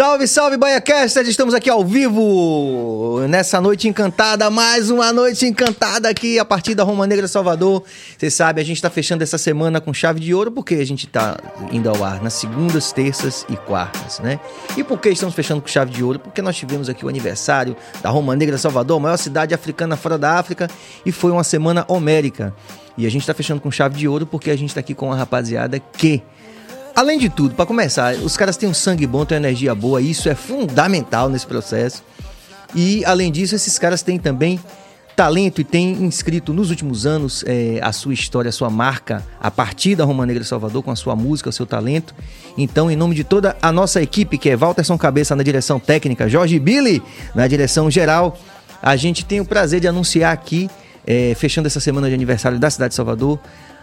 Salve, salve, BaiaCaster! Estamos aqui ao vivo nessa noite encantada, mais uma noite encantada aqui a partir da Roma Negra Salvador. Você sabe, a gente está fechando essa semana com chave de ouro porque a gente está indo ao ar nas segundas, terças e quartas, né? E por que estamos fechando com chave de ouro? Porque nós tivemos aqui o aniversário da Roma Negra Salvador, a maior cidade africana fora da África, e foi uma semana homérica. E a gente está fechando com chave de ouro porque a gente está aqui com uma rapaziada que Além de tudo, para começar, os caras têm um sangue bom, têm energia boa, isso é fundamental nesse processo. E além disso, esses caras têm também talento e têm inscrito nos últimos anos é, a sua história, a sua marca a partir da Roma Negra Salvador com a sua música, o seu talento. Então, em nome de toda a nossa equipe, que é Walterson Cabeça na direção técnica, Jorge Billy na direção geral, a gente tem o prazer de anunciar aqui, é, fechando essa semana de aniversário da cidade de Salvador,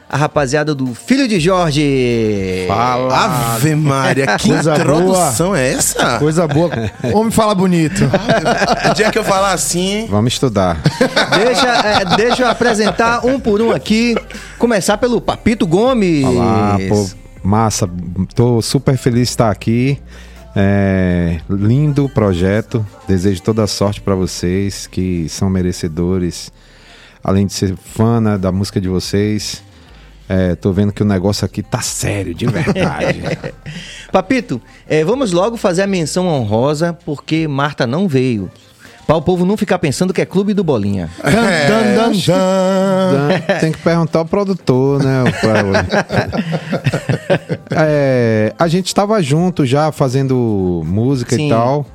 a rapaziada do Filho de Jorge. Fala. Ave Maria, que Coisa introdução boa. é essa? Coisa boa. Homem fala bonito. O dia que eu falar assim. Vamos estudar. Deixa, é, deixa eu apresentar um por um aqui. Começar pelo Papito Gomes. Olá, pô. Massa. Tô super feliz de estar aqui. É, lindo projeto. Desejo toda a sorte para vocês que são merecedores. Além de ser fã né, da música de vocês. É, tô vendo que o negócio aqui tá sério, de verdade. Papito, é, vamos logo fazer a menção honrosa, porque Marta não veio. Para o povo não ficar pensando que é clube do Bolinha. É, dan, dan, dan. Tem que perguntar ao produtor, né? é, a gente estava junto já fazendo música Sim. e tal.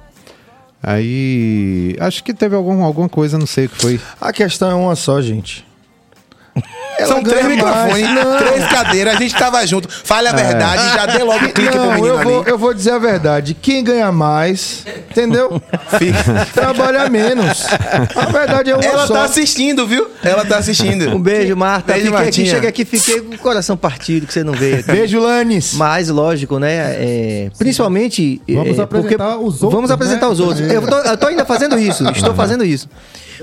Aí acho que teve algum, alguma coisa, não sei o que foi. A questão é uma só, gente. São três microfones, três cadeiras, a gente tava junto. Fale a é. verdade, é. já dê logo o clique não, pro menino eu vou, ali. Eu vou dizer a verdade. Quem ganha mais, entendeu? Trabalha menos. A verdade é uma Ela só. tá assistindo, viu? Ela tá assistindo. Um beijo, Marta. Beijo, fiquei aqui, cheguei aqui, fiquei com o coração partido que você não veio aqui. Beijo, Lanes. Mas, lógico, né? É, principalmente... Vamos é, apresentar os outros. Vamos apresentar né? os outros. Eu tô, eu tô ainda fazendo isso. Estou fazendo isso.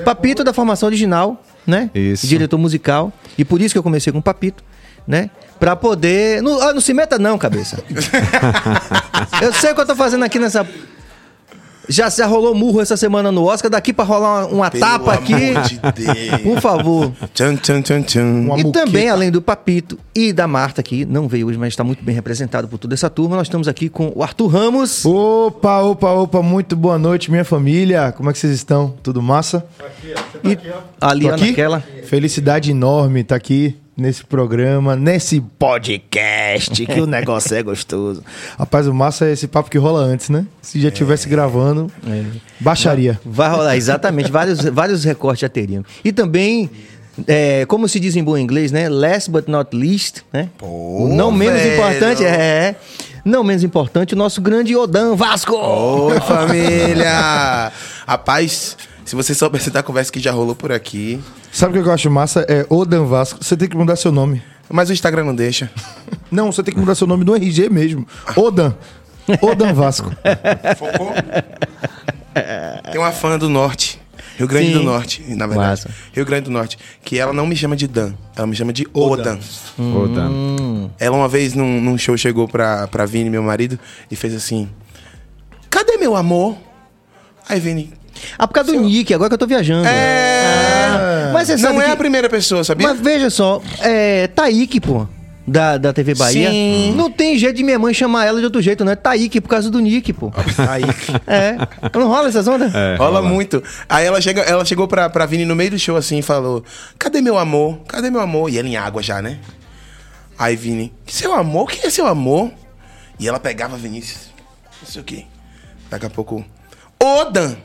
Papito da formação original, né? Isso. Diretor musical. E por isso que eu comecei com o Papito, né? Pra poder. Não, ah, não se meta, não, cabeça. eu sei o que eu tô fazendo aqui nessa. Já se rolou murro essa semana no Oscar, daqui para rolar uma, uma tapa aqui. De por favor. Tchan, tchan, tchan, tchan. E também, além do Papito e da Marta aqui, não veio hoje, mas está muito bem representado por toda essa turma, nós estamos aqui com o Arthur Ramos. Opa, opa, opa, muito boa noite, minha família. Como é que vocês estão? Tudo massa? Aqui, tá e aqui, ali, ó, naquela. Felicidade enorme estar tá aqui nesse programa, nesse podcast, que o negócio é gostoso. Rapaz, o massa é esse papo que rola antes, né? Se já estivesse é. gravando, é. baixaria. Vai, vai rolar, exatamente. vários, vários recortes já teriam. E também é, como se diz em bom inglês, né? Last but not least, né? Pô, não velho. menos importante, é. Não menos importante, o nosso grande Odan Vasco. Oi, família! Rapaz, se você soubesse da conversa que já rolou por aqui. Sabe o que eu acho massa? É Odan Vasco. Você tem que mudar seu nome. Mas o Instagram não deixa. Não, você tem que mudar seu nome no RG mesmo. Odan. Odan Vasco. Focou? Tem uma fã do norte. Rio Grande Sim. do Norte, na verdade. Massa. Rio Grande do Norte. Que ela não me chama de Dan, ela me chama de Odan. Odan. Hum. Ela uma vez num, num, show chegou pra, pra Vini, meu marido, e fez assim: Cadê meu amor? Aí Vini, ah, por causa do Nick, agora que eu tô viajando. É. Ah, mas você sabe Não é a primeira pessoa, sabia? Mas veja só, é Taíque, pô. Da, da TV Bahia. Sim. Não tem jeito de minha mãe chamar ela de outro jeito, não. É Taíque por causa do Nick, pô. Taíque. É. Não rola essas ondas? É, rola, rola, muito. Aí ela, chega, ela chegou pra, pra Vini no meio do show assim e falou: Cadê meu amor? Cadê meu amor? E ela em água já, né? Aí Vini, seu amor? O que é seu amor? E ela pegava Vinícius. Não sei o quê. Daqui a pouco. Odan!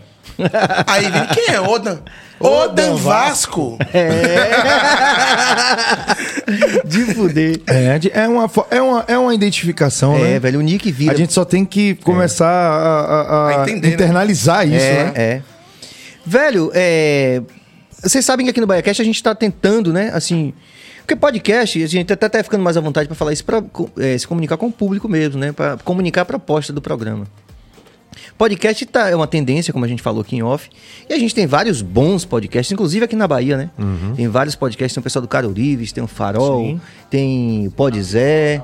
Aí vem, quem é Odan? Odan Vasco. É. De fuder. É, é, uma, é, uma, é uma identificação, é, né? É, velho, o Nick vira. A gente só tem que começar é. a, a, a, a entender, né? internalizar né? isso, é, né? É. Velho, é... Vocês sabem que aqui no BaiaCast a gente tá tentando, né, assim... Porque podcast, a gente até tá ficando mais à vontade para falar isso, para é, se comunicar com o público mesmo, né? Para comunicar a proposta do programa. Podcast tá, é uma tendência, como a gente falou aqui em off. E a gente tem vários bons podcasts, inclusive aqui na Bahia, né? Uhum. Tem vários podcasts, tem o pessoal do Caro Rives, tem o Farol, Sim. tem o Podzé.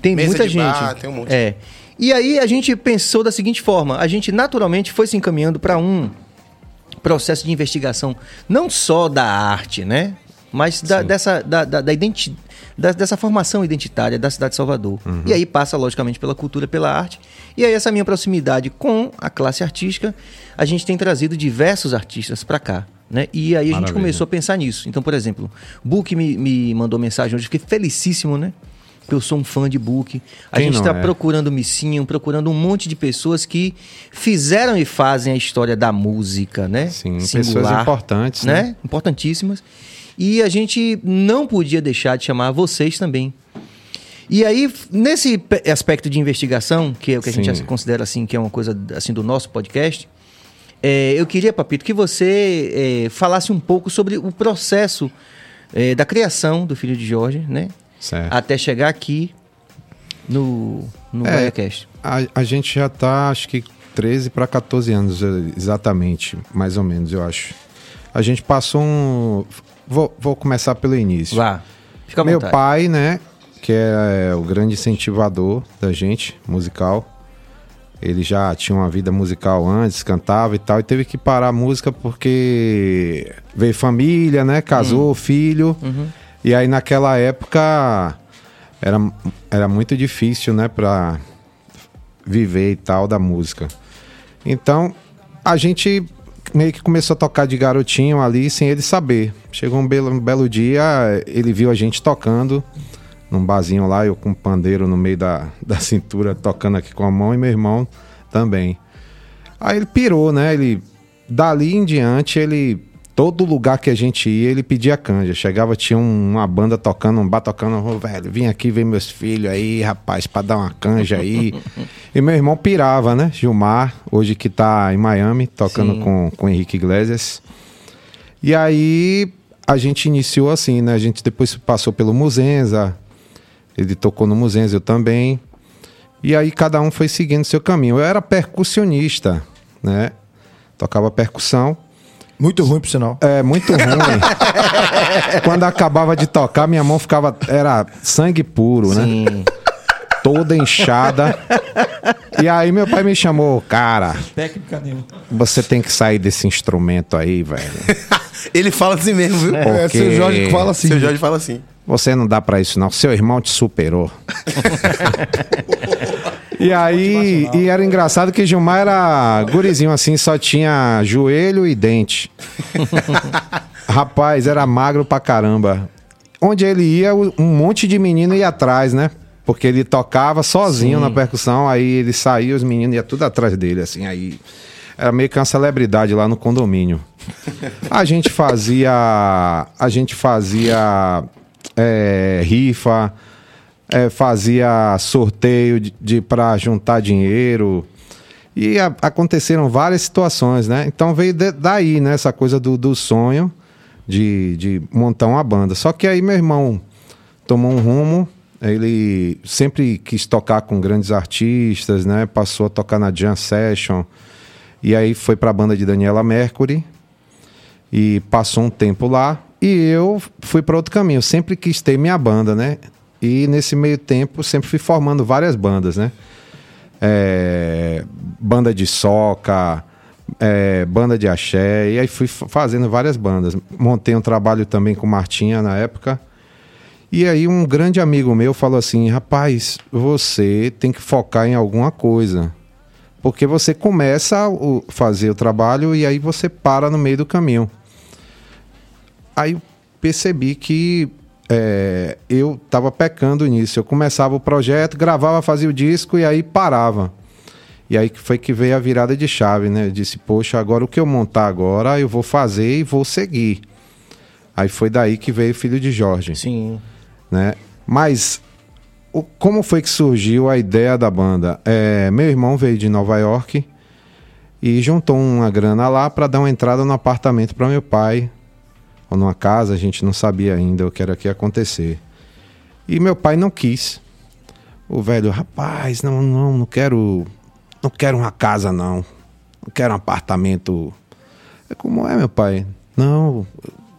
Tem Mesa muita gente. Bar, tem um monte. É. E aí a gente pensou da seguinte forma: a gente naturalmente foi se encaminhando para um processo de investigação, não só da arte, né? Mas da, dessa, da, da, da identi da, dessa formação identitária da cidade de Salvador. Uhum. E aí passa, logicamente, pela cultura, pela arte. E aí, essa minha proximidade com a classe artística, a gente tem trazido diversos artistas para cá. Né? E aí a gente Maravilha. começou a pensar nisso. Então, por exemplo, Book me, me mandou mensagem hoje, fiquei felicíssimo, né? Porque eu sou um fã de Book. A Quem gente está é? procurando Missinho, procurando um monte de pessoas que fizeram e fazem a história da música, né? Sim, pessoas importantes, né? Importantíssimas. E a gente não podia deixar de chamar vocês também. E aí, nesse pe- aspecto de investigação, que é o que a gente Sim. já considera assim, que é uma coisa assim do nosso podcast, é, eu queria, Papito, que você é, falasse um pouco sobre o processo é, da criação do Filho de Jorge, né? Certo. Até chegar aqui no, no É. A, a gente já tá, acho que 13 para 14 anos, exatamente, mais ou menos, eu acho. A gente passou um. Vou, vou começar pelo início. Vá. Fica à Meu vontade. pai, né, que é o grande incentivador da gente, musical. Ele já tinha uma vida musical antes, cantava e tal, e teve que parar a música porque veio família, né, casou, filho. E aí naquela época era, era muito difícil, né, pra viver e tal da música. Então, a gente meio que começou a tocar de garotinho ali sem ele saber. Chegou um belo, um belo dia, ele viu a gente tocando num barzinho lá, eu com um pandeiro no meio da, da cintura, tocando aqui com a mão, e meu irmão também. Aí ele pirou, né? Ele, dali em diante, ele. Todo lugar que a gente ia, ele pedia canja. Chegava, tinha um- uma banda tocando, um bar tocando, "Ô, velho, vim aqui ver meus filhos aí, rapaz, pra dar uma canja aí. e meu irmão pirava, né? Gilmar, hoje que tá em Miami, tocando Sim. com, com o Henrique Iglesias. E aí a gente iniciou assim, né? A gente depois passou pelo Muzenza, ele tocou no Muzenza, eu também. E aí cada um foi seguindo seu caminho. Eu era percussionista, né? Tocava percussão. Muito ruim, por sinal. É muito ruim. Quando acabava de tocar, minha mão ficava. Era sangue puro, né? Sim. Toda inchada. E aí meu pai me chamou, cara, Técnica nenhuma. você tem que sair desse instrumento aí, velho. Ele fala assim mesmo, viu? É, Porque seu Jorge que fala assim. Seu Jorge fala assim. Você não dá pra isso, não. Seu irmão te superou. e aí, e era engraçado que Gilmar era gurizinho assim, só tinha joelho e dente. Rapaz, era magro pra caramba. Onde ele ia, um monte de menino ia atrás, né? Porque ele tocava sozinho na percussão, aí ele saía, os meninos iam tudo atrás dele, assim, aí. Era meio que uma celebridade lá no condomínio. A gente fazia. A gente fazia é, rifa, é, fazia sorteio de, de para juntar dinheiro. E a- aconteceram várias situações, né? Então veio de- daí, né? Essa coisa do, do sonho de, de montar uma banda. Só que aí meu irmão tomou um rumo. Ele sempre quis tocar com grandes artistas, né? Passou a tocar na Jam Session. E aí foi para a banda de Daniela Mercury e passou um tempo lá e eu fui para outro caminho. Sempre quis ter minha banda, né? E nesse meio tempo sempre fui formando várias bandas, né? É, banda de soca, é, banda de axé, e aí fui fa- fazendo várias bandas. Montei um trabalho também com Martinha na época. E aí um grande amigo meu falou assim: rapaz, você tem que focar em alguma coisa. Porque você começa a fazer o trabalho e aí você para no meio do caminho. Aí percebi que é, eu estava pecando nisso. Eu começava o projeto, gravava, fazia o disco e aí parava. E aí foi que veio a virada de chave, né? Eu disse, poxa, agora o que eu montar agora, eu vou fazer e vou seguir. Aí foi daí que veio o Filho de Jorge Sim. né? Mas o- como foi que surgiu a ideia da banda? É, meu irmão veio de Nova York e juntou uma grana lá para dar uma entrada no apartamento para meu pai ou numa casa, a gente não sabia ainda o que era que ia acontecer. E meu pai não quis. O velho, rapaz, não, não, não quero, não quero uma casa não, não quero um apartamento. É como é, meu pai? Não,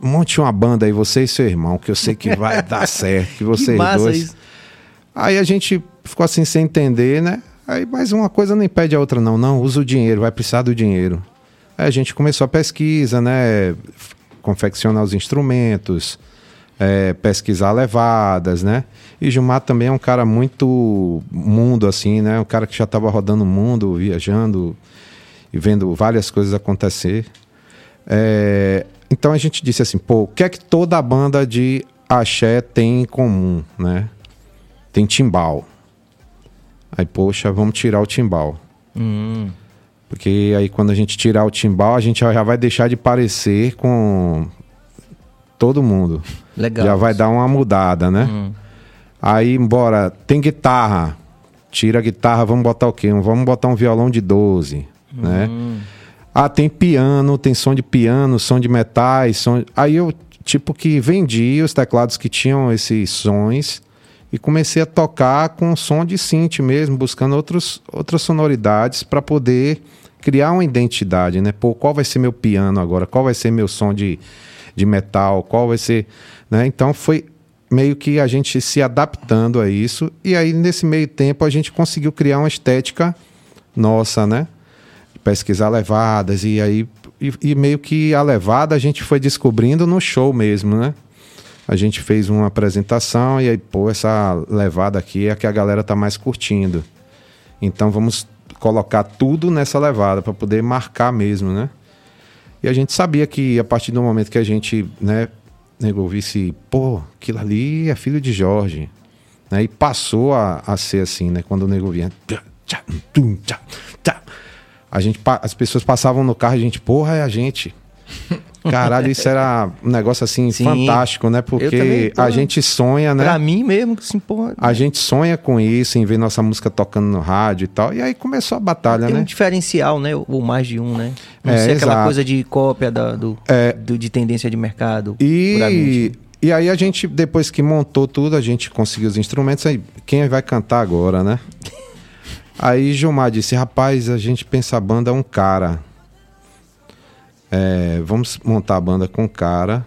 monte uma banda aí, você e seu irmão, que eu sei que vai dar certo, que vocês que dois. isso. Aí a gente ficou assim sem entender, né? Aí, mas uma coisa não impede a outra, não. Não, usa o dinheiro, vai precisar do dinheiro. Aí a gente começou a pesquisa, né? Confeccionar os instrumentos, é, pesquisar levadas, né? E Gilmar também é um cara muito mundo, assim, né? Um cara que já estava rodando o mundo, viajando e vendo várias coisas acontecer. É, então a gente disse assim, pô, o que é que toda banda de axé tem em comum, né? Tem timbal. Aí, poxa, vamos tirar o timbal. Hum, Porque aí quando a gente tirar o timbal, a gente já vai deixar de parecer com todo mundo. legal. Já vai dar uma mudada, né? Hum. Aí, embora, tem guitarra. Tira a guitarra, vamos botar o quê? Vamos botar um violão de 12, né? Hum. Ah, tem piano, tem som de piano, som de metais, som... Aí eu, tipo, que vendi os teclados que tinham esses sons e comecei a tocar com som de synth mesmo, buscando outros, outras sonoridades para poder criar uma identidade, né? Pô, qual vai ser meu piano agora? Qual vai ser meu som de, de metal? Qual vai ser... Né? Então foi meio que a gente se adaptando a isso e aí nesse meio tempo a gente conseguiu criar uma estética nossa, né? pesquisar levadas e aí e, e meio que a levada a gente foi descobrindo no show mesmo, né? A gente fez uma apresentação e aí, pô, essa levada aqui é a que a galera tá mais curtindo. Então vamos colocar tudo nessa levada para poder marcar mesmo, né? E a gente sabia que a partir do momento que a gente, né, nego visse, pô, aquilo ali é filho de Jorge, né? E passou a, a ser assim, né? Quando o nego vinha, a gente, as pessoas passavam no carro e a gente, porra, é a gente. Caralho, isso era um negócio assim Sim. fantástico, né? Porque a gente sonha, né? Pra mim mesmo, assim, porra, A gente sonha com isso, em ver nossa música tocando no rádio e tal. E aí começou a batalha, tem um né? diferencial, né? Ou mais de um, né? Não É, ser aquela exato. coisa de cópia da- do, É. do- de tendência de mercado. E, e aí a gente, depois que montou tudo, a gente conseguiu os instrumentos. Aí, quem vai cantar agora, né? Aí Gilmar disse, rapaz, a gente pensa a banda é um cara. É, vamos montar a banda com cara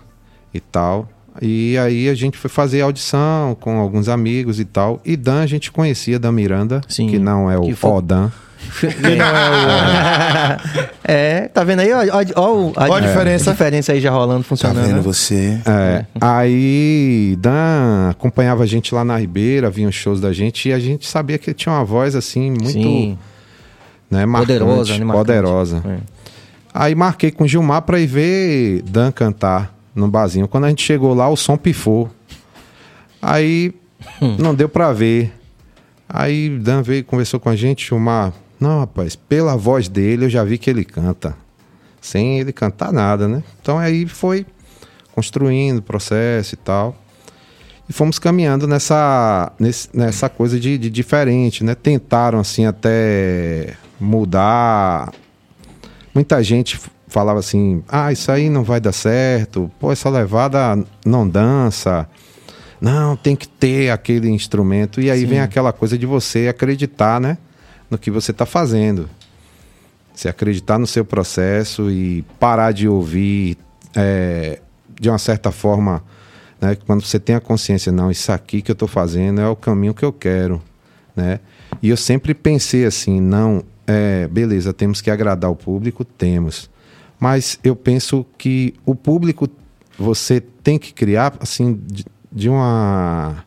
e tal. E aí a gente foi fazer audição com alguns amigos e tal. E Dan a gente conhecia da Miranda, Sim, que não é o que foi- O Dan. Que não é o. é, tá vendo aí? Ó, ó, ó, o- Ó a diferença. a diferença aí já rolando, Tá funcionando. vendo né? você? É, aí Dan acompanhava a gente lá na Ribeira, vinha os shows da gente e a gente sabia que ele tinha uma voz assim muito Sim, né, marcante, poderosa, né? marcante. poderosa. É. Aí marquei com o Gilmar pra ir ver Dan cantar no barzinho. Quando a gente chegou lá, o som pifou. Aí Hum. não deu pra ver. Aí Dan veio e conversou com a gente, Gilmar. Não, rapaz, pela voz dele eu já vi que ele canta. Sem ele cantar nada, né? Então aí foi construindo o processo e tal. E fomos caminhando nessa, nessa coisa de, de diferente, né? Tentaram, assim, até mudar. Muita gente falava assim, ah, isso aí não vai dar certo. Pô, essa levada não dança. Não, tem que ter aquele instrumento. E aí vem aquela coisa de você acreditar, né? No que você está fazendo. Você acreditar no seu processo e parar de ouvir é, de uma certa forma, né? Quando você tem a consciência, não, isso aqui que eu estou fazendo é o caminho que eu quero, né? E eu sempre pensei assim, não, é, beleza, temos que agradar o público, temos. Mas eu penso que o público você tem que criar assim de, de uma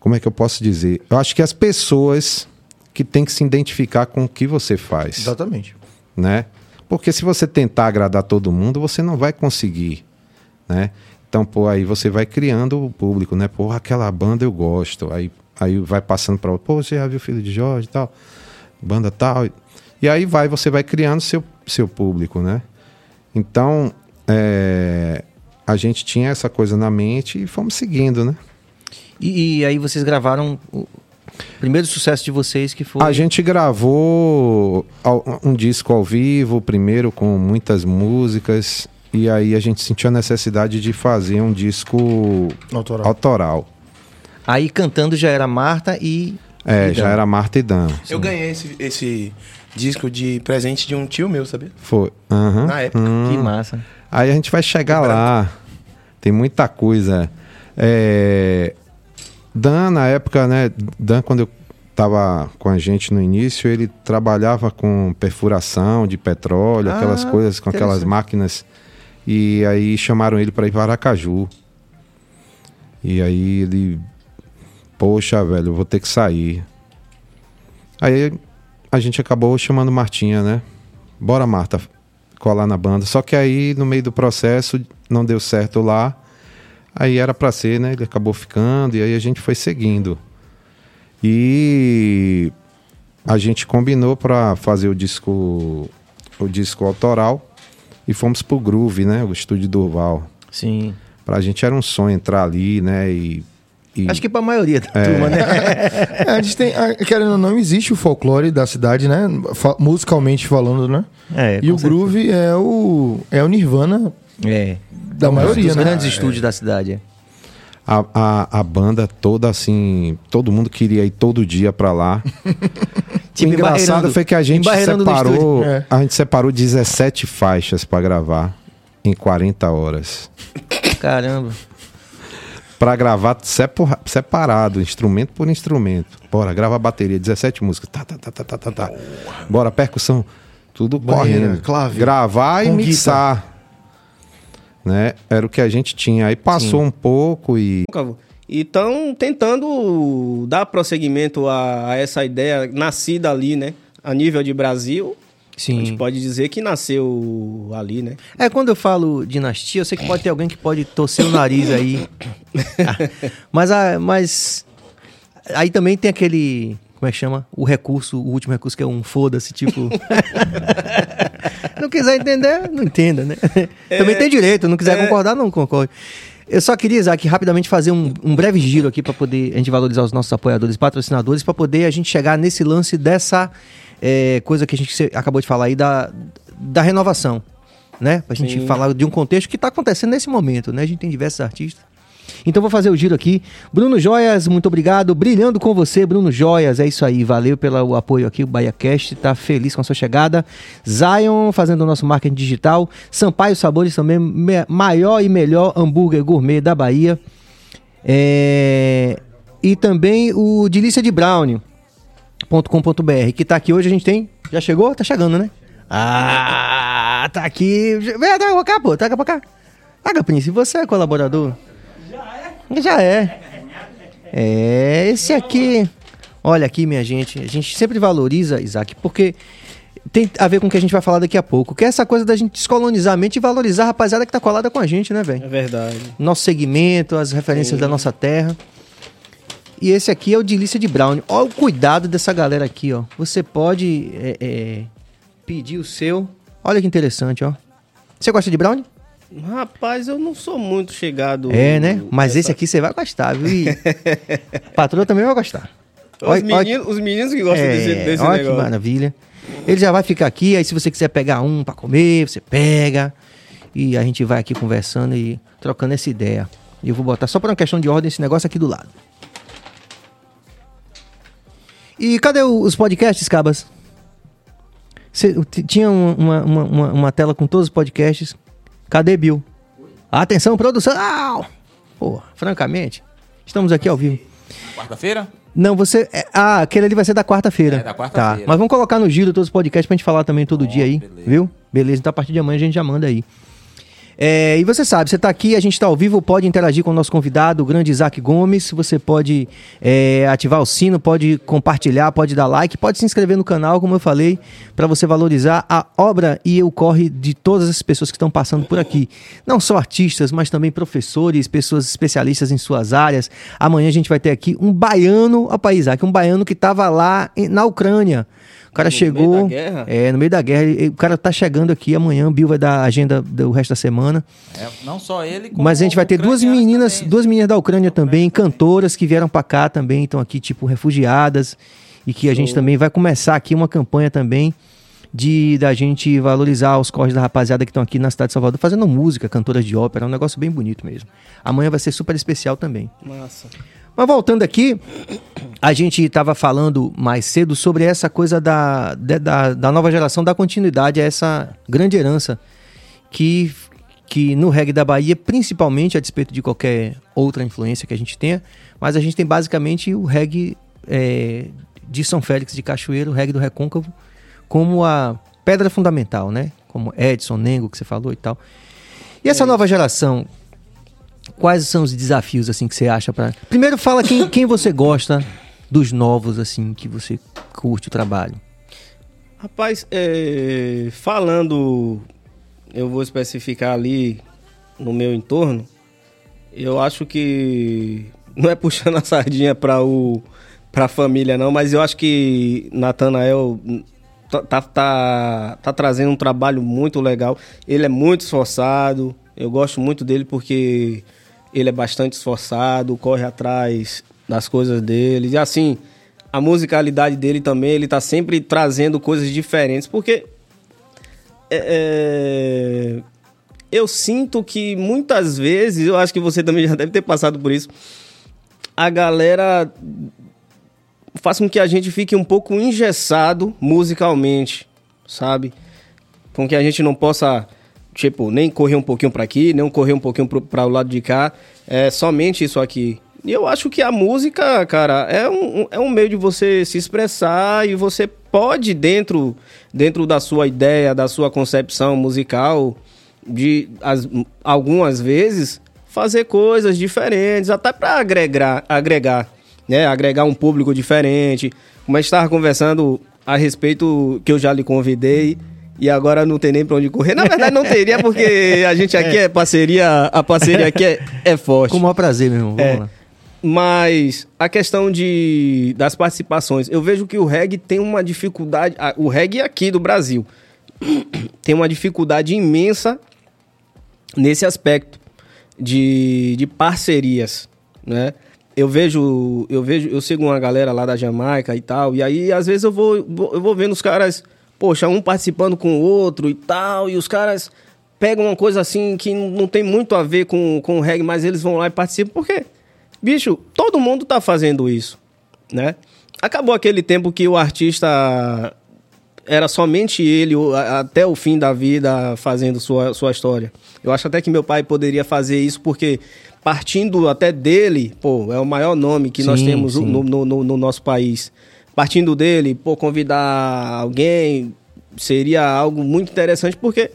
como é que eu posso dizer? Eu acho que as pessoas que têm que se identificar com o que você faz Exatamente. né? Porque se você tentar agradar todo mundo, você não vai conseguir, né? Então, pô, aí você vai criando o público, né? Pô, aquela banda eu gosto. Aí, aí vai passando para pô, você já viu Filho de Jorge e tal, banda tal. E aí vai, você vai criando seu, seu público, né? Então, é, a gente tinha essa coisa na mente e fomos seguindo, né? E, e aí vocês gravaram o primeiro sucesso de vocês que foi. A gente gravou um disco ao vivo, primeiro com muitas músicas, e aí a gente sentiu a necessidade de fazer um disco Autoral. autoral. Aí cantando já era Marta e. É, já era Marta e Dan. Eu ganhei esse, esse disco de presente de um tio meu, sabia? Foi. Aham. Na época. Que massa. Aí a gente vai chegar lá. Tem muita coisa. É, Dan, na época, né? Dan, quando eu estava com a gente no início, ele trabalhava com perfuração de petróleo, Ah, aquelas coisas, com aquelas máquinas. E aí chamaram ele para ir para Aracaju. E aí ele, poxa, velho, vou ter que sair. Aí a gente acabou chamando Martinha, né? Bora, Marta, colar na banda. Só que aí, no meio do processo, não deu certo lá. Aí era pra ser, né? Ele acabou ficando e aí a gente foi seguindo. E a gente combinou pra fazer o disco o disco autoral e fomos pro Groove, né? O estúdio Durval. Sim. Pra gente era um sonho entrar ali, né? E, e- Acho que pra maioria da É. turma, né? É, a gente tem, a- querendo ou não, existe o folclore da cidade, né? Fa- musicalmente falando, né? É, e o groove é o, é o Nirvana É. da Um maioria, dos né? grandes estúdios da cidade. é. a, a, a banda toda assim, todo mundo queria ir todo dia pra lá. Tipo, o engraçado foi que a gente separou. É. a gente separou 17 faixas pra gravar em 40 horas. Caramba. Pra gravar separado, instrumento por instrumento. Bora, grava a bateria, 17 músicas. Tá, tá, tá, tá, tá, tá, tá. Bora, percussão. Tudo Banheira, correndo. clave, Gravar e mixar. Né? Era o que a gente tinha. Aí passou um pouco e E estão tentando dar prosseguimento a, a essa ideia nascida ali, né? A nível de Brasil, a gente Sim. pode dizer que nasceu ali, né? É, quando eu falo dinastia, eu sei que pode ter alguém que pode torcer o nariz aí. mas, a, mas aí também tem aquele. Como é que chama? O recurso, o último recurso, que é um foda-se, tipo. não quiser entender, não entenda, né? Também tem direito, não quiser concordar, não concorde. Eu só queria, Isaac, rapidamente fazer um, um breve giro aqui para poder a gente valorizar os nossos apoiadores e patrocinadores, para poder a gente chegar nesse lance dessa é, coisa que a gente acabou de falar aí da, da renovação, né? Pra gente Sim. falar de um contexto que está acontecendo nesse momento, né? A gente tem diversos artistas. Então vou fazer o giro aqui. Bruno Joias, muito obrigado. Brilhando com você, Bruno Joias. É isso aí. Valeu pelo apoio aqui. O BahiaCast tá feliz com a sua chegada. Zion fazendo o nosso marketing digital. Sampaio Sabores também, maior e melhor hambúrguer gourmet da Bahia. É, E também o Delícia de Brownie .com.br, que tá aqui hoje, a gente tem. Já chegou? Tá chegando, né? Ah, tá aqui. Vem, traga pra cá, pô, traga pra cá. Traga, Prince, você é colaborador? Já é. Já é. É, esse aqui. Olha aqui, minha gente. A gente sempre valoriza, Isaac, porque tem a ver com o que a gente vai falar daqui a pouco. Que é essa coisa da gente descolonizar a mente e valorizar a rapaziada que tá colada com a gente, né, velho? É verdade. nosso segmento, as referências da nossa terra. E esse aqui é o Delícia de Brown. Olha o cuidado dessa galera aqui, ó. Você pode é, é, pedir o seu. Olha que interessante, ó. Você gosta de brownie? Rapaz, eu não sou muito chegado. É, né? Mas nessa- esse aqui você vai gostar, viu? E patroa também vai gostar. Os, Olha- olha- meninos, os meninos que gostam É, desse, desse olha que negócio. maravilha. Ele já vai ficar aqui, aí se você quiser pegar um pra comer, você pega. E a gente vai aqui conversando e trocando essa ideia. E eu vou botar só por uma questão de ordem esse negócio aqui do lado. E cadê os podcasts, Cabas? Cê- tinha um- uma, uma, uma, uma tela com todos os podcasts. Cadê Bill? Atenção, produção! Pô, francamente, estamos aqui ao vivo. Quarta-feira? Não, você. é- ah, aquele ali vai ser da quarta-feira. É, da quarta-feira. Tá. Mas vamos colocar no giro todos os podcasts pra gente falar também todo dia aí. beleza. Viu? Beleza, então a partir de amanhã a gente já manda aí. É, e você sabe, você tá aqui, a gente tá ao vivo, pode interagir com o nosso convidado, o grande Isaac Gomes. Você pode é, ativar o sino, pode compartilhar, pode dar like, pode se inscrever no canal, como eu falei, para você valorizar a obra e o corre de todas as pessoas que estão passando por aqui. Não só artistas, mas também professores, pessoas especialistas em suas áreas. Amanhã a gente vai ter aqui um baiano, ó, Isaac, um baiano que tava lá na Ucrânia. O cara No chegou. meio da guerra? É, no meio da guerra. Ele- O cara tá chegando aqui amanhã. O Bill vai dar a agenda do resto da semana. É, não só ele, como Mas a gente vai ter duas meninas, também. duas meninas da Ucrânia também, cantoras que vieram pra cá também, estão aqui tipo refugiadas e que a gente também vai começar aqui uma campanha também de da gente valorizar os corres da rapaziada que estão aqui na cidade de Salvador fazendo música, cantoras de ópera, é um negócio bem bonito mesmo. Amanhã vai ser super especial também. Massa. Mas voltando aqui, a gente estava falando mais cedo sobre essa coisa da, da, da nova geração, da continuidade, a essa grande herança que, que no reggae da Bahia, principalmente a despeito de qualquer outra influência que a gente tenha, mas a gente tem basicamente o reggae é, de São Félix de Cachoeiro, o reggae do Recôncavo, como a pedra fundamental, né? Como Edson, Nengo, que você falou e tal. E essa nova geração, quais são os desafios assim que você acha para? Primeiro fala quem, quem você gosta dos novos assim que você curte o trabalho. Rapaz, é, falando, eu vou especificar ali no meu entorno, eu acho que não é puxando a sardinha para o para a família não, mas eu acho que Natanael tá, tá, tá, tá trazendo um trabalho muito legal. Ele é muito esforçado, eu gosto muito dele porque ele é bastante esforçado, corre atrás das coisas dele. E assim, a musicalidade dele também, ele tá sempre trazendo coisas diferentes, porque é, é, eu sinto que muitas vezes, eu acho que você também já deve ter passado por isso, a galera faz com que a gente fique um pouco engessado musicalmente, sabe? Com que a gente não possa, tipo, nem correr um pouquinho para aqui, nem correr um pouquinho para o lado de cá. É somente isso aqui. E eu acho que a música, cara, é um, é um meio de você se expressar e você pode, dentro, dentro da sua ideia, da sua concepção musical, de as, algumas vezes fazer coisas diferentes, até para agregar, agregar, né? Agregar um público diferente. Como a gente estava conversando a respeito que eu já lhe convidei e agora não tem nem para onde correr. Na verdade não teria porque a gente aqui é, parceria, a parceria aqui é, é forte. Com o maior prazer, meu irmão. Vamos É. lá. Mas a questão de, das participações, eu vejo que o reggae tem uma dificuldade. O reggae aqui do Brasil tem uma dificuldade imensa nesse aspecto de, de parcerias, né? Eu vejo, eu vejo, eu sigo uma galera lá da Jamaica e tal, e aí às vezes eu vou, vou- eu vou vendo os caras, poxa, um participando com o outro e tal, e os caras pegam uma coisa assim que não tem muito a ver com, com o reggae, mas eles vão lá e participam, por quê? Bicho, todo mundo tá fazendo isso, né? Acabou aquele tempo que o artista era somente ele até o fim da vida fazendo sua, sua história. Eu acho até que meu pai poderia fazer isso porque partindo até dele, pô, é o maior nome que nós Sim, temos sim. no, no, no- no nosso país. Partindo dele, pô, convidar alguém seria algo muito interessante porque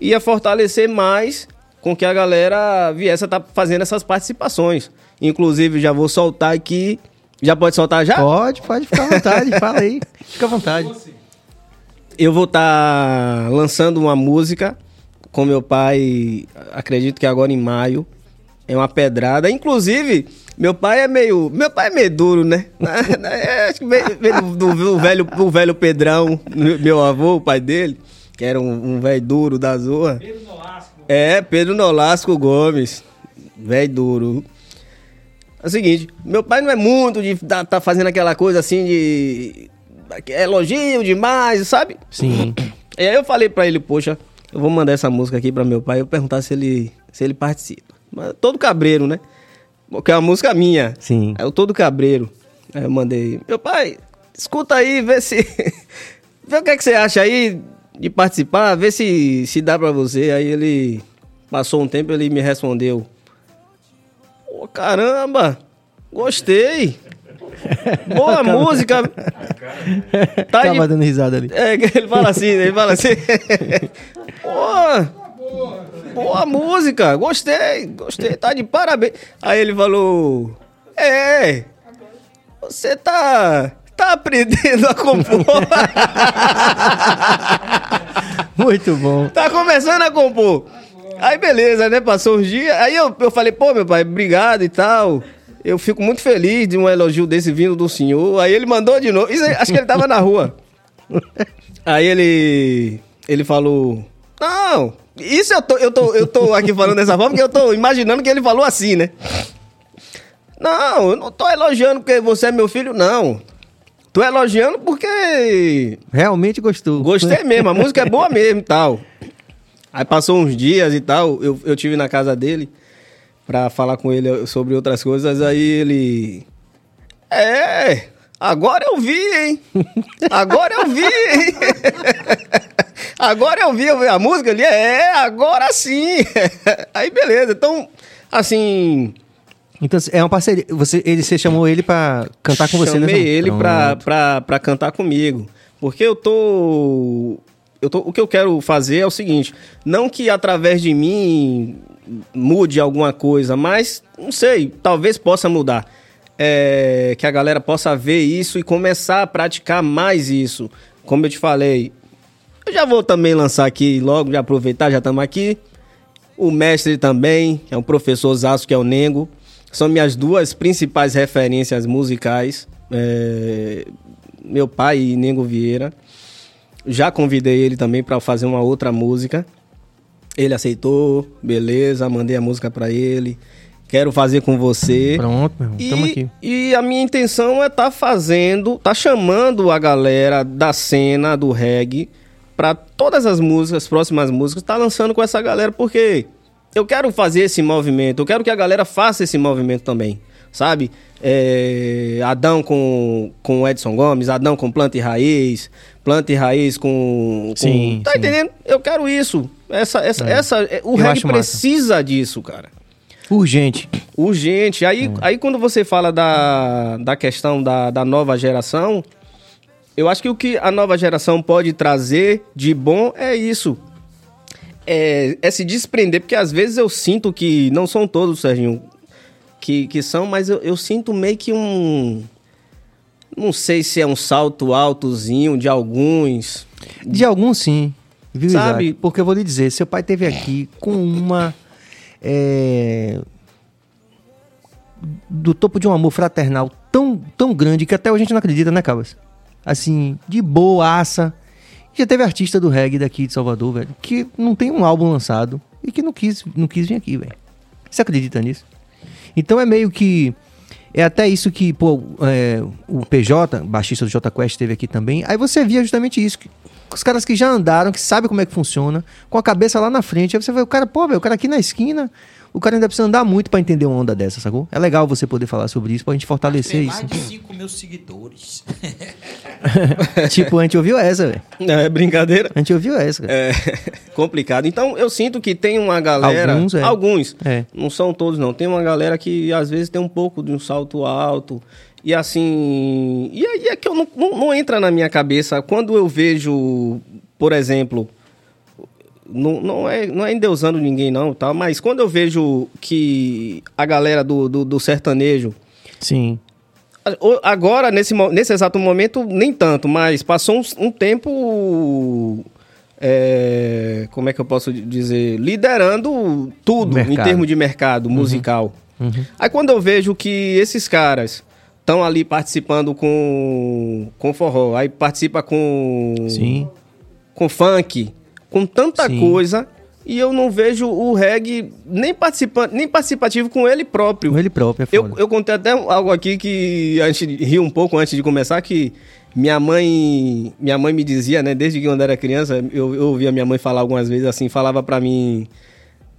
ia fortalecer mais com que a galera viesse a estar fazendo essas participações. Inclusive, já vou soltar aqui. Já pode soltar já? Pode, pode ficar à vontade, fala aí. Fica à vontade. Eu vou estar lançando uma música com meu pai, acredito que agora em maio. É uma pedrada. Inclusive, meu pai é meio. Meu pai é meio duro, né? É, acho que veio, veio do, do velho, do velho Pedrão, meu avô, o pai dele, que era um, um velho duro da zoa. Pedro Nolasco. É, Pedro Nolasco Gomes. Velho duro. É o seguinte, meu pai não é muito de tá, tá fazendo aquela coisa assim de. elogio demais, sabe? Sim. E aí eu falei pra ele, poxa, eu vou mandar essa música aqui pra meu pai e perguntar se ele, se ele participa. Mas todo cabreiro, né? Porque é uma música minha. Sim. Aí eu todo cabreiro. Aí eu mandei, meu pai, escuta aí, vê se. vê o que, é que você acha aí de participar, vê se, se dá pra você. Aí ele passou um tempo ele me respondeu. Pô, caramba! Gostei! Boa música! Tá de Tava dando risada ali. é, ele fala assim, ele fala assim. Pô, boa música, gostei, gostei, tá de parabéns. Aí ele falou: É, você tá, tá aprendendo a compor. Muito bom. tá começando a compor. Aí beleza, né? Passou uns dias. Aí eu, eu falei, pô, meu pai, obrigado e tal. Eu fico muito feliz de um elogio desse vindo do senhor. Aí ele mandou de novo. Isso acho que ele tava na rua. Aí ele. Ele falou. Não, isso eu tô, eu tô, eu tô aqui falando dessa forma porque eu tô imaginando que ele falou assim, né? Não, eu não tô elogiando porque você é meu filho, não. Tô elogiando porque Realmente gostou. Gostei mesmo, a música é boa mesmo e tal. Aí passou uns dias e tal, eu, eu tive na casa dele pra falar com ele sobre outras coisas, aí ele. É, agora eu vi, hein? Agora eu vi, hein? Agora eu vi, eu vi a música ali, é, agora sim. Aí beleza, então, assim, Então é uma parceria. Você, ele, você chamou ele pra cantar com você, né? Chamei ele pra, pra, pra cantar comigo. Porque eu tô, eu tô. O que eu quero fazer é o seguinte: não que através de mim mude alguma coisa, mas não sei, talvez possa mudar. É, que a galera possa ver isso e começar a praticar mais isso. Como eu te falei, eu já vou também lançar aqui logo, já aproveitar, já estamos aqui. O mestre também, é um professor Zaço, que é o Nengo. São minhas duas principais referências musicais. É, Meu pai e Nengo Vieira. Já convidei ele também para fazer uma outra música. Ele aceitou, beleza, mandei a música para ele. Quero fazer com você. Pronto, meu irmão. E, Tamo aqui. e a minha intenção é estar fazendo, tá chamando a galera da cena do reggae para todas as músicas, próximas músicas, tá lançando com essa galera porque eu quero fazer esse movimento, eu quero que a galera faça esse movimento também, sabe? É, Adão com, com Edson Gomes, Adão com Planta e Raiz, Planta e Raiz com... com- Sim, Tá sim. entendendo? Eu quero isso. Essa, essa, essa, é, o Eu reggae acho massa. precisa disso, cara. Urgente. Urgente. Aí, Hum. aí quando você fala da, da questão da, da nova geração, eu acho que o que a nova geração pode trazer de bom é isso. É, é se desprender, porque às vezes eu sinto que, não são todos, Serginho, que, que são, mas eu, eu sinto meio que um. Não sei se é um salto altozinho de alguns. De alguns, sim. Viu, Sabe? Isaac? Porque eu vou lhe dizer, seu pai teve aqui com uma. É, do topo de um amor fraternal tão, tão grande que até hoje a gente não acredita, né, Cabas? Assim, de boaça. Já teve artista do reggae daqui de Salvador, velho, que não tem um álbum lançado e que não quis, não quis vir aqui, velho. Você acredita nisso? Então é meio que. É até isso que, pô, é, o PJ, baixista do J Quest, teve aqui também. Aí você via justamente isso. Que, os caras que já andaram, que sabem como é que funciona, com a cabeça lá na frente. Aí você vê o cara, pô, velho, o cara aqui na esquina, o cara ainda precisa andar muito pra entender uma onda dessa, sacou? É legal você poder falar sobre isso, pra gente fortalecer Tem isso. mais de 5 mil seguidores. tipo, a gente ouviu essa, velho. É brincadeira. A gente ouviu essa, cara. É complicado. Então eu sinto que tem uma galera. Alguns, é. Alguns. É. Não são todos, não. Tem uma galera que às vezes tem um pouco de um salto alto. E assim. E aí é que eu não, não, não entra na minha cabeça. Quando eu vejo, por exemplo. Não, não, é, não é endeusando ninguém, não, tá? Mas quando eu vejo que a galera do, do, do sertanejo. Sim. Agora, nesse, nesse exato momento, nem tanto, mas passou um, um tempo. é, como é que eu posso dizer? Liderando tudo em Mercado. termos de mercado musical. Aí quando eu vejo que esses caras estão ali participando com, com forró, aí participa com, Sim. com funk, com tanta Sim. coisa, e eu não vejo o reggae nem, participa, nem participativo com ele próprio. Com ele próprio, é Eu, eu contei até algo aqui que a gente riu um pouco antes de começar, que minha mãe minha mãe me dizia, né, desde que quando era criança, eu, eu ouvia minha mãe falar algumas vezes assim, falava pra mim,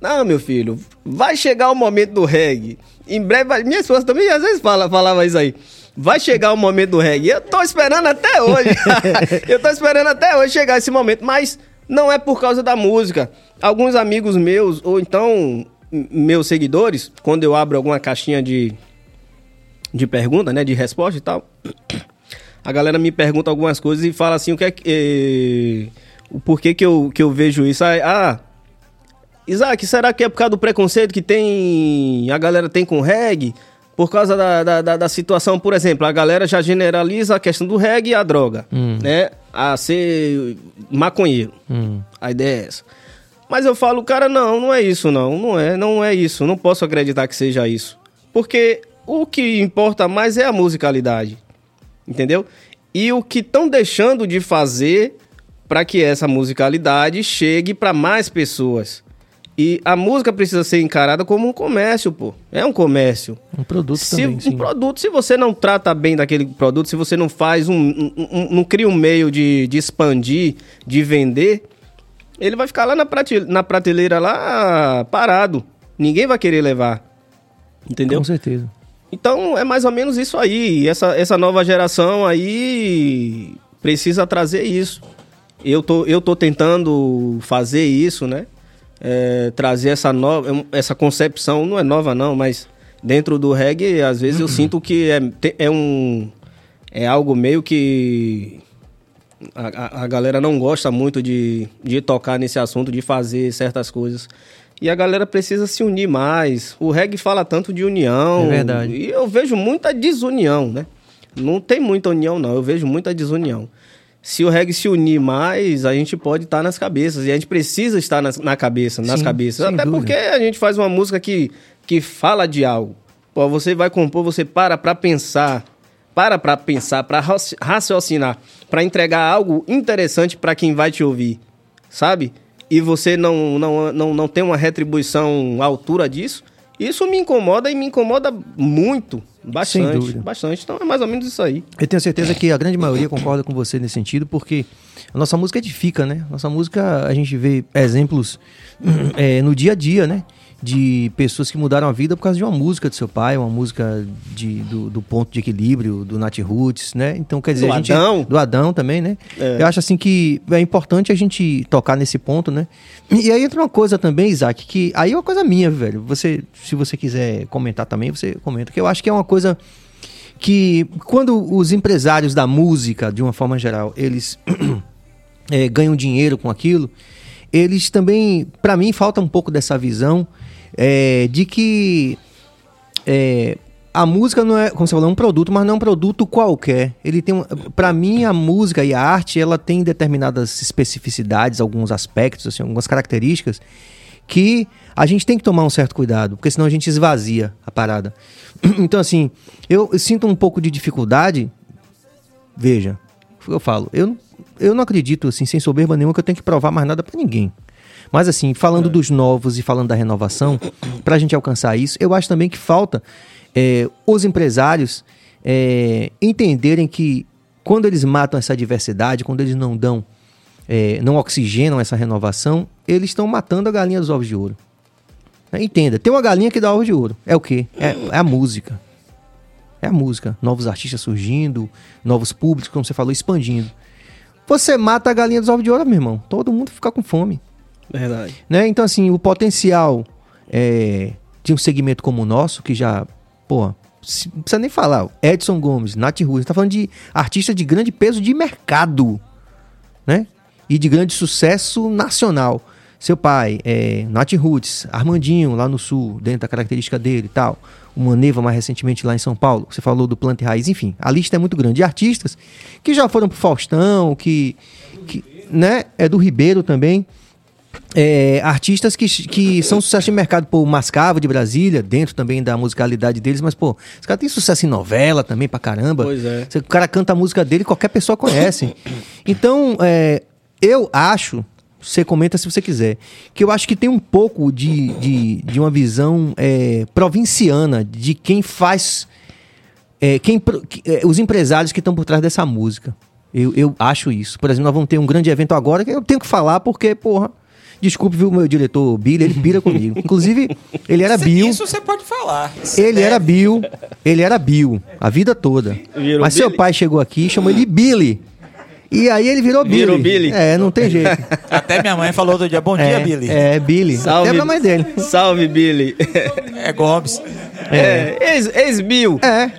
não, meu filho, vai chegar o momento do reggae. Em breve, minha esposa também às vezes fala, falava isso aí. Vai chegar o momento do reggae. Eu tô esperando até hoje. eu tô esperando até hoje chegar esse momento, mas não é por causa da música. Alguns amigos meus, ou então meus seguidores, quando eu abro alguma caixinha de, de pergunta, né, de resposta e tal, a galera me pergunta algumas coisas e fala assim, o que é que, eh, o porquê que eu, que eu vejo isso? Ah, Isaac, será que é por causa do preconceito que tem a galera tem com reggae? Por causa da, da, da- da situação, por exemplo, a galera já generaliza a questão do reggae e a droga, né? A ser maconheiro. A ideia é essa. Mas eu falo, cara, não, não é isso, não. Não é, não é isso. Não posso acreditar que seja isso. Porque o que importa mais é a musicalidade. Entendeu? E o que estão deixando de fazer para que essa musicalidade chegue para mais pessoas. E a música precisa ser encarada como um comércio, pô. É um comércio. Um produto Se, também, um sim. produto, se você não trata bem daquele produto, se você não faz um. um- um- não cria um meio de, de expandir, de vender, ele vai ficar lá na, prate, na prateleira lá parado. Ninguém vai querer levar. Entendeu? Com certeza. Então é mais ou menos isso aí. Essa, essa nova geração aí precisa trazer isso. Eu tô, eu tô tentando fazer isso, né? É, trazer essa nova, essa concepção, não é nova não, mas dentro do reggae, às vezes Uhum. eu sinto que é, é um. É algo meio que. A, a- a galera não gosta muito de, de tocar nesse assunto, de fazer certas coisas. E a galera precisa se unir mais. O reggae fala tanto de união. É verdade. E eu vejo muita desunião, né? Não tem muita união, não. Eu vejo muita desunião. Se o reggae se unir mais, a gente pode estar nas cabeças. E a gente precisa estar nas, na cabeça, nas Sim, cabeças. Até dúvida. porque a gente faz uma música que, que fala de algo. Pô, você vai compor, você para pra pensar. Para pra pensar, pra raci- raciocinar. Pra entregar algo interessante pra quem vai te ouvir. Sabe? E você não, não, não, não tem uma retribuição à altura disso. Isso me incomoda e me incomoda muito. Bastante. dúvida. Bastante. Então é mais ou menos isso aí. Eu tenho certeza que a grande maioria concorda com você nesse sentido, porque a nossa música edifica, né? Nossa música, a gente vê exemplos é, no dia a dia, né? De pessoas que mudaram a vida por causa de uma música do seu pai, uma música de, do, do ponto de equilíbrio, do Nat Roots, né? Então, quer dizer, Do a gente, Adão. do Adão também, né? É. Eu acho assim que é importante a gente tocar nesse ponto, né? E aí entra uma coisa também, Isaac, que aí é uma coisa minha, velho. Você, se você quiser comentar também, você comenta, que eu acho que é uma coisa que quando os empresários da música, de uma forma geral, eles eh, ganham dinheiro com aquilo, eles também, pra mim, falta um pouco dessa visão eh, de que eh, a música não é, como você falou, é um produto, mas não é um produto qualquer. Ele tem, um- pra mim, a música e a arte, ela tem determinadas especificidades, alguns aspectos, assim, algumas características que a gente tem que tomar um certo cuidado, porque senão a gente esvazia a parada. Então, assim, eu, sinto um pouco de dificuldade. Veja, eu falo, eu, eu não acredito, assim, sem soberba nenhuma, que eu tenho que provar mais nada pra ninguém. Mas, assim, falando dos novos e falando da renovação, pra gente alcançar isso, eu acho também que falta é, os empresários é, entenderem que quando eles matam essa diversidade, quando eles não dão, é, não oxigenam essa renovação, eles estão matando a galinha dos ovos de ouro. Entenda, tem uma galinha que dá ovo de ouro. É o quê? É, é a música. É a música. Novos artistas surgindo, novos públicos, como você falou, expandindo. Você mata a galinha dos ovos de ouro, meu irmão. Todo mundo fica com fome. Verdade. Né? Então, assim, o potencial é, de um segmento como o nosso, que já, pô, não precisa nem falar. Edson Gomes, Nath Rui, você tá falando de artistas de grande peso de mercado, né? E de grande sucesso nacional. Seu pai, é, Nath Roots, Armandinho lá no sul, dentro da característica dele e tal. O Maneva mais recentemente lá em São Paulo. Você falou do Planta e Raiz, enfim. A lista é muito grande. De artistas que já foram pro Faustão, que, que né? É do Ribeiro também. É, artistas que, que são sucesso de mercado, pô, Mascavo de Brasília, dentro também da musicalidade deles, mas, pô, os caras têm sucesso em novela também pra caramba. Pois é. O cara canta a música dele, qualquer pessoa conhece. Então, é, eu acho, você comenta se você quiser, que eu acho que tem um pouco de, de, de uma visão é, provinciana de quem faz. é, quem, é, os empresários que estão por trás dessa música. Eu, eu acho isso. Por exemplo, nós vamos ter um grande evento agora que eu tenho que falar porque, porra. Desculpe, viu, meu diretor Billy, ele pira comigo. Inclusive, ele era Bill. Isso você pode falar. Ele é- era Bill, ele era Bill a vida toda. Virou Mas seu Billy? pai chegou aqui e chamou ele de Billy. E aí ele virou Billy. Virou Billy. É, não tem jeito. Até minha mãe falou do dia, bom dia, é, Billy. É, Billy. Salve. Até pra mãe dele. Salve, Billy. É Gomes. É, ex- ex-Bill. É,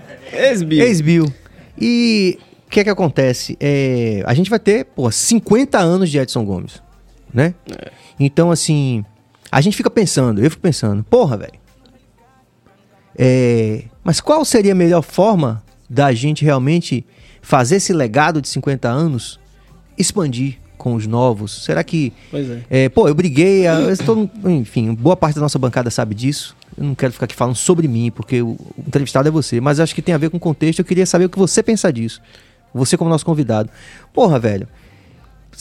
Ex-Bill. ex-Bill. E o que é que acontece? É, a gente vai ter, pô, 50 anos de Edson Gomes, né? Então, assim, a gente fica pensando, eu fico pensando, porra, velho. É, mas qual seria a melhor forma da gente realmente fazer esse legado de 50 anos expandir com os novos? Será que. Pois é. É, pô, eu briguei, a- eu estou- enfim, boa parte da nossa bancada sabe disso. Eu não quero ficar aqui falando sobre mim, porque o, o entrevistado é você, mas acho que tem a ver com o contexto. Eu queria saber o que você pensa disso. Você, como nosso convidado. Porra, velho.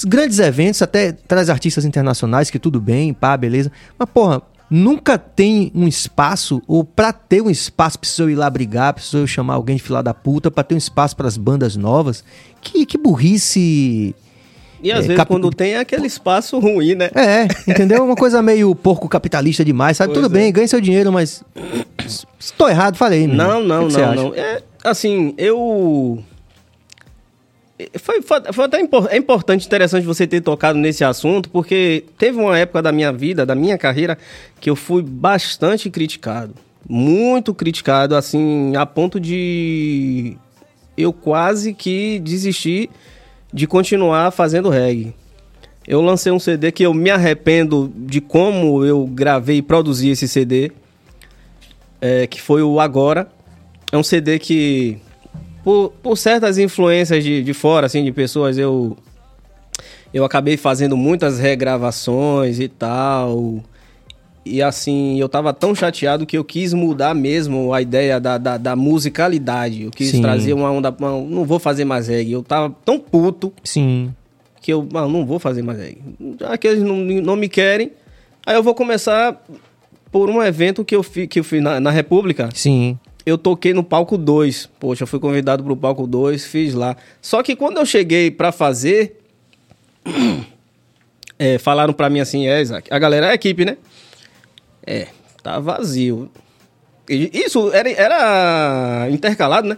Grandes eventos até traz artistas internacionais, que tudo bem, pá, beleza. Mas, porra, nunca tem um espaço, ou pra ter um espaço, precisa eu ir lá brigar, precisa eu chamar alguém de fila da puta, pra ter um espaço pras bandas novas. Que, que burrice. E às É, vezes cap- quando tem é aquele espaço ruim, né? É, entendeu? Uma coisa meio porco capitalista demais, sabe? Pois Tudo é. bem, ganhe seu dinheiro, mas. Tô errado, falei. Não, não, que não, não. É, assim, eu. Foi, foi, foi até impor- é importante, interessante você ter tocado nesse assunto, porque teve uma época da minha vida, da minha carreira, que eu fui bastante criticado. Muito criticado, assim, a ponto de eu quase que desistir de continuar fazendo reggae. Eu lancei um CD que eu me arrependo de como eu gravei e produzi esse CD, é, que foi o Agora. É um CD que, por, por certas influências de, de fora, assim, de pessoas, eu, eu acabei fazendo muitas regravações e tal. E assim, eu tava tão chateado que eu quis mudar mesmo a ideia da, da, da musicalidade. Eu quis Sim. trazer uma onda. uma- não vou fazer mais reggae. Eu tava tão puto Sim. que eu ah, não vou fazer mais reggae. Já que eles não, não me querem, aí eu vou começar por um evento que eu, fi, que eu fiz na, na República. Sim. Eu toquei no palco 2. Poxa, eu fui convidado pro palco 2, fiz lá. Só que quando eu cheguei pra fazer, é, falaram pra mim assim, é, Isaac, a galera é a equipe, né? É, tá vazio. Isso era, era intercalado, né?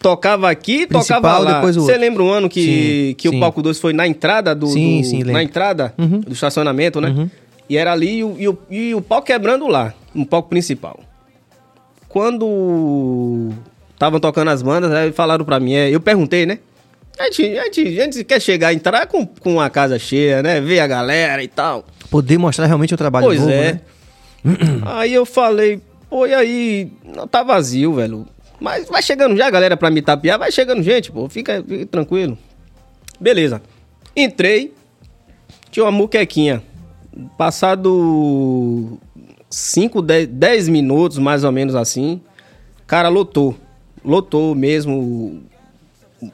Tocava aqui, Principal, tocava lá. depois o Você lembra um ano que, Sim, que sim. o palco 2 foi na entrada do. Sim, do- sim. Na entrada Uhum. do estacionamento, né? E era ali e o, e, o, e o pau quebrando lá, no palco principal. Quando estavam tocando as bandas, aí falaram pra mim, é, eu perguntei, né? A gente, a, gente, a gente quer chegar, entrar com, com a casa cheia, né? Ver a galera e tal. Poder mostrar realmente o trabalho Pois novo, é. né? aí eu falei, pô, e aí? Não, tá vazio, velho. Mas vai chegando já, galera, pra me tapear. Vai chegando gente, pô. Fica, fica tranquilo. Beleza. Entrei. Tinha uma muquequinha. Passado 5, 10 minutos, mais ou menos assim. Cara, lotou. Lotou mesmo.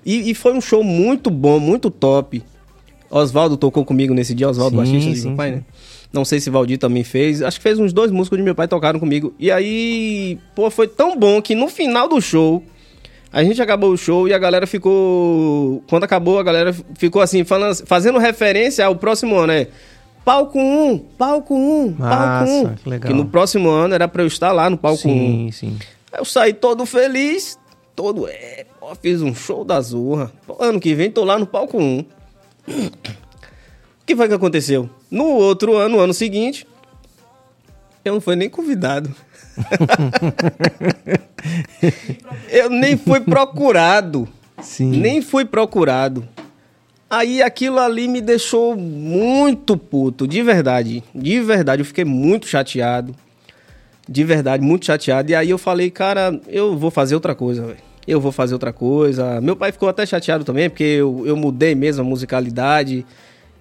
E, e foi um show muito bom, muito top. Oswaldo tocou comigo nesse dia, Oswaldo baixista de meu pai, né? Não sei se Valdir também fez. Acho que fez uns dois músicos de meu pai tocaram comigo. E aí, pô, foi tão bom que no final do show, a gente acabou o show e a galera ficou. Quando acabou, a galera ficou assim, falando, fazendo referência ao próximo ano, né? Palco 1, palco 1, palco Massa, 1. que legal. Que no próximo ano era pra eu estar lá no palco 1. Sim, sim. Aí eu saí todo feliz, todo. É, pô, fiz um show da Zorra. Ano que vem tô lá no palco 1. O que foi que aconteceu? No outro ano, no ano seguinte, eu não fui nem convidado. eu nem fui procurado. Sim. Nem fui procurado. Aí aquilo ali me deixou muito puto, de verdade. De verdade, eu fiquei muito chateado. De verdade, muito chateado. E aí eu falei, cara, eu vou fazer outra coisa, velho. Eu vou fazer outra coisa. Meu pai ficou até chateado também, porque eu, eu mudei mesmo a musicalidade.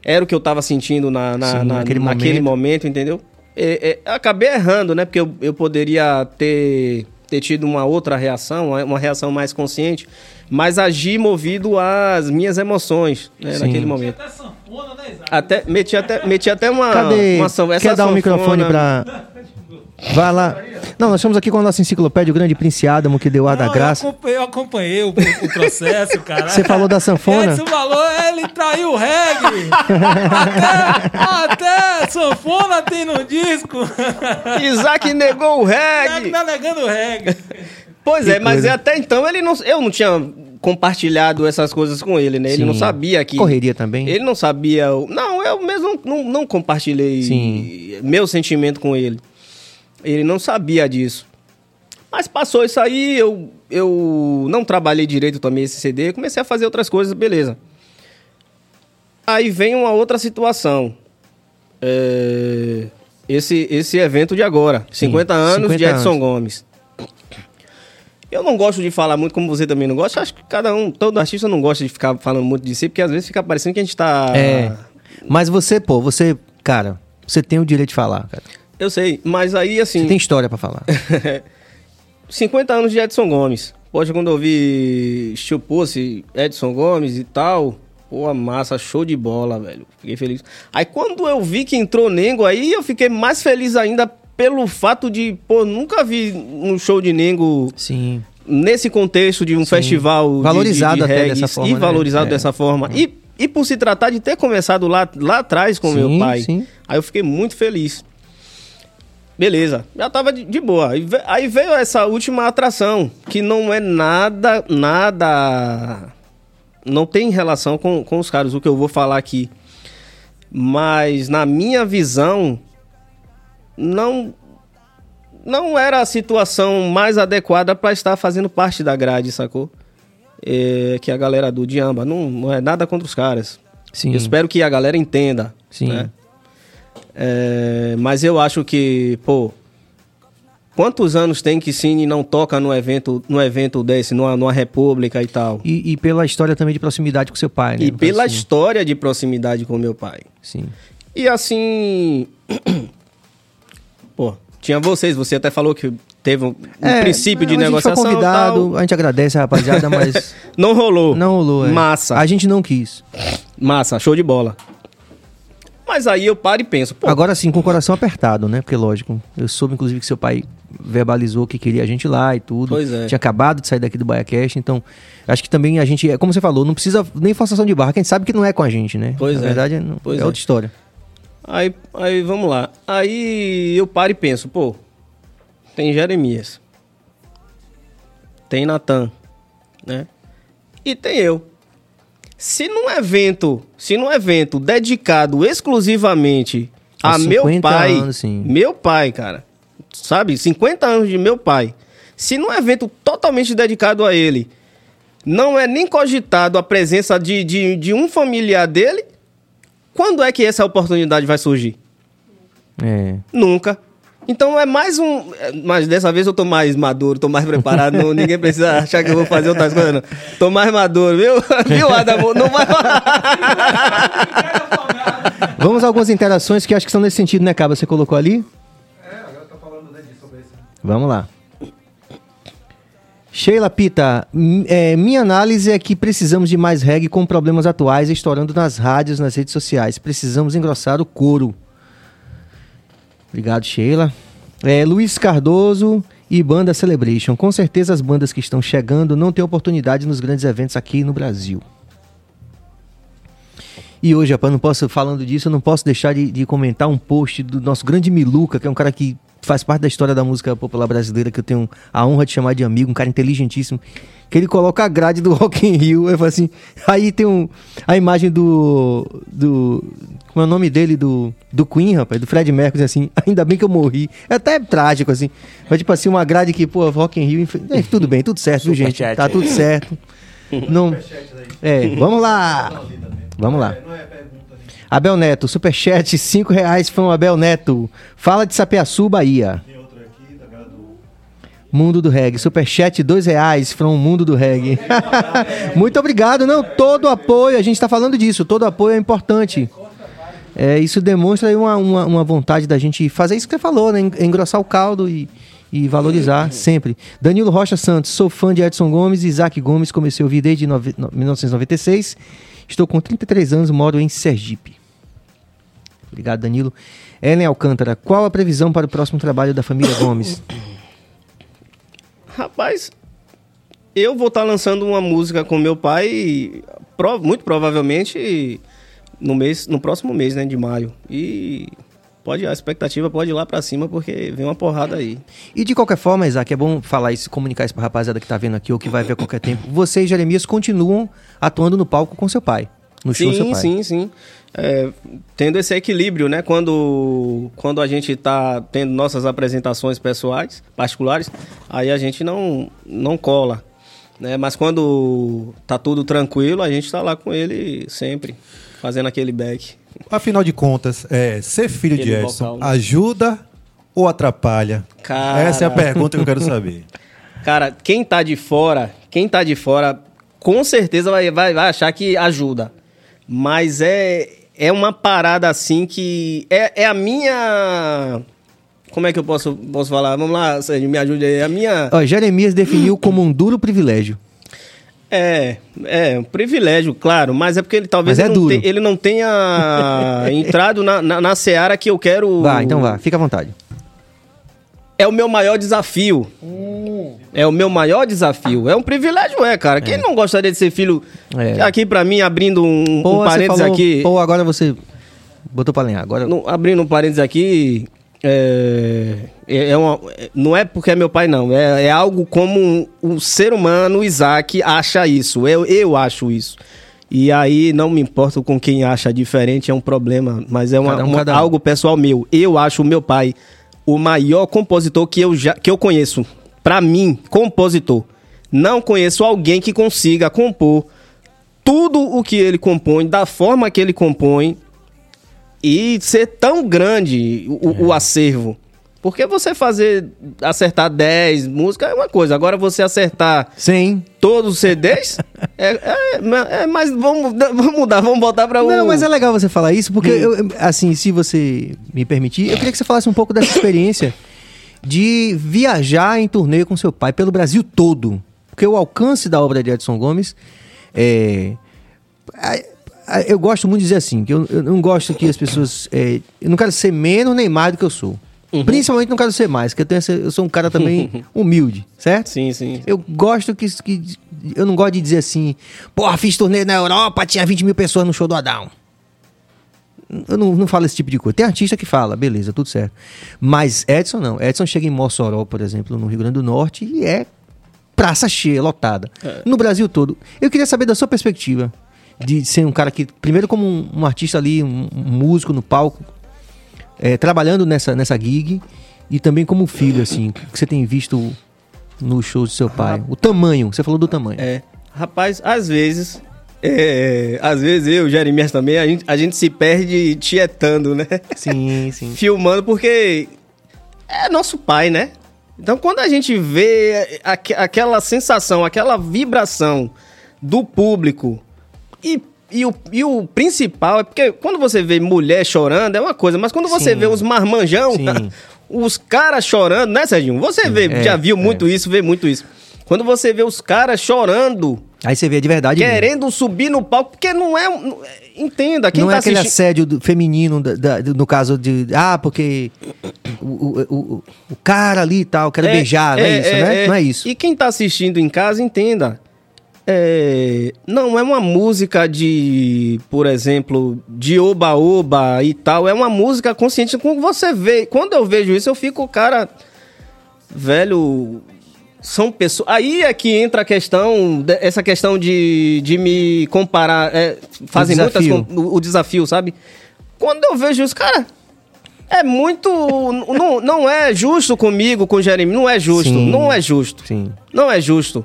Era o que eu tava sentindo na, na- Sim, na- naquele naquele, momento. momento. entendeu? É, é, acabei errando, né? Porque eu, eu poderia ter, ter tido uma outra reação, uma- uma reação mais consciente, mas agi movido às minhas emoções né, naquele momento. Até sanfona, né, Isaac? Até, meti, até, meti até uma. Cadê? uma Quer dar o sanfona- microfone pra. Vai lá. Não, nós estamos aqui com a nossa enciclopédia, o grande Prince Adamo, que deu a da graça. Eu acompanhei, eu acompanhei o, o processo, cara. Você falou da sanfona? Edson falou, ele traiu o reggae. até, até sanfona tem no disco. Isaac negou o Ele reggae. tá negando o reggae. Pois é, mas até então ele não, eu não tinha compartilhado essas coisas com ele, né? Ele Sim. não sabia que. Correria também. Ele não sabia. Não, eu mesmo não, não compartilhei Sim. meu sentimento com ele. Ele não sabia disso. Mas passou isso aí, eu, eu não trabalhei direito também esse CD, comecei a fazer outras coisas, beleza. Aí vem uma outra situação. É, esse, esse evento de agora, 50 anos 50 de Edson anos. Gomes. Eu não gosto de falar muito, como você também não gosta. Acho que cada um, todo artista não gosta de ficar falando muito de si, porque às vezes fica parecendo que a gente tá. É. Mas você, pô, você, cara, você tem o direito de falar, cara. Eu sei, mas aí assim. Você tem história pra falar. 50 anos de Edson Gomes. Poxa, quando eu vi Chuposse, Edson Gomes e tal, pô, massa, show de bola, velho. Fiquei feliz. Aí quando eu vi que entrou Nengo, aí eu fiquei mais feliz ainda pelo fato de, pô, nunca vi um show de Nengo Sim. nesse contexto de um festival de- Valorizado de, de até reggae dessa forma, e né? valorizado É. dessa forma. E, e por se tratar de ter começado lá, lá atrás com Sim, meu pai, sim. aí eu fiquei muito feliz. Beleza, já tava de, de boa. Aí veio essa última atração, que não é nada, nada. Não tem relação com, com os caras, o que eu vou falar aqui. Mas na minha visão, não não era a situação mais adequada para estar fazendo parte da grade, sacou? É, que a galera do Diamba. Não, não é nada contra os caras. Sim. Eu espero que a galera entenda. Sim. né? É, mas eu acho que, pô, quantos anos tem que Cine não toca no evento, no evento desse, numa, numa república e tal? E, e pela história também de proximidade com seu pai, né? E pela caso, sim. história de proximidade com meu pai. Sim. E assim. Tinha vocês, você até falou que teve um, É, princípio de a gente negociação. foi convidado, tal. a gente agradece, rapaziada, mas Não rolou. não rolou. é. Massa. A gente não quis. Massa, show de bola. Mas aí eu paro e penso, pô, Agora sim, com o coração apertado, né? Porque, lógico, eu soube, inclusive, que seu pai verbalizou que queria a gente lá e tudo. Pois é. Tinha acabado de sair daqui do BaiaCast, então acho que também a gente, é como você falou, não precisa nem forçação de barra, que a gente sabe que não é com a gente, né? Pois Na é. verdade, é, não- Pois é é. outra história. Aí, aí vamos lá. Aí eu paro e penso, pô, tem Jeremias. Tem Natan, né? E tem eu. Se num evento, se num evento dedicado exclusivamente Há a meu 50 pai, anos, meu pai, cara, sabe? 50 anos de meu pai. Se num evento totalmente dedicado a ele, não é nem cogitado a presença de, de, de um familiar dele, quando é que essa oportunidade vai surgir? É. Nunca. Então é mais um. é, Mas dessa vez eu tô mais maduro, tô mais preparado. não- ninguém precisa achar que eu vou fazer outras coisas, não. Tô mais maduro, viu? Viu, Adamo? Não vai. Vamos a algumas interações que acho que são nesse sentido, né, Caba? Você colocou ali? É, agora tá falando sobre isso. Vamos lá. Sheila Pita, é, minha análise é que precisamos de mais reggae com problemas atuais estourando nas rádios, nas redes sociais. Precisamos engrossar o couro. Obrigado, Sheila. É, Luiz Cardoso e Banda Celebration. Com certeza as bandas que estão chegando não têm oportunidade nos grandes eventos aqui no Brasil. E hoje, rapaz, não posso, falando disso, eu não posso deixar de, de comentar um post do nosso grande Miluca, que é um cara que faz parte da história da música popular brasileira, que eu tenho a honra de chamar de amigo, um cara inteligentíssimo, que ele coloca a grade do Rock in Rio, eu falo assim, aí tem um, a imagem do, do, como é o nome dele, do, do Queen, rapaz, do Fred Mercury, assim, ainda bem que eu morri, é até trágico, assim, mas tipo assim, uma grade que, pô, Rock in Rio, é, tudo bem, tudo certo, viu, gente, tá tudo certo, não, é, vamos lá, vamos lá. Abel Neto, superchat, 5 reais from Abel Neto. Fala de Sapeaçu, Bahia. Mundo do Reggae, superchat, 2 reais from Mundo do Reggae. Muito obrigado, não, todo apoio, a gente está falando disso, todo apoio é importante. É, isso demonstra uma, uma, uma vontade da gente fazer isso que você falou, né? en- Engrossar o caldo e, e valorizar sempre. Danilo Rocha Santos, sou fã de Edson Gomes e Isaac Gomes, comecei a ouvir desde nove- no- 1996. Estou com 33 anos, moro em Sergipe. Obrigado, Danilo. Ellen Alcântara, qual a previsão para o próximo trabalho da família Gomes? Rapaz, eu vou estar lançando uma música com meu pai, muito provavelmente no mês, no próximo mês, né, de maio. E pode a expectativa pode ir lá pra cima porque vem uma porrada aí. E de qualquer forma, Isaac, é bom falar isso, comunicar isso pra rapaziada que tá vendo aqui ou que vai ver a qualquer tempo. Você e Jeremias continuam atuando no palco com seu pai. No show do seu Sim, pai. sim, sim. É, tendo esse equilíbrio, né? Quando, quando a gente tá tendo nossas apresentações pessoais, particulares, aí a gente não, não cola. Né? Mas quando tá tudo tranquilo, a gente tá lá com ele sempre, fazendo aquele back. Afinal de contas, é, ser filho de Aquele Edson vocal, né? ajuda ou atrapalha? Cara. Essa é a pergunta que eu quero saber. Cara, quem tá de fora, quem tá de fora, com certeza vai, vai, vai achar que ajuda. Mas é, é uma parada assim que. É, é a minha. Como é que eu posso, posso falar? Vamos lá, Sérgio, me ajude aí. É A minha. Ó, Jeremias definiu como um duro privilégio. É, é, um privilégio, claro, mas é porque ele talvez Mas é ele, não te- ele não tenha entrado na, na, na seara que eu quero. Vá, então vá, fica à vontade. É o meu maior desafio. É o meu maior desafio. É um privilégio, é, cara. Quem não gostaria de ser filho. É. Aqui pra mim, abrindo um, Pô, um parênteses falou- aqui. Pô, agora você botou pra lenhar. Agora... no- abrindo um parênteses aqui. É, é, é uma- não é porque é meu pai, não. É, é algo como um, um ser humano, o Isaac, acha isso. Eu, eu acho isso. E aí não me importo com quem acha diferente, é um problema. Mas é uma- Cada um, uma- cada um. algo pessoal meu. Eu acho o meu pai o maior compositor que eu, já, que eu conheço. Pra mim, compositor. Não conheço alguém que consiga compor tudo o que ele compõe, da forma que ele compõe, e ser tão grande o, o acervo. Porque você fazer, acertar 10 músicas é uma coisa, agora você acertar Sim. todos os CDs, é, é, é, mas vamos, vamos mudar, vamos voltar para o... Não, mas é legal você falar isso, porque, eu, assim, se você me permitir, eu queria que você falasse um pouco dessa experiência de viajar em turnê com seu pai pelo Brasil todo. Porque o alcance da obra de Edson Gomes é. A- a- Eu gosto muito de dizer assim, que eu, eu não gosto que as pessoas. é, eu não quero ser menos nem mais do que eu sou. Uhum. Principalmente não quero ser mais, porque eu, tenho essa- eu sou um cara também humilde, certo? Sim, sim. Eu gosto que, que. Eu não gosto de dizer assim, porra, fiz turnê na Europa, tinha 20 mil pessoas no show do Adão. Eu não, não falo esse tipo de coisa. Tem artista que fala, beleza, tudo certo. Mas Edson não. Edson chega em Mossoró, por exemplo, no Rio Grande do Norte, e é praça cheia, lotada. No Brasil todo. Eu queria saber da sua perspectiva. De ser um cara que, primeiro, como um, um artista ali, um, um músico no palco, é, trabalhando nessa, nessa gig, e também como filho, assim, que você tem visto nos shows do seu pai. O tamanho, você falou do tamanho. É. Rapaz, às vezes. É, às vezes eu, Jeremias também, a gente, a gente se perde tietando, né? Sim, sim. Filmando, porque é nosso pai, né? Então quando a gente vê aque- aquela sensação, aquela vibração do público, e, e, o, e o principal é porque quando você vê mulher chorando é uma coisa, mas quando você Sim. vê os marmanjão, os caras chorando, né, Serginho? Você vê, é, já viu muito isso, vê muito isso. Quando você vê os caras chorando, Aí você vê de verdade. mesmo. querendo subir no palco, porque não é. Entenda, quem não tá é aquele assistindo. assédio do- feminino, da- da- do- no caso de. Ah, porque o, o, o, o cara ali e tal, quero beijar, não é, isso, né? Não é isso. E quem tá assistindo em casa, entenda. É, não é uma música de, por exemplo, de oba-oba e tal. É uma música consciente. Quando você vê, quando eu vejo isso, eu fico, cara, velho. São pessoas. Aí é que entra a questão, essa questão de, de me comparar. é, fazem muitas. desafio. com- O, o desafio, sabe? Quando eu vejo isso, cara, é muito. não, não é justo comigo, com o Jeremy. Não é justo. Sim. Não é justo. Sim. Não é justo.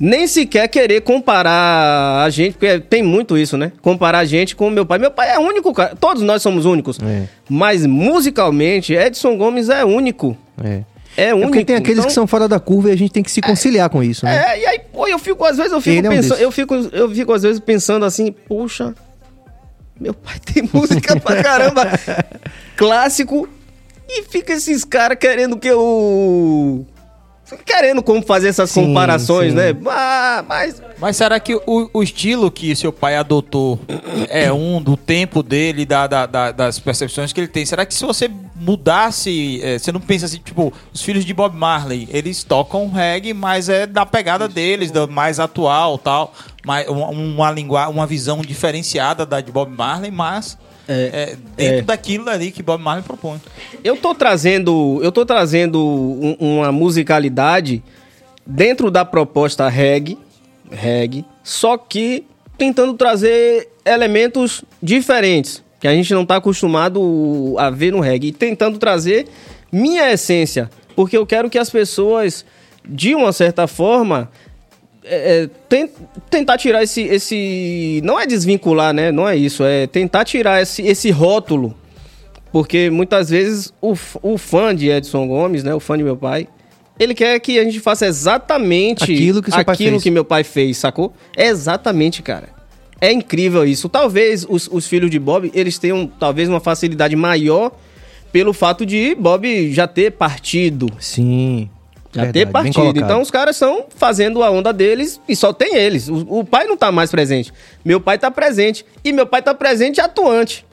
Nem sequer querer comparar a gente, porque tem muito isso, né? Comparar a gente com meu pai. Meu pai é único, cara. Todos nós somos únicos. É. Mas musicalmente, Edson Gomes é único. É. É É único. porque tem aqueles Então, que são fora da curva e a gente tem que se conciliar com isso, né? É, e aí, pô, eu fico, às vezes eu fico Ele é um pensando, eu fico, eu fico às vezes pensando assim, puxa, meu pai tem música pra caramba, clássico, e fica esses caras querendo que eu... Querendo como fazer essas Sim, comparações, sim. né? Ah, mas Mas será que o, o estilo que seu pai adotou é um do tempo dele, da, da- da- das percepções que ele tem? Será que se você mudasse, eh, você não pensa assim, tipo, os filhos de Bob Marley, eles tocam reggae, mas é da pegada deles, da mais atual, tal, mais, uma, uma língua, uma visão diferenciada da de Bob Marley, mas é, dentro é. daquilo ali que Bob Marley propõe. Eu tô trazendo, eu tô trazendo um- uma musicalidade dentro da proposta reggae, reggae, só que tentando trazer elementos diferentes que a gente não tá acostumado a ver no reggae, e tentando trazer minha essência, porque eu quero que as pessoas de uma certa forma é, é, ten- tentar tirar esse, esse. Não é desvincular, né? Não é isso. É tentar tirar esse, esse rótulo. Porque muitas vezes o, o fã de Edson Gomes, né? O fã de meu pai, ele quer que a gente faça exatamente Aquilo que seu pai aquilo fez. que meu pai fez, sacou? É exatamente, cara. É incrível isso. Talvez os, os filhos de Bob, eles tenham talvez uma facilidade maior pelo fato de Bob já ter partido. Sim. Já Verdade, ter bem partido. Então os caras estão fazendo a onda deles e só tem eles. O, o pai não tá mais presente. Meu pai tá presente. E meu pai tá presente e atuante.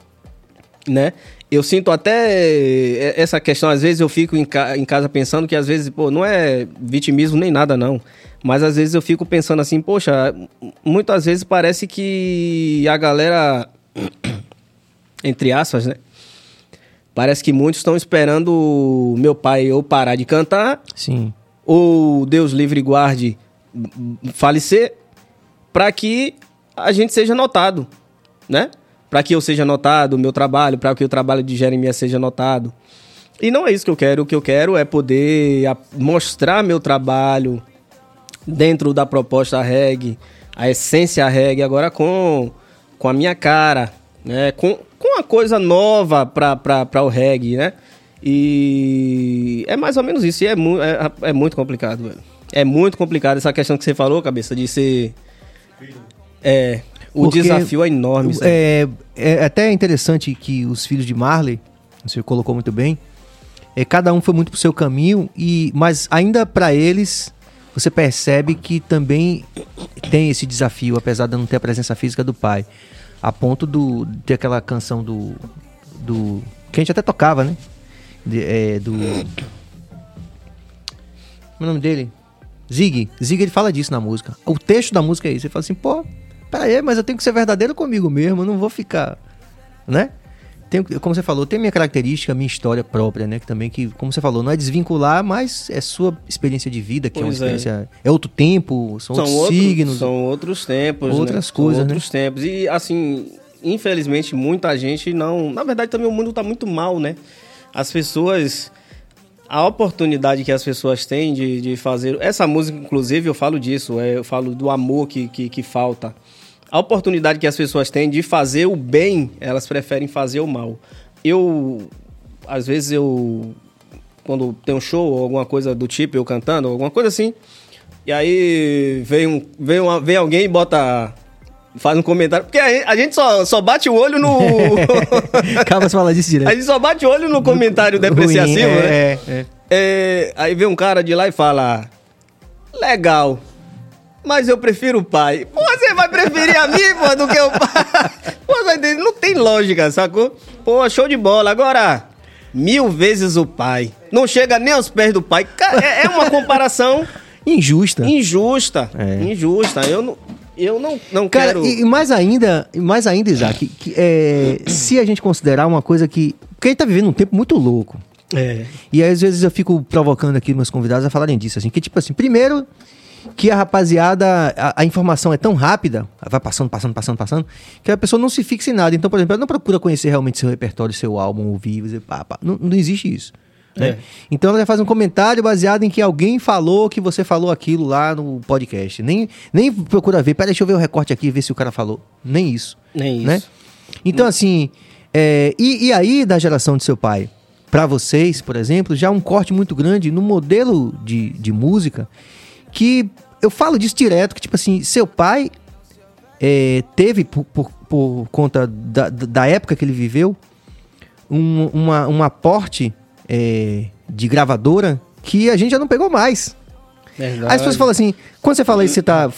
Né? Eu sinto até eh, essa questão, às vezes eu fico em, ca- em casa pensando que às vezes, pô, não é vitimismo nem nada, não. Mas às vezes eu fico pensando assim, poxa, muitas vezes parece que a galera, entre aspas, né? Parece que muitos estão esperando meu pai ou parar de cantar Sim. ou Deus livre e guarde m- m- falecer, para que a gente seja notado, né? Para que eu seja notado, o meu trabalho, para que o trabalho de Jeremias seja notado. E não é isso que eu quero. O que eu quero é poder mostrar meu trabalho dentro da proposta reggae, a essência reggae, agora com, com a minha cara, né? Com uma coisa nova para o reggae, né? E é mais ou menos isso. E é, mu é, é muito complicado, velho. É muito complicado essa questão que você falou, cabeça, de ser. É. O Porque desafio é enorme. É, é até interessante que os filhos de Marley, você colocou muito bem, é, cada um foi muito pro seu caminho, e mas ainda para eles você percebe que também tem esse desafio, apesar de não ter a presença física do pai. A ponto do, de aquela canção do. do que a gente até tocava, né? De- é, do. Como é o nome dele? Zig. Zig ele fala disso na música. O texto da música é isso. Ele fala assim, pô, peraí, mas eu tenho que ser verdadeiro comigo mesmo, eu não vou ficar. Né? Tenho, como você falou, tem minha característica, minha história própria, né? Que também, que, como você falou, não é desvincular, mas é sua experiência de vida, que Pois é uma é. experiência. É. outro tempo, são, outros outros- signos. São outros tempos. Outras né? coisas, São né? outros tempos. E, assim, infelizmente, muita gente não. Na verdade, também o mundo tá muito mal, né? As pessoas. A oportunidade que as pessoas têm de, de fazer. Essa música, inclusive, eu falo disso. é, eu falo do amor que, que, que falta. A oportunidade que as pessoas têm de fazer o bem, elas preferem fazer o mal. Eu. Às vezes eu quando tem um show ou alguma coisa do tipo, eu cantando, alguma coisa assim. E aí vem, um, vem, uma, vem alguém e bota. Faz um comentário. Porque a, a gente só, só bate o olho no. Acaba fala disso a direto. gente só bate o olho no comentário depreciativo, Ruim, né? é, é. É, aí vem um cara de lá e fala: Legal, mas eu prefiro o pai. Pô, você vai preferir a mim, pô, do que o pai? Pô, não tem lógica, sacou? Pô, show de bola. Agora, mil vezes o pai. Não chega nem aos pés do pai. É, é uma comparação Injusta. injusta. É. Injusta. Eu não, eu não, não Cara, quero. e, e mais ainda, e mais ainda, Isaac, que, é, se a gente considerar uma coisa que. Porque a gente tá vivendo um tempo muito louco. É. E aí, às vezes, eu fico provocando aqui meus convidados a falarem disso, assim, que tipo assim, primeiro que a rapaziada, a, a informação é tão rápida, vai passando, passando, passando, passando, que a pessoa não se fixa em nada. Então, por exemplo, ela não procura conhecer realmente seu repertório, seu álbum, ouvir, dizer, pá, pá. Não, não existe isso. Né? É. Então ela já faz um comentário baseado em que alguém falou que você falou aquilo lá no podcast. Nem, nem procura ver, pera, deixa eu ver o recorte aqui, ver se o cara falou. Nem isso. Nem isso. Né? Então, assim, é, e, e aí da geração de seu pai, pra vocês, por exemplo, já um corte muito grande no modelo de, de música que eu falo disso direto, que tipo assim, seu pai é, teve, por, por, por conta da, da época que ele viveu, um, uma, um aporte é, de gravadora que a gente já não pegou mais. Verdade. Aí as pessoas falam assim, quando você fala isso, você tá.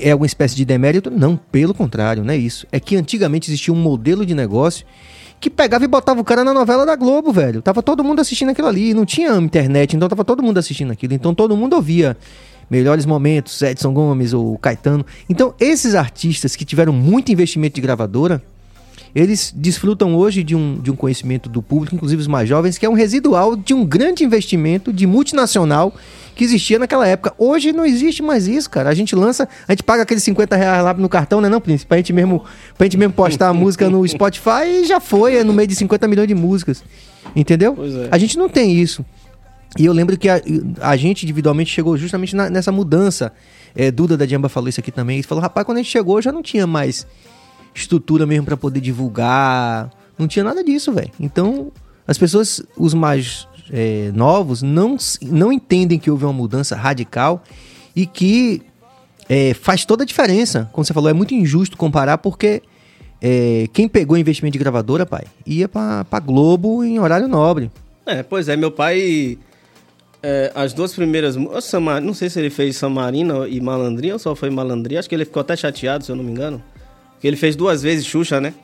É alguma espécie de demérito? Não, pelo contrário, não é isso. É que antigamente existia um modelo de negócio que pegava e botava o cara na novela da Globo, velho. Tava todo mundo assistindo aquilo ali. Não tinha internet, então tava todo mundo assistindo aquilo. Então todo mundo ouvia melhores momentos, Edson Gomes ou Caetano. Então, esses artistas que tiveram muito investimento de gravadora, eles desfrutam hoje de um, de um conhecimento do público, inclusive os mais jovens, que é um residual de um grande investimento de multinacional que existia naquela época. Hoje não existe mais isso, cara. A gente lança, a gente paga aqueles 50 reais lá no cartão, né, não, Príncipe? Pra gente mesmo, pra gente mesmo postar a música no Spotify e já foi, é no meio de 50 milhões de músicas. Entendeu? Pois é. A gente não tem isso. E eu lembro que a, a gente individualmente chegou justamente na- nessa mudança. É, Duda da Jamba falou isso aqui também. Ele falou, rapaz, quando a gente chegou já não tinha mais estrutura mesmo pra poder divulgar. Não tinha nada disso, velho. Então, as pessoas, os mais é, novos, não, não entendem que houve uma mudança radical e que é, faz toda a diferença. Como você falou, é muito injusto comparar porque é, quem pegou investimento de gravadora, pai, ia pra, pra Globo em horário nobre. É, pois é, meu pai. É, as duas primeiras. Samar- Não sei se ele fez Samarina e Malandrinha ou só foi Malandrinha. Acho que ele ficou até chateado, se eu não me engano. Porque ele fez duas vezes Xuxa, né?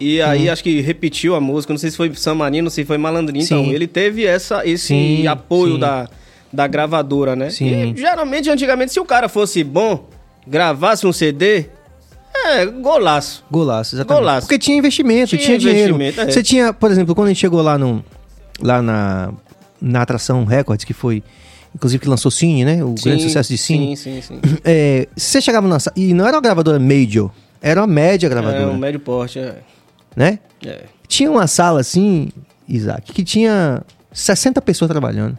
E aí acho que repetiu a música. Não sei se foi Samarina ou se foi Malandrinha. Então, Sim. ele teve essa, esse Sim, apoio sim. Da, da gravadora, né? Sim. E geralmente, antigamente, se o cara fosse bom, gravasse um CD, é golaço. Golaço, exatamente. Golaço. Porque tinha investimento, Tinha tinha, dinheiro. investimento, é. Você tinha, por exemplo, quando a gente chegou lá, no, lá na, na atração Records, que foi, inclusive, que lançou Cine, né? O grande Sim, sucesso de Cine. Sim, sim, sim. É, você chegava na E não era uma gravadora major, era uma média É gravadora, um médio porte, é. né? é. Tinha uma sala assim, Isaac, que tinha 60 pessoas trabalhando.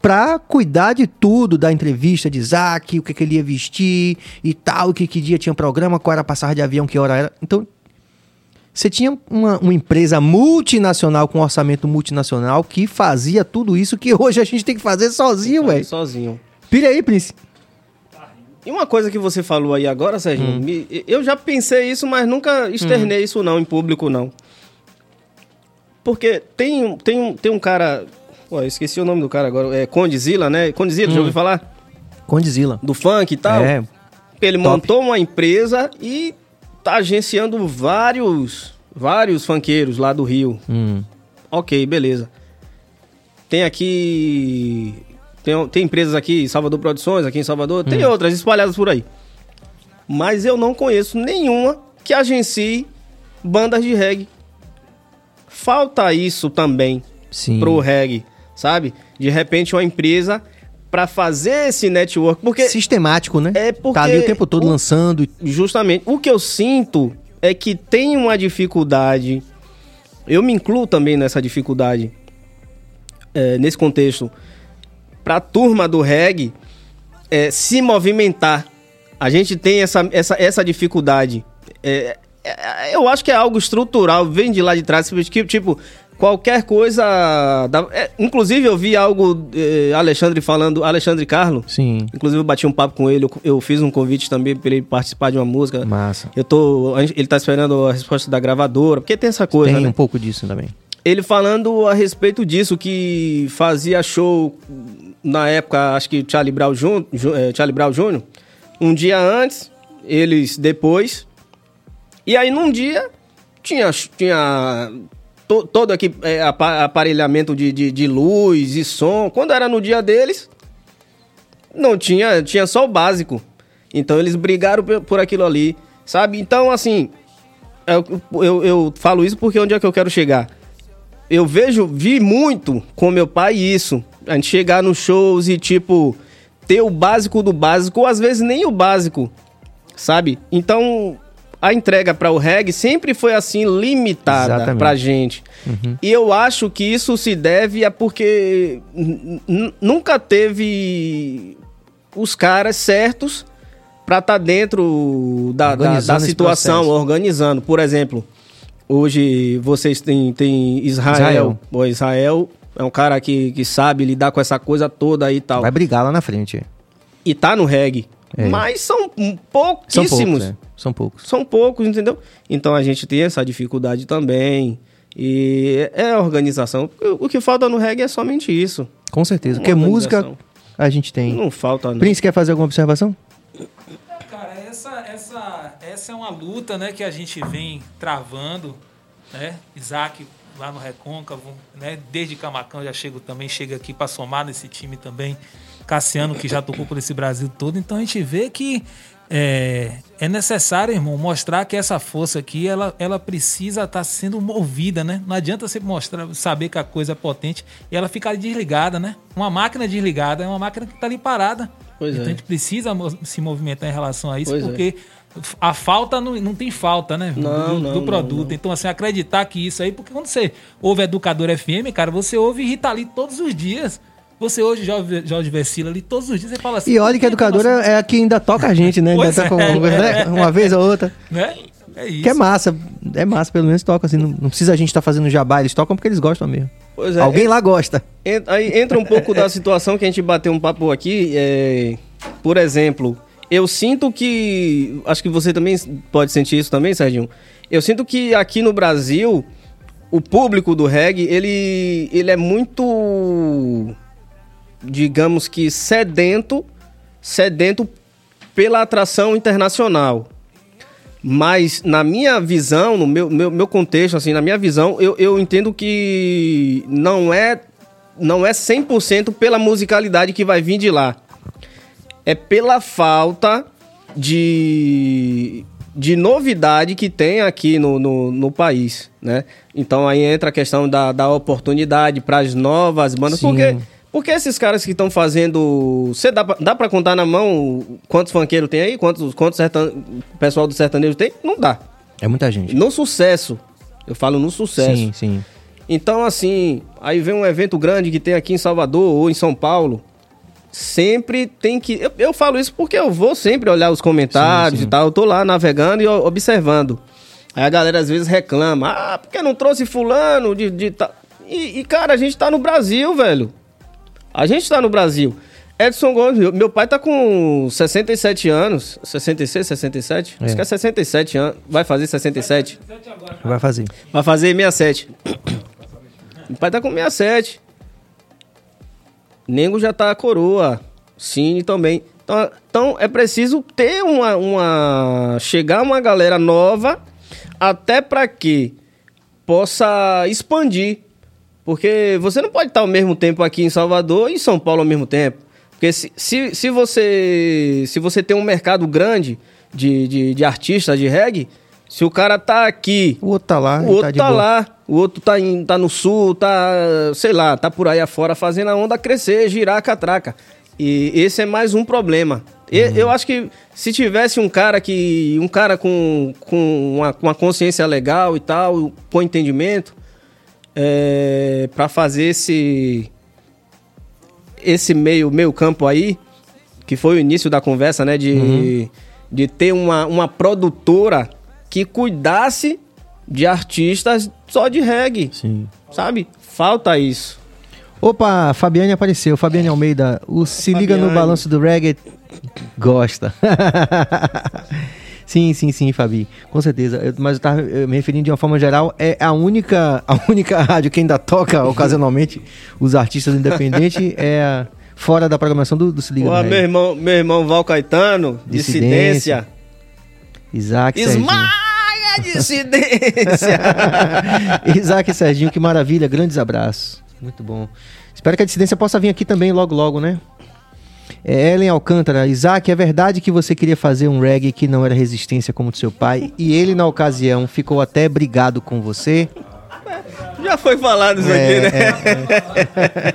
Pra cuidar de tudo, da entrevista de Isaac, o que, que ele ia vestir e tal, que, que dia tinha programa, qual era a passagem de avião, que hora era. Então, você tinha uma, uma empresa multinacional com orçamento multinacional que fazia tudo isso que hoje a gente tem que fazer sozinho, velho. Sozinho. Pira aí, Prince. E uma coisa que você falou aí agora, Sérgio, Hum. me- eu já pensei isso, mas nunca externei isso não, em público não. Porque tem, um- tem, tem um cara... Pô, eu esqueci o nome do cara agora. É Condizila, né? Condizila, já ouviu falar? Condizila. Do funk e tal? Hum. É, Ele top. montou uma empresa e tá agenciando vários, vários funkeiros lá do Rio. hum, Ok, beleza. Tem aqui. Tem, tem empresas aqui, Salvador Produções, aqui em Salvador, tem outras espalhadas por aí. Mas eu não conheço nenhuma que agencie bandas de reggae. Falta isso também sim. pro reggae, sabe? De repente uma empresa pra fazer esse network, porque Sistemático, né? É porque Tá ali o tempo todo o- lançando. Justamente. O que eu sinto é que tem uma dificuldade. Eu me incluo também nessa dificuldade. é, nesse contexto. Pra turma do reggae é, se movimentar. A gente tem essa, essa, essa dificuldade. É, é, eu acho que é algo estrutural, vem de lá de trás. Tipo, qualquer coisa. dá- é, inclusive, eu vi algo. é, Alexandre falando. Alexandre Carlo. Sim. Inclusive, eu bati um papo com ele, eu, eu fiz um convite também para ele participar de uma música. Massa. Eu tô. Ele tá esperando a resposta da gravadora, porque tem essa coisa, Tem né? um pouco disso também. Ele falando a respeito disso, que fazia show na época, acho que Charlie Brown, Jun, Ju- Charlie Brown Jr., um dia antes, eles depois. E aí num dia tinha, tinha to- todo aqui apa- aparelhamento de, de, de luz e som. Quando era no dia deles, não tinha, tinha só o básico. Então eles brigaram por, aquilo ali, sabe? Então, assim, eu, eu, eu falo isso porque onde é que eu quero chegar? Eu vejo, vi muito com meu pai isso. A gente chegar nos shows e, tipo, ter o básico do básico, ou às vezes nem o básico, sabe? Então, a entrega para o reggae sempre foi assim, limitada Exatamente. pra gente. E eu acho que isso se deve a porque nunca teve os caras certos pra estar dentro da, da, da situação, organizando. Por exemplo, hoje vocês têm, têm Israel. Israel. Israel é um cara que, que sabe lidar com essa coisa toda aí e tal. Vai brigar lá na frente. E tá no reggae. É. Mas são São pouquíssimos. poucos, né? São poucos. São poucos, entendeu? Então a gente tem essa dificuldade também. E é a organização. O que falta no reggae é somente isso. Com certeza. Uma Porque música a gente tem. Não falta, não. Prince, quer fazer alguma observação? Cara, essa, essa, essa é uma luta né, que a gente vem travando, né? Isaac lá no Recôncavo, né? Desde Camacão já chego também, chega aqui para somar nesse time também. Cassiano, que já tocou por esse Brasil todo. Então a gente vê que é, é necessário, irmão, mostrar que essa força aqui, ela, ela precisa estar sendo movida, né? Não adianta você mostrar, saber que a coisa é potente e ela ficar desligada, né? Uma máquina desligada é uma máquina que está ali parada. Pois então é. a gente precisa se movimentar em relação a isso, Pois é. porque a falta não, não tem falta, né? Não, do, não, do produto. não. Então, assim, acreditar que isso aí, porque quando você ouve Educador FM, cara, você ouve Rita Lee todos os dias. Você ouve Jorge, Jorge Versila ali todos os dias, você fala assim. E olha que a educadora é a que ainda toca a gente, né? Ainda tá com- é. né? Uma vez ou outra. Né? É isso. Que é massa. É massa, pelo menos toca. Assim, não, não precisa a gente estar fazendo jabá, eles tocam porque eles gostam mesmo. Pois é, Alguém lá gosta. En- Aí entra um pouco da situação que a gente bateu um papo aqui. é, por exemplo, eu sinto que. Acho que você também pode sentir isso também, Serginho. Eu sinto que aqui no Brasil, o público do reggae, ele, ele é muito. Digamos que sedento. Sedento pela atração internacional. Mas na minha visão, no meu, meu, meu contexto, assim, na minha visão, eu, eu entendo que não é, não é 100% pela musicalidade que vai vir de lá. É pela falta de, de novidade que tem aqui no, no, no país, né? Então aí entra a questão da, da oportunidade para as novas bandas. Sim. Porque, porque esses caras que estão fazendo... Você dá, pra- dá para contar na mão quantos funkeiros tem aí? Quantos, quantos sertan... pessoal do sertanejo tem? Não dá. É muita gente. No sucesso. Eu falo no sucesso. Sim, sim. Então, assim, aí vem um evento grande que tem aqui em Salvador ou em São Paulo. Sempre tem que. Eu, eu falo isso porque eu vou sempre olhar os comentários e tal. Eu tô lá navegando e observando. Aí a galera às vezes reclama: ah, porque não trouxe Fulano de. de ta-" e, e, cara, a gente tá no Brasil, velho. A gente tá no Brasil. Edson Gomes, meu- pai tá com 67 anos. 66, 67? Acho que é 67 anos. Vai fazer 67. Vai fazer. Vai fazer 67. Meu pai tá com 67. Nego já tá coroa. Cine também. Então, então é preciso ter uma, uma. chegar uma galera nova, até pra que possa expandir. Porque você não pode estar ao mesmo tempo aqui em Salvador e em São Paulo ao mesmo tempo. Porque se, se, se você se você tem um mercado grande de, de, de artistas de reggae, se o cara tá aqui O outro tá lá. o outro tá, boa. lá, o outro tá, em, tá no sul, tá, sei lá, tá por aí afora fazendo a onda crescer, girar a catraca. E esse é mais um problema. E- Uhum. Eu acho que se tivesse um cara que. um cara com, com, uma, uma consciência legal e tal, com entendimento, é, para fazer esse. esse meio, meio campo aí, que foi o início da conversa, né? De, Uhum. de ter uma, uma produtora que cuidasse de artistas só de reggae. Sim. Sabe? Falta isso. Opa, Fabiane apareceu. Fabiane Almeida, o Se Liga no Fabiane. Balanço do Reggae gosta. sim, sim, sim, Fabi. Com certeza. Eu- mas eu tava eh, me referindo de uma forma geral. É a única, a única rádio que ainda toca ocasionalmente os artistas independentes é a- fora da programação do, do Se Liga no meu irmão, meu irmão Val Caetano, Dissidência. dissidência. Isaac. Esmaga dissidência! Isaac e Serginho, que maravilha. Grandes abraços. Muito bom. Espero que a dissidência possa vir aqui também logo, logo, né? É, Ellen Alcântara, Isaac, é verdade que você queria fazer um reggae que não era resistência como o do seu pai e ele, na ocasião, ficou até brigado com você? Já foi falado isso É, aqui, né?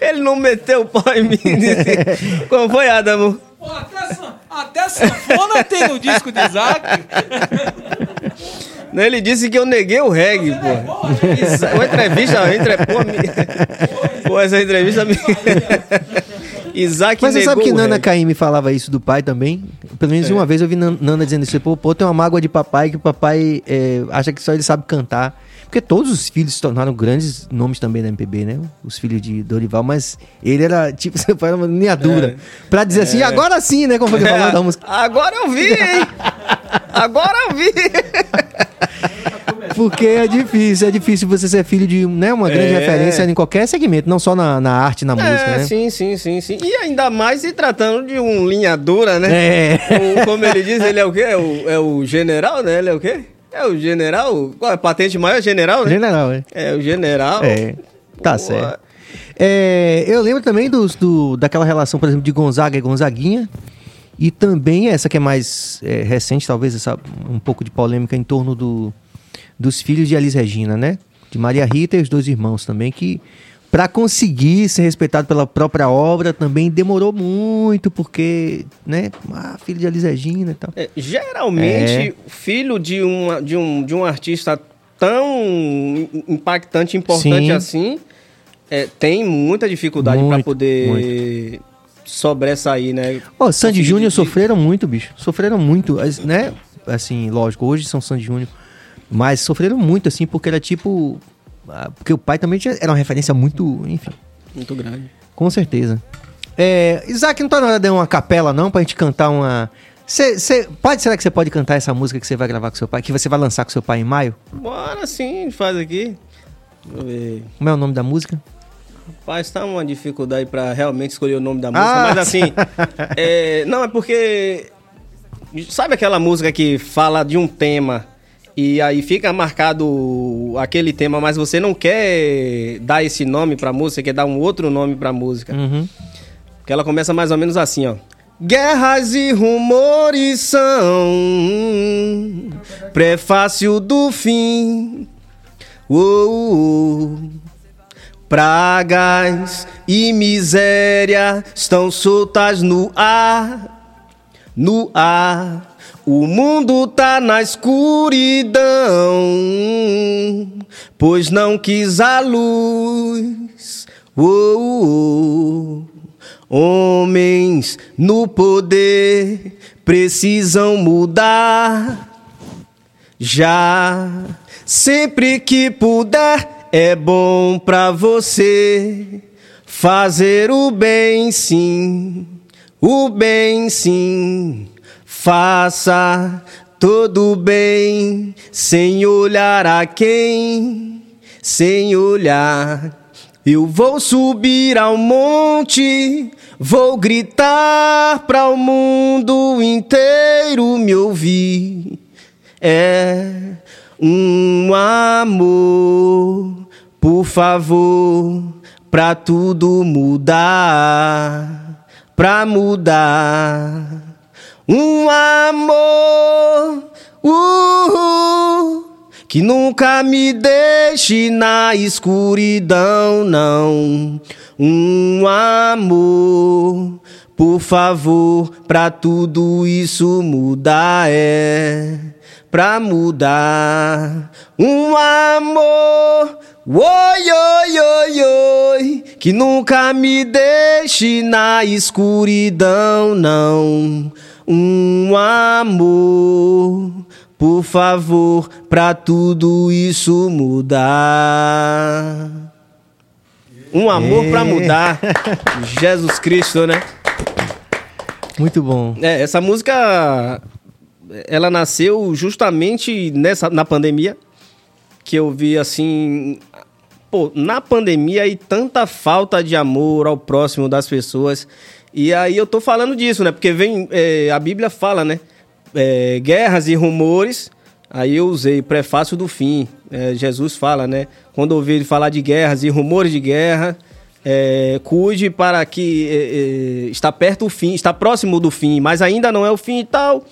Ele não meteu o pau em mim. disse, Como foi, Adamo? Pô, até, até sanfona tem no disco de Isaac. Ele disse que eu neguei o reggae, pô. Isso, Uma entrevista, uma entre... pô, me... pô, essa entrevista me... Isaac Mas você sabe que Nana. Caymmi falava isso do pai também? Pelo menos uma vez eu vi Nan- Nana dizendo isso. Pô, pô, tem uma mágoa de papai que o papai é, acha que só ele sabe cantar. Porque todos os filhos se tornaram grandes nomes também da MPB, né? Os filhos de Dorival, mas ele era tipo, seu pai era uma linha dura. Pra dizer assim, agora sim, né? Como foi que falou da música. Agora eu vi, hein? Agora eu vi. Porque é difícil, é difícil você ser filho de né, uma grande É. referência em qualquer segmento, não só na, na arte, na música, É, né? sim, sim, sim, sim. E ainda mais se tratando de um linha dura, né? É. O- como ele diz, ele é o quê? É o, é o general, né? Ele é o quê? É o general. Qual é a patente maior? General, né? General, é. É o general. É, tá Pô, certo. É, eu lembro também dos, do, daquela relação, por exemplo, de Gonzaga e Gonzaguinha. E também essa que é mais é, recente, talvez, essa, um pouco de polêmica em torno do, dos filhos de Elis Regina, né? De Maria Rita e os dois irmãos também, que para conseguir ser respeitado pela própria obra também demorou muito, porque, né? Ah, filho de Elis Regina e tal. É, geralmente, É. filho de, uma, de, um, de um artista tão impactante, importante Sim. assim, é, tem muita dificuldade para Muito, poder sobressair, né? Ó, Sandy Júnior sofreram muito, bicho. Sofreram muito, né? Assim, lógico, hoje são Sandy Júnior. Mas sofreram muito, assim, porque era tipo. ah, Porque o pai também tinha- era uma referência muito. Enfim, Muito grande. com certeza. É, Isaac, não tá na hora de uma capela, não, pra gente cantar uma. Cê, cê- pode, será que você pode cantar essa música que você vai gravar com seu pai, que você vai lançar com seu pai em maio? Bora sim, faz aqui. Deixa eu ver. Como é o nome da música? Rapaz, tá uma dificuldade pra realmente escolher o nome da música, Ah! mas assim. é, não, é porque. Sabe aquela música que fala de um tema e aí fica marcado aquele tema, mas você não quer dar esse nome pra música, você quer dar um outro nome pra música? Uhum. Que ela começa mais ou menos assim, ó. Guerras e rumores são prefácio do fim. Uou, pragas e miséria estão soltas no ar, no ar. O mundo tá na escuridão, pois não quis a luz. Oh, oh. Homens no poder precisam mudar. Já sempre que puder é bom pra você fazer o bem, sim. O bem, sim. Faça todo bem sem olhar a quem, sem olhar. Eu vou subir ao monte, vou gritar para o mundo inteiro me ouvir. É um amor, por favor, pra tudo mudar, pra mudar. Um amor, uh, que nunca me deixe na escuridão, não. Um amor, por favor, pra tudo isso mudar, é pra mudar. Um amor, oi, oi, oi, oi, que nunca me deixe na escuridão, não. Um amor, por favor, pra tudo isso mudar. Um amor pra mudar. Jesus Cristo, né? Muito bom. É, essa música ela nasceu justamente nessa na pandemia que eu vi assim, pô, na pandemia e tanta falta de amor ao próximo das pessoas. E aí eu tô falando disso, né? Porque vem é, a Bíblia fala, né? É, guerras e rumores. Aí eu usei prefácio do fim. É, Jesus fala, né? Quando ouvir ele falar de guerras e rumores de guerra, é, cuide para que é, é, está perto do fim, está próximo do fim, mas ainda não é o fim e tal.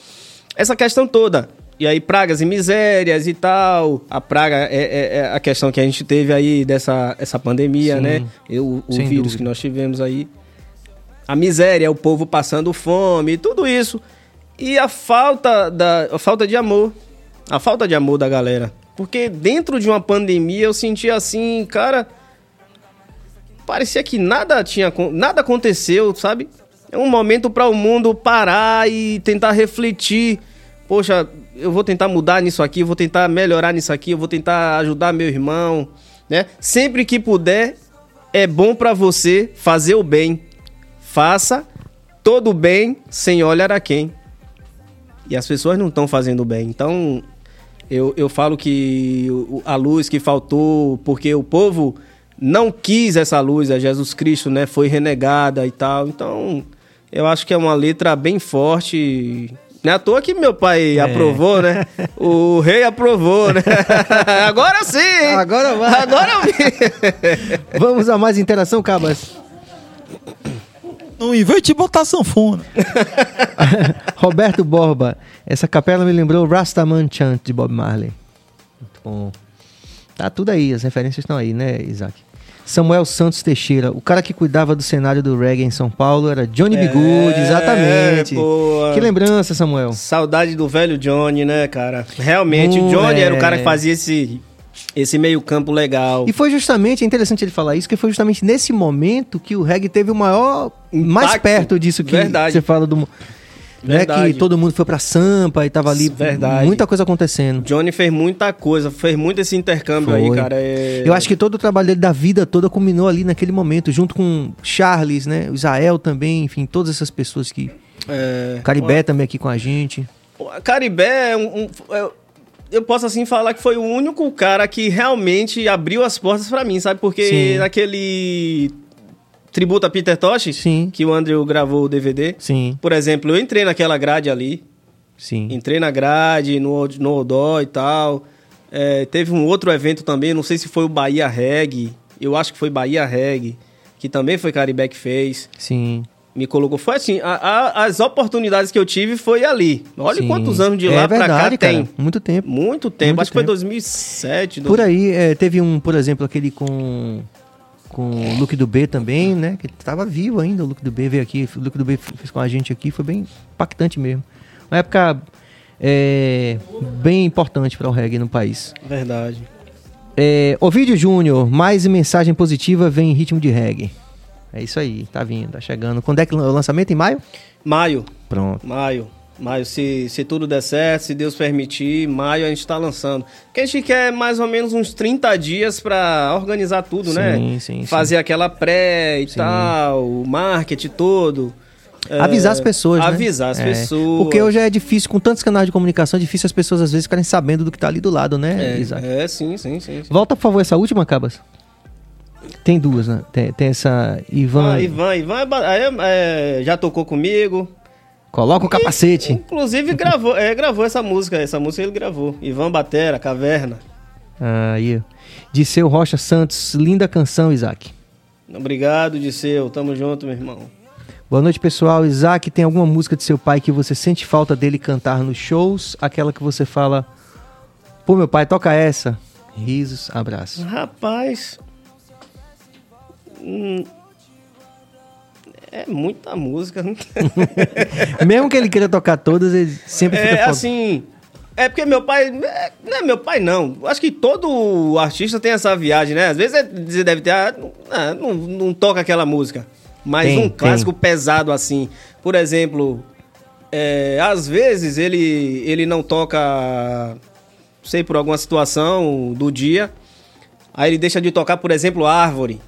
Essa questão toda. E aí, pragas e misérias e tal. A praga é, é- é a questão que a gente teve aí dessa essa pandemia, Sim. né? Eu, o vírus dúvida. que nós tivemos aí. A miséria, o povo passando fome, tudo isso. E a falta, da, a falta de amor. A falta de amor da galera. Porque dentro de uma pandemia eu sentia assim, cara. Parecia que nada tinha nada aconteceu, sabe? É um momento para o mundo parar e tentar refletir. Poxa, eu vou tentar mudar nisso aqui, eu vou tentar melhorar nisso aqui, eu vou tentar ajudar meu irmão, né? Sempre que puder, é bom para você fazer o bem. Faça todo o bem sem olhar a quem. E as pessoas não estão fazendo o bem. Então, eu, eu falo que a luz que faltou, porque o povo não quis essa luz, a Jesus Cristo, né? Foi renegada e tal. Então, eu acho que é uma letra bem forte. Não é à toa que meu pai aprovou, né? O rei aprovou, né? Agora sim! hein? Agora vai. Agora eu vi! Vamos a mais interação, Cabas. Não invente botar sanfona. Roberto Borba. Essa capela me lembrou Rastaman Chant de Bob Marley. Muito bom. Tá tudo aí, as referências estão aí, né, Isaac? Samuel Santos Teixeira. O cara que cuidava do cenário do reggae em São Paulo era Johnny Bigude, exatamente. boa. Que lembrança, Samuel. Saudade do velho Johnny, né, cara? Realmente, o Johnny era o cara que fazia esse, esse meio campo legal. E foi justamente, é interessante ele falar isso, que foi justamente nesse momento que o reggae teve o maior, mais Impacto. perto disso que Verdade. você fala do... Né, Verdade. que todo mundo foi pra Sampa e tava ali, Verdade. muita coisa acontecendo. Johnny fez muita coisa, fez muito esse intercâmbio aí, Foi. cara. é- Eu acho que todo o trabalho dele da vida toda culminou ali naquele momento, junto com Charles, né? O Israel também, enfim, todas essas pessoas que. É, Caribé também aqui com a gente. O Caribé é um, um- é- eu posso assim falar que foi o único cara que realmente abriu as portas pra mim, sabe? Porque Sim. naquele tributo a Peter Tosh, Sim. que o Andrew gravou o DVD, Sim, por exemplo, eu entrei naquela grade ali, sim. entrei na grade, no, no Odó e tal. É, teve um outro evento também, não sei se foi o Bahia Reg, eu acho que foi Bahia Reg, que também foi Caribé que fez. Sim. Me colocou. Foi assim, a- a- as oportunidades que eu tive foi ali. Olha sim. quantos anos de é lá pra verdade, cá cara. tem. Muito tempo. Muito tempo, Muito acho que foi tempo. 2007. Por aí, é, teve um, por exemplo, aquele com. Com o Luke do B também, né? Que tava vivo ainda, o Luke do B veio aqui, o Luke do B fez com a gente aqui, foi bem impactante mesmo. Uma época é, bem importante para o reggae no país. Verdade. É, Ovidio Júnior, mais mensagem positiva vem em ritmo de reggae. É isso aí, tá vindo, tá chegando. Quando é que o lançamento? Em maio? Maio. Pronto. Maio. Maio, se, se tudo der certo, se Deus permitir, maio a gente tá lançando. Porque a gente quer mais ou menos uns 30 dias pra organizar tudo, né? Sim, sim, Fazer aquela pré e tal, o marketing todo. É, Avisar as pessoas, né? Avisar as É, pessoas. Porque hoje é difícil, com tantos canais de comunicação, é difícil as pessoas às vezes ficarem sabendo do que tá ali do lado, né, Isaac? É, é, sim, sim, sim. sim. Volta, por favor, essa última, Cabas. Tem duas, né? Tem, tem essa Ivan. Ah, Ivan, Ivan é é, é, já tocou comigo. Coloca o capacete. Inclusive gravou, é, gravou essa música. Essa música ele gravou. Ivan Batera, Caverna. Aí. Disseu Rocha Santos, linda canção, Isaac. Obrigado, Disseu. Tamo junto, meu irmão. Boa noite, pessoal. Isaac, tem alguma música de seu pai que você sente falta dele cantar nos shows? Aquela que você fala, pô, meu pai, toca essa. Risos, abraço. Rapaz. hum, é muita música. Mesmo que ele queira tocar todas, ele sempre fica É assim. É porque meu pai. é, não é meu pai, não. Acho que todo artista tem essa viagem, né? Às vezes você deve ter. ah, não, ah, não, não toca aquela música. Mas Tem, um clássico pesado assim. Por exemplo, é, às vezes ele, ele não toca. Sei, por alguma situação do dia. Aí ele deixa de tocar, por exemplo, Árvore.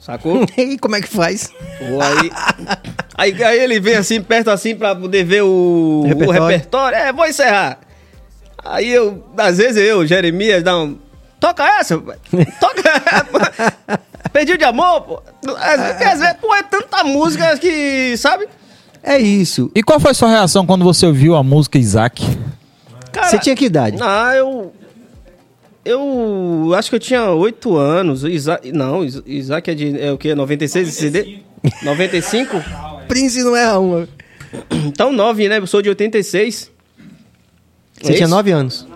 Sacou? E como é que faz? Ou aí, aí, aí ele vem assim, perto assim, pra poder ver o o Repertório. repertório. É, vou encerrar. Aí eu, às vezes eu, Jeremias, dá um. Toca essa, toca. Pediu de amor, pô. Às, às vezes, pô, é tanta música que, sabe? É isso. E qual foi a sua reação quando você ouviu a música Isaac? Cara, Você tinha que idade? Ah, eu. Eu acho que eu tinha 8 anos. Isaac, não, Is- Isaac é de. É o quê? 96 esse CD? 95? Prince não é uma. Então 9, né? Eu sou de 86. Você É tinha isso? nove anos.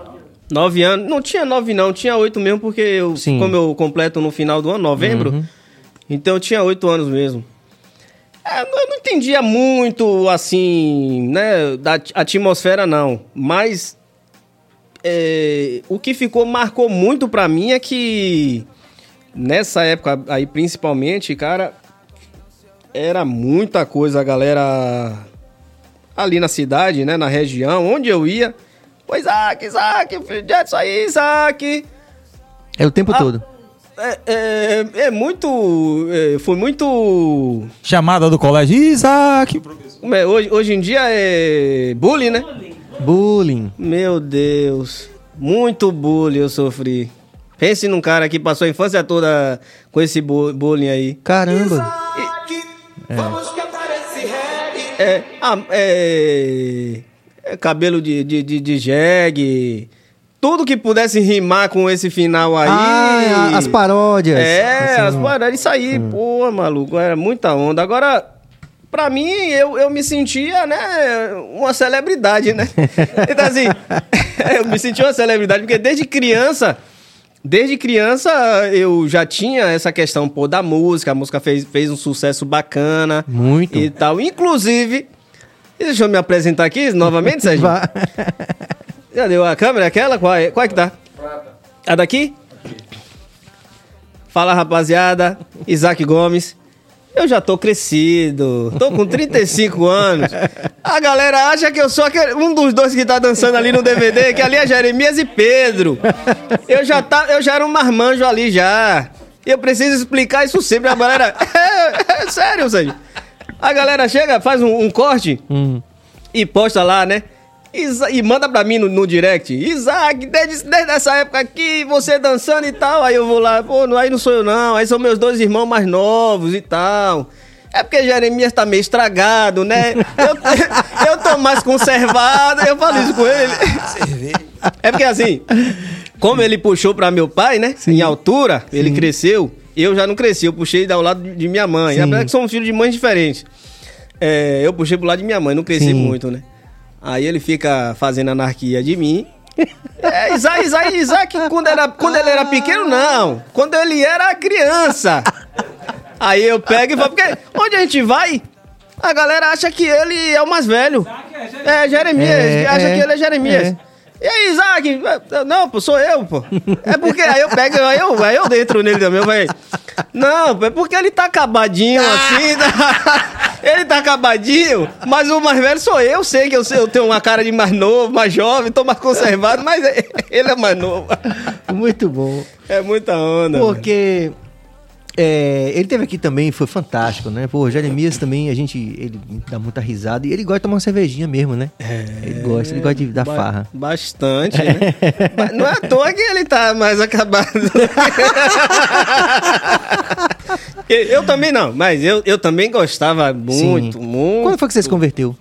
9 anos. Não tinha 9, não. Tinha 8 mesmo, porque eu, Sim. como eu completo no final do ano, novembro. Uhum. Então eu tinha 8 anos mesmo. É, eu não entendia muito, assim, né, da at- atmosfera, não. Mas é, o que ficou, marcou muito pra mim é que nessa época aí, principalmente, cara, era muita coisa, a galera ali na cidade, né, na região, onde eu ia. Pô, Isaac, Isaac, Edson aí, Isaac. É o tempo Ah. todo. É, é, é muito. é, foi muito. Chamada do colégio Isaac. é, Hoje, hoje em dia é bullying, né? Bullying. Meu Deus. Muito bullying eu sofri. Pense num cara que passou a infância toda com esse bu- bullying aí. Caramba. É, ah, é, é cabelo de, de, de, de jegue. Tudo que pudesse rimar com esse final aí. Ah, as paródias. É, Assim, as paródias, isso aí, pô, maluco, era muita onda. Agora, pra mim, eu, eu me sentia, né, uma celebridade, né? Então, assim, eu me sentia uma celebridade, porque desde criança, desde criança, eu já tinha essa questão, pô, da música, a música fez, fez um sucesso bacana. Muito. E tal, inclusive, deixa eu me apresentar aqui novamente, Sérgio. Vá. Já deu a câmera aquela? Qual é, qual é que tá? A daqui? Fala rapaziada, Isaac Gomes. Eu já tô crescido, tô com 35 anos. A galera acha que eu sou aquele, um dos dois que tá dançando ali no DVD, que ali é Jeremias e Pedro. Eu já, tá, eu já era um marmanjo ali já. Eu preciso explicar isso sempre. A galera. É, é sério, Sérgio. A galera chega, faz um, um corte e posta lá, né? Isa- e manda pra mim no, no direct. Isaac, desde, desde essa época aqui, você dançando e tal. Aí eu vou lá, pô, não, aí não sou eu não. Aí são meus dois irmãos mais novos e tal. É porque Jeremias tá meio estragado, né? Eu, eu tô mais conservado. Eu falo isso com ele. É porque assim, como ele puxou pra meu pai, né? Em altura, ele cresceu. Eu já não cresci, eu puxei ao lado de minha mãe. Sim. Apesar que somos filhos de mães diferentes. É, eu puxei pro lado de minha mãe, não cresci Sim. muito, né? Aí ele fica fazendo anarquia de mim. É, Isaac, Isaac, Isaac, quando, era, quando ele era pequeno, não. Quando ele era criança. Aí eu pego e falo, porque onde a gente vai, a galera acha que ele é o mais velho. É, Jeremias, É, acha é, que ele é Jeremias. é. E aí, Isaac? Não, pô, sou eu, pô. É porque aí eu pego, aí eu, aí eu dentro nele também, eu falei, não, pô, é porque ele tá acabadinho assim, tá- ele tá acabadinho, mas o mais velho sou eu, sei que eu, sei, eu tenho uma cara de mais novo, mais jovem, tô mais conservado, mas ele é mais novo. Muito bom. É muita onda. Porque é, ele teve aqui também, foi fantástico, né? Pô, o Jeremias também, a gente, ele dá muita risada e ele gosta de tomar uma cervejinha mesmo, né? ele gosta, ele gosta de dar Ba- farra. Bastante, né? Não é à toa que ele tá mais acabado. eu também não, mas eu, eu também gostava muito, Sim. muito. Quando foi que você se converteu?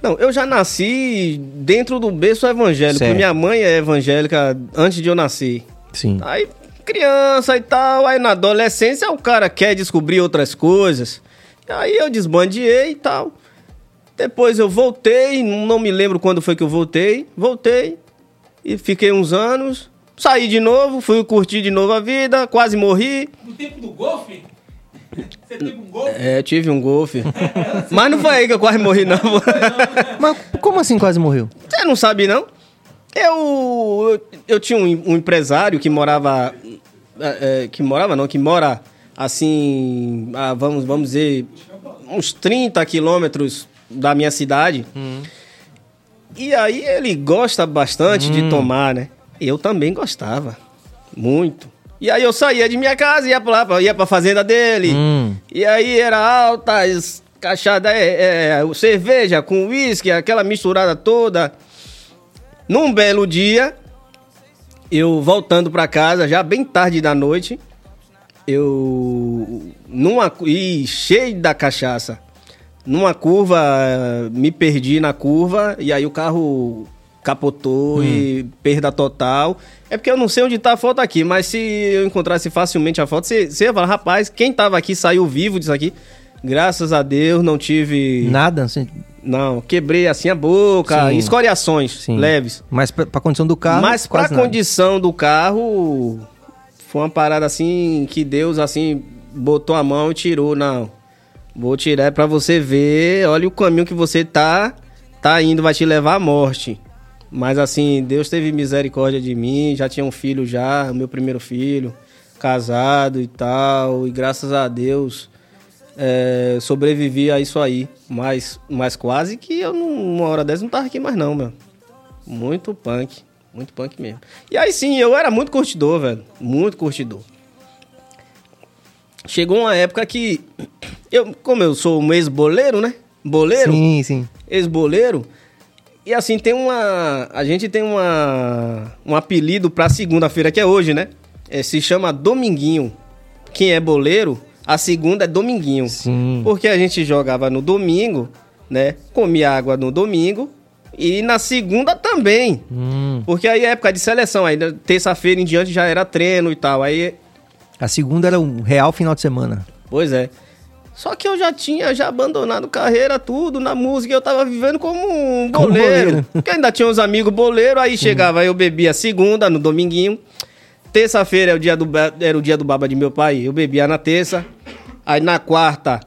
Não, eu já nasci dentro do berço evangélico. Certo. Minha mãe é evangélica antes de eu nascer. Sim. Aí, criança e tal, aí na adolescência o cara quer descobrir outras coisas. Aí eu desbandiei e tal. Depois eu voltei, não me lembro quando foi que eu voltei. Voltei e fiquei uns anos. Saí de novo, fui curtir de novo a vida, quase morri. No tempo do golfe? Você teve um golfe? É, tive um golfe. Mas não foi aí que eu quase morri, não. Mas como assim quase morreu? Você não sabe, não? Eu, eu, eu tinha um, um empresário que morava. é, é, que morava, não, que mora assim. ah, vamos, vamos dizer. uns 30 quilômetros da minha cidade. E aí ele gosta bastante de tomar, né? Eu também gostava. Muito. E aí eu saía de minha casa, ia pra lá, ia pra fazenda dele. Hum. E aí era altas cachaça, é, é, cerveja com uísque, aquela misturada toda. Num belo dia, eu voltando pra casa, já bem tarde da noite, eu numa e cheio da cachaça. Numa curva, me perdi na curva e aí o carro capotou e perda total. É porque eu não sei onde tá a foto aqui, mas se eu encontrasse facilmente a foto, você você ia falar, rapaz, quem tava aqui saiu vivo disso aqui. Graças a Deus não tive. Nada? Assim, Não, quebrei assim a boca, Sim. escoriações sim. leves. Mas pra, pra condição do carro. Mas nada. condição do carro, foi uma parada assim que Deus assim botou a mão e tirou, não. Vou tirar pra você ver, olha o caminho que você tá tá indo, vai te levar à morte. Mas assim, Deus teve misericórdia de mim, já tinha um filho já, meu primeiro filho, casado e tal, e graças a Deus é, sobrevivi a isso aí. Mas, mas quase que eu, não- uma hora dessa, não tava aqui mais não, meu. Muito punk. Muito punk mesmo. E aí sim, eu era muito curtidor, velho. Muito curtidor. Chegou uma época que. Eu, como eu sou um ex-boleiro, né? Boleiro? Sim, sim. Ex-boleiro. E assim, tem uma. A gente tem uma. Um apelido pra segunda-feira, que é hoje, né? É, se chama Dominguinho. Quem é boleiro, a segunda é Dominguinho. Sim. Porque a gente jogava no domingo, né? Comia água no domingo. E na segunda também. Hum. Porque aí é época de seleção, aí terça-feira em diante já era treino e tal. Aí, A segunda era um real final de semana. pois é. Só que eu já tinha já abandonado carreira, tudo na música. Eu tava vivendo como um Como boleiro. boleiro. Porque ainda tinha uns amigos boleiros, aí chegava, eu bebia segunda, no dominguinho. Terça-feira é o dia do, era o dia do baba de meu pai, eu bebia na terça. Aí na quarta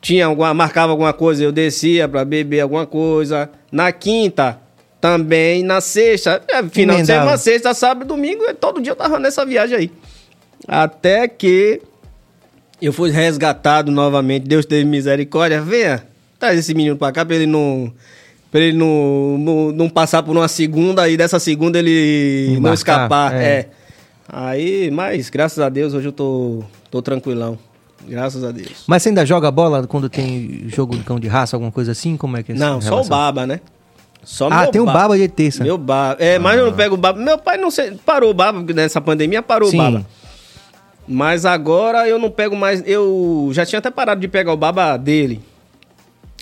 tinha alguma, marcava alguma coisa, eu descia pra beber alguma coisa. Na quinta também, na sexta, é, final de Emendava. semana, sexta, sábado, domingo, todo dia eu tava nessa viagem aí. Até que eu fui resgatado novamente, Deus teve misericórdia. Venha, traz esse menino pra cá pra ele não. Pra ele não, não, não passar por uma segunda e dessa segunda ele não Embarcar, escapar. é. É. Aí, mas graças a Deus hoje eu tô, tô tranquilão. Graças a Deus. Mas você ainda joga bola quando tem jogo de cão de raça, alguma coisa assim? Como é que é Não, só o baba, né? Só Ah, tem o baba de terça. Meu baba. É, mas eu não pego o baba. Meu pai não sei, parou o baba nessa pandemia, parou Sim. o baba. Mas agora eu não pego mais. Eu já tinha até parado de pegar o baba dele.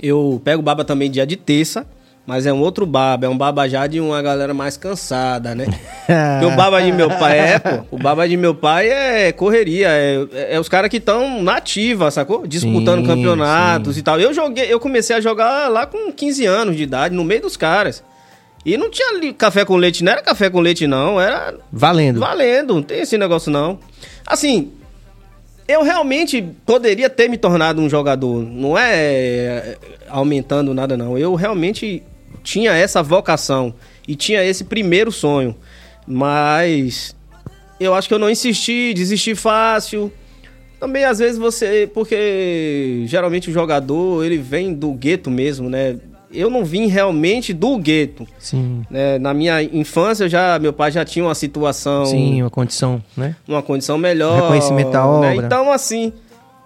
Eu pego o baba também dia de terça, mas é um outro baba. É um baba já de uma galera mais cansada, né? Porque o baba de meu pai é, pô. O baba de meu pai é correria. É, é- é os caras que estão na ativa, sacou? Disputando Sim, campeonatos e tal. Eu joguei, eu comecei a jogar lá com 15 anos de idade, no meio dos caras. E não tinha café com leite, não era café com leite, não. Era Valendo. Valendo, não tem esse negócio não. Assim, eu realmente poderia ter me tornado um jogador. Não é é, aumentando nada, não. Eu realmente tinha essa vocação e tinha esse primeiro sonho. Mas eu acho que eu não insisti, desisti fácil. Também às vezes você. Porque geralmente o jogador ele vem do gueto mesmo, né? Eu não vim realmente do gueto. Sim. né? Na minha infância, já, meu pai já tinha uma situação Sim, uma condição, né? uma condição melhor. Reconhecimento da né? obra. Então, assim,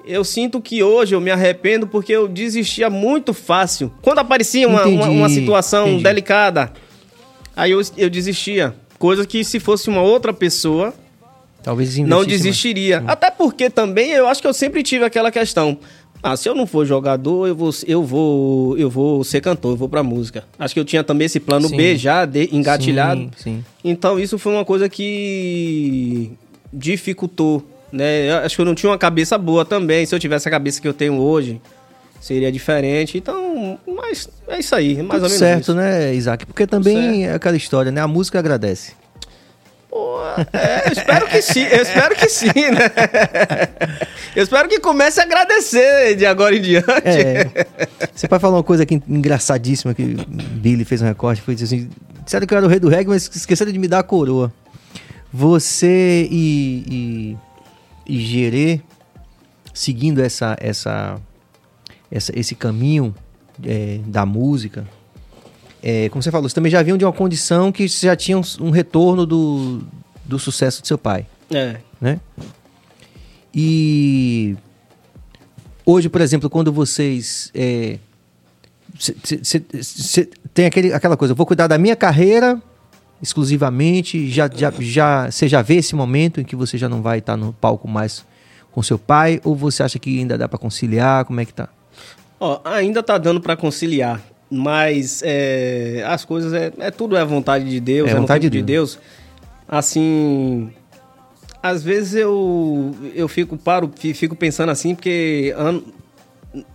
eu sinto que hoje eu me arrependo porque eu desistia muito fácil. Quando aparecia uma, uma, Entendi, uma situação entendi. delicada, aí eu, eu desistia. Coisa que se fosse uma outra pessoa, Talvez não desistiria. Até porque também eu acho que eu sempre tive aquela questão. Ah, se eu não for jogador, eu vou, eu vou, eu vou ser cantor, eu vou pra música. Acho que eu tinha também esse plano Sim. B já de- engatilhado. Sim, sim. Então isso foi uma coisa que dificultou, né? Eu acho que eu não tinha uma cabeça boa também. Se eu tivesse a cabeça que eu tenho hoje, seria diferente. Então, mas é isso aí, mais Tudo ou menos certo, isso. né, Isaac? Porque também é aquela história, né? A música agradece. É, eu espero que sim, eu espero que sim, né? Eu espero que comece a agradecer de agora em diante. É. Você pode falar uma coisa aqui engraçadíssima que Billy fez um recorte, foi dizer assim, disseram que eu era o rei do reggae, mas esqueceram de me dar a coroa. Você e, e, e Gerê, seguindo essa, essa, essa, esse caminho é, da música, é, como você falou, você também já vinham de uma condição que você já tinha um, retorno do, do sucesso do seu pai É. né? E hoje, por exemplo, quando vocês é, cê- cê- cê- tem aquele, aquela coisa, eu vou cuidar da minha carreira exclusivamente, já, já, já, você já vê esse momento em que você já não vai estar no palco mais com seu pai, ou você acha que ainda dá para conciliar? Como é que tá? Ó, ainda tá dando pra conciliar, mas é, as coisas é, é tudo é vontade de Deus, É é, vontade de de Deus. Assim, às vezes eu eu fico paro, fi- fico pensando assim, porque ano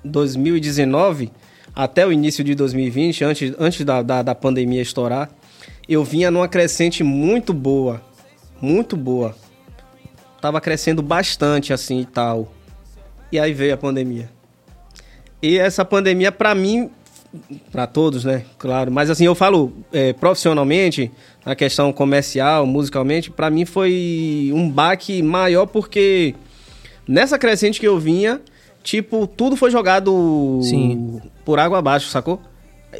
2019 até o início de 2020, antes, antes da, da, da pandemia estourar, eu vinha numa crescente muito boa, muito boa. Tava crescendo bastante assim e tal. E aí veio a pandemia. E essa pandemia, pra mim, pra todos, né? Claro. Mas assim, eu falo é, profissionalmente, na questão comercial, musicalmente, pra mim foi um baque maior porque nessa crescente que eu vinha, tipo, tudo foi jogado Sim. por água abaixo, sacou?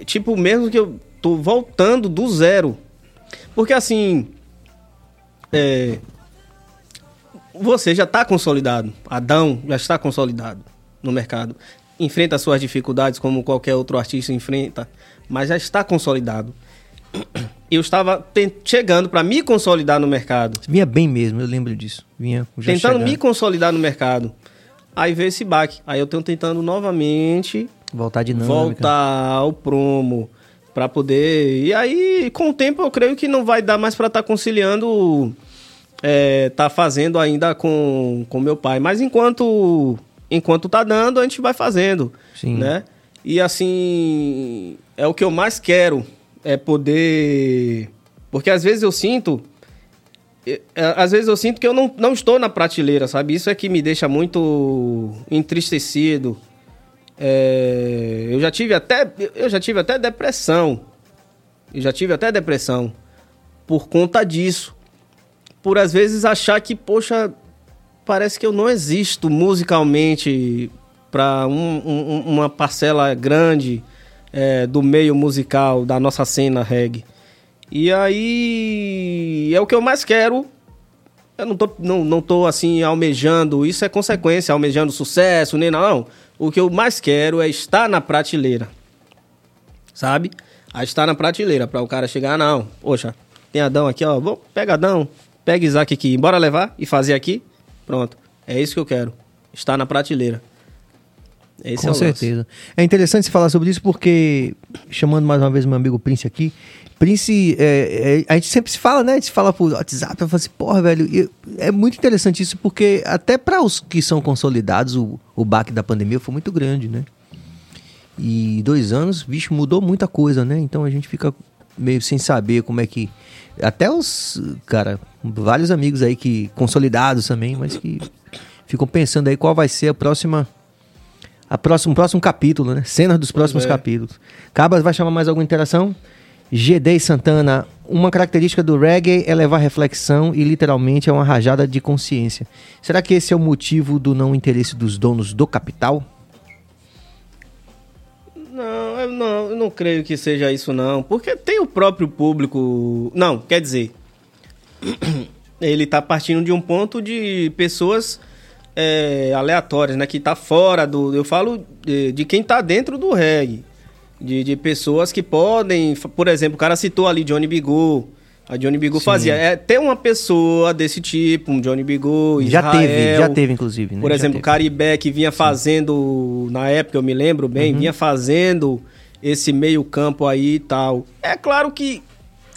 Tipo, mesmo que eu tô voltando do zero. Porque assim. É, você já está consolidado. Adão já está consolidado no mercado. Enfrenta suas dificuldades como qualquer outro artista enfrenta, mas já está consolidado. Eu estava chegando para me consolidar no mercado, Vinha bem mesmo, eu lembro disso. Vinha já tentando chegando. me consolidar no mercado. Aí veio esse baque. Aí eu tenho tentando novamente voltar à dinâmica. voltar ao promo para poder. E aí, com o tempo, eu creio que não vai dar mais para estar conciliando, é, tá fazendo ainda com com meu pai. Mas enquanto enquanto tá dando, a gente vai fazendo, Sim. né? E assim, é o que eu mais quero é poder, porque às vezes eu sinto é, às vezes eu sinto que eu não, não estou na prateleira, sabe? Isso é que me deixa muito entristecido. É, eu já tive até eu já tive até depressão. Eu já tive até depressão por conta disso. Por às vezes achar que, poxa, parece que eu não existo musicalmente para uma parcela grande é, do meio musical da nossa cena reggae. E aí é o que eu mais quero. Eu não tô, não, não tô assim almejando, isso é consequência, almejando sucesso, nem não. O que eu mais quero é estar na prateleira. Sabe? A estar na prateleira, para o cara chegar, não. Poxa, tem Adão aqui, ó. Vou, pega Adão, pega Isaac aqui, bora levar e fazer aqui. Pronto. É isso que eu quero. Estar na prateleira. Esse Com é lance. certeza. É interessante você falar sobre isso porque, chamando mais uma vez meu amigo Prince aqui, Prince, é, é, a gente sempre se fala, né? A gente se fala por WhatsApp, eu falo assim, porra, velho, e é muito interessante isso porque até para os que são consolidados, o, o baque da pandemia foi muito grande, né? E dois anos, bicho, mudou muita coisa, né? Então a gente fica meio sem saber como é que. Até os, cara, vários amigos aí que. consolidados também, mas que ficam pensando aí qual vai ser a próxima. A próximo, próximo capítulo, né? Cenas dos próximos é. capítulos. Cabas vai chamar mais alguma interação? GD Santana, uma característica do reggae é levar reflexão e literalmente é uma rajada de consciência. Será que esse é o motivo do não interesse dos donos do capital? Não, eu não, eu não creio que seja isso, não. Porque tem o próprio público. Não, quer dizer. Ele tá partindo de um ponto de pessoas é, aleatórias, né? Que tá fora do. Eu falo de, de quem tá dentro do reggae. De, de pessoas que podem. Por exemplo, o cara citou ali Johnny Bigu. A Johnny Bigu fazia. É ter uma pessoa desse tipo, um Johnny Bigu. já teve, já teve, inclusive. Né? por Já exemplo, o teve. Caribé que vinha fazendo, na época eu me lembro bem, vinha fazendo esse meio campo aí e tal. É claro que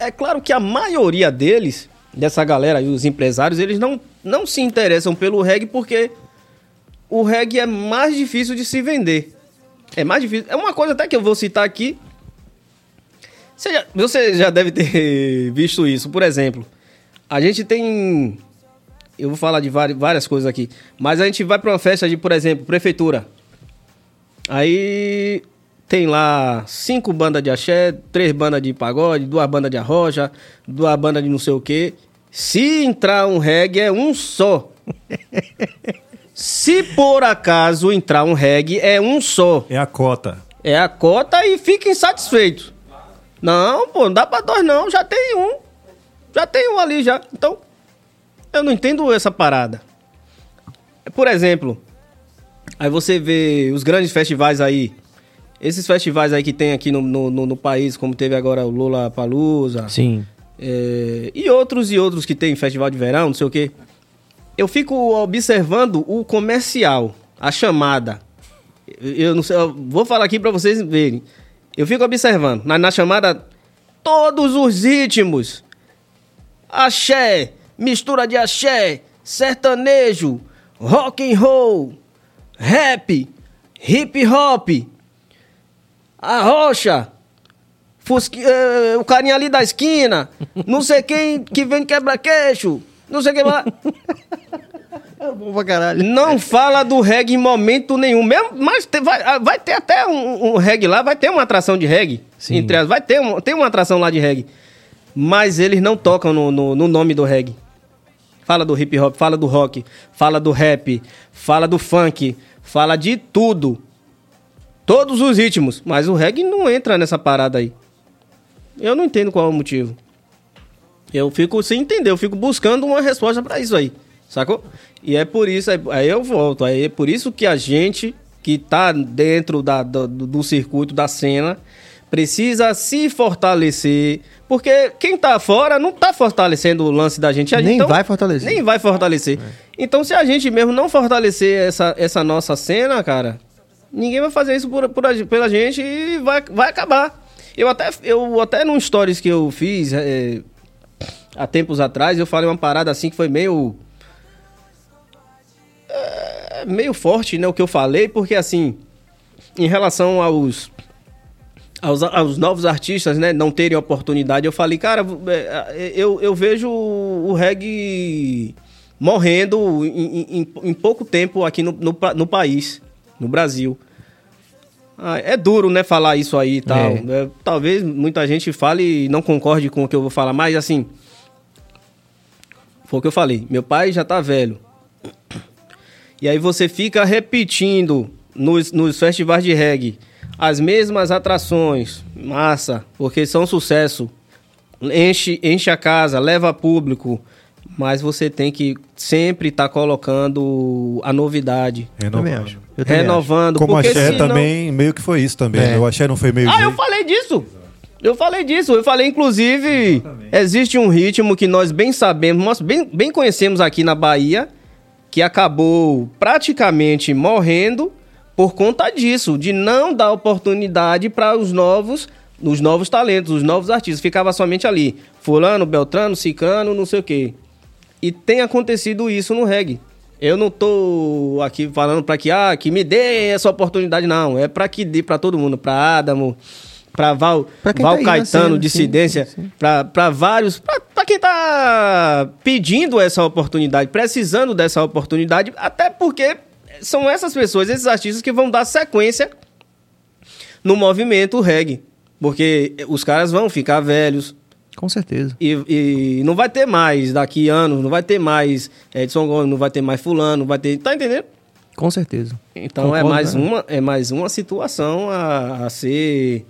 é claro que a maioria deles, dessa galera aí, os empresários, eles não, não se interessam pelo reggae porque o reggae é mais difícil de se vender. É mais difícil. É uma coisa até que eu vou citar aqui. Você já, você já deve ter visto isso. Por exemplo, a gente tem eu vou falar de várias coisas aqui. Mas a gente vai pra uma festa de, por exemplo, prefeitura. Aí tem lá cinco bandas de axé, três bandas de pagode, duas bandas de arroja, duas bandas de não sei o quê. Se entrar um reggae, é um só. Se por acaso entrar um reggae, é um só. É a cota. É a cota e fiquem satisfeitos. Não, pô, não dá pra dois não, já tem um. Já tem um ali já. Então, eu não entendo essa parada. Por exemplo, aí você vê os grandes festivais aí. Esses festivais aí que tem aqui no, no, no- no país, como teve agora o Lula Palusa. Sim. É, e outros e outros que tem festival de verão, não sei o quê. Eu fico observando o comercial, a chamada. Eu, não sei, eu vou falar aqui pra vocês verem. Eu fico observando, na, na chamada, todos os ritmos. Axé, mistura de axé, sertanejo, rock and roll, rap, hip hop, a rocha, Fusqui- eh, o carinha ali da esquina, não sei quem que vem quebra-queixo, não sei quem lá. Bom pra caralho. Não fala do reggae em momento nenhum. Mesmo, mas te- vai, ah, vai ter até um, um reggae lá, vai ter uma atração de reggae. Sim. Entre as, vai ter um, tem uma atração lá de reggae. Mas eles não tocam no, no, no nome do reggae. Fala do hip hop, fala do rock, fala do rap, fala do funk, fala de tudo. Todos os ritmos. Mas o reggae não entra nessa parada aí. Eu não entendo qual é o motivo. Eu fico sem entender, eu fico buscando uma resposta pra isso aí, sacou? E é por isso, aí- eu volto, aí é por isso que a gente que tá dentro da, do, do circuito da cena precisa se fortalecer, porque quem tá fora não tá fortalecendo o lance da gente. Nem gente- vai fortalecer. Nem vai fortalecer. Então se a gente mesmo não fortalecer essa, essa nossa cena, cara, ninguém vai fazer isso por, por pela gente e vai, vai acabar. Eu até, eu até num stories que eu fiz é, há tempos atrás, eu falei uma parada assim que foi meio. é, meio forte, né? O que eu falei, porque assim, em relação aos. Aos, aos novos artistas, né, não terem oportunidade, eu falei, cara, é, eu, eu vejo o reggae morrendo em, em- em pouco tempo aqui no, no, no país, no Brasil. Ah, é duro, né, falar isso aí e tal. É. É, talvez muita gente fale e não concorde com o que eu vou falar, mas assim. Foi o que eu falei. Meu pai já tá velho. E aí você fica repetindo nos, nos festivais de reggae as mesmas atrações. Massa, porque são sucesso. Enche, enche a casa, leva público. Mas você tem que sempre estar colocando a novidade. Renovando. Renovando. Como porque axé senão- também, meio que foi isso também. É. né? O axé não foi meio ah, eu falei disso. Eu falei disso. Eu falei, inclusive, existe um ritmo que nós bem sabemos, nós bem, bem conhecemos aqui na Bahia, que acabou praticamente morrendo por conta disso, de não dar oportunidade para os novos, os novos talentos, os novos artistas. Ficava somente ali, fulano, beltrano, cicrano, não sei o quê. E tem acontecido isso no reggae. Eu não tô aqui falando para que ah, que me dê essa oportunidade não, é para que dê para todo mundo, para Adamo, para Val, Pra Val tá na Caetano, cena, dissidência, para vários, para quem quem tá pedindo essa oportunidade, precisando dessa oportunidade, até porque são essas pessoas, esses artistas que vão dar sequência no movimento reggae. Porque os caras vão ficar velhos, Com certeza. e, e não vai ter mais daqui anos, não vai ter mais Edson Gomes, não vai ter mais fulano, não vai ter. Tá entendendo? Com certeza. Então é Concordo, mais né? uma é mais uma situação a, a ser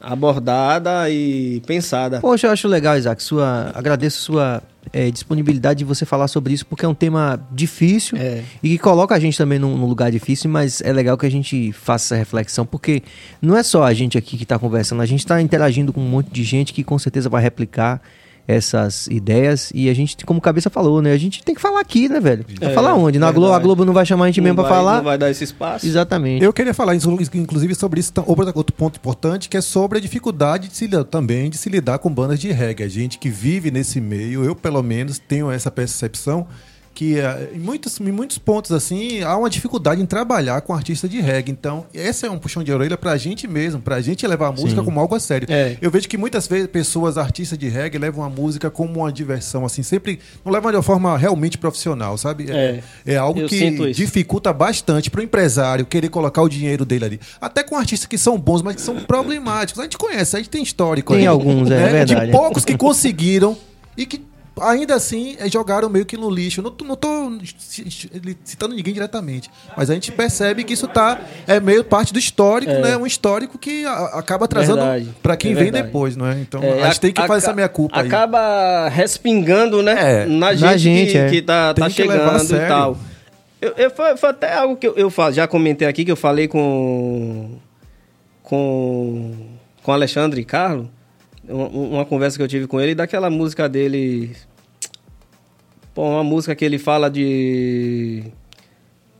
abordada e pensada. Poxa, eu acho legal, Isaac. Sua, agradeço sua eh, disponibilidade de você falar sobre isso, porque é um tema difícil É. e que coloca a gente também num, num lugar difícil, mas é legal que a gente faça essa reflexão, porque não é só a gente aqui que está conversando, a gente está interagindo com um monte de gente que com certeza vai replicar essas ideias e a gente, como o Cabeça falou, né? A gente tem que falar aqui, né, velho? É, falar onde? Na Globo, a. Globo não vai chamar a gente mesmo não pra vai, falar? Não vai dar esse espaço. Exatamente. Eu queria falar, inclusive, sobre isso, outro ponto importante, que é sobre a dificuldade de se, também de se lidar com bandas de reggae. A gente que vive nesse meio, eu pelo menos tenho essa percepção que eh, em, muitos, em muitos pontos assim há uma dificuldade em trabalhar com artista de reggae. Então, esse é um puxão de orelha pra gente mesmo, pra gente levar a música como algo a sério. É. Eu vejo que muitas vezes pessoas, artistas de reggae, levam a música como uma diversão, assim, sempre não levam de uma forma realmente profissional, sabe? É. é algo Eu que dificulta bastante para o empresário querer colocar o dinheiro dele ali. Até com artistas que são bons, mas que são problemáticos. A gente conhece, a gente tem histórico. Tem aí, alguns, é verdade. De poucos que conseguiram e que ainda assim eh, jogaram meio que no lixo. Não, não tô ci- ci- citando ninguém diretamente, mas a gente percebe que isso tá é meio parte do histórico, né? Um histórico que acaba atrasando para quem É vem depois, não é? Então É, a gente tem que fazer essa meia culpa aí. Acaba respingando, né? É, na gente, na gente, que, é. que tá, tá que chegando e tal. Eu, eu- foi, foi até algo que eu, eu já comentei aqui, que eu falei com com com Alexandre Carlos, uma, conversa que eu tive com ele, daquela música dele... Pô, uma música que ele fala de...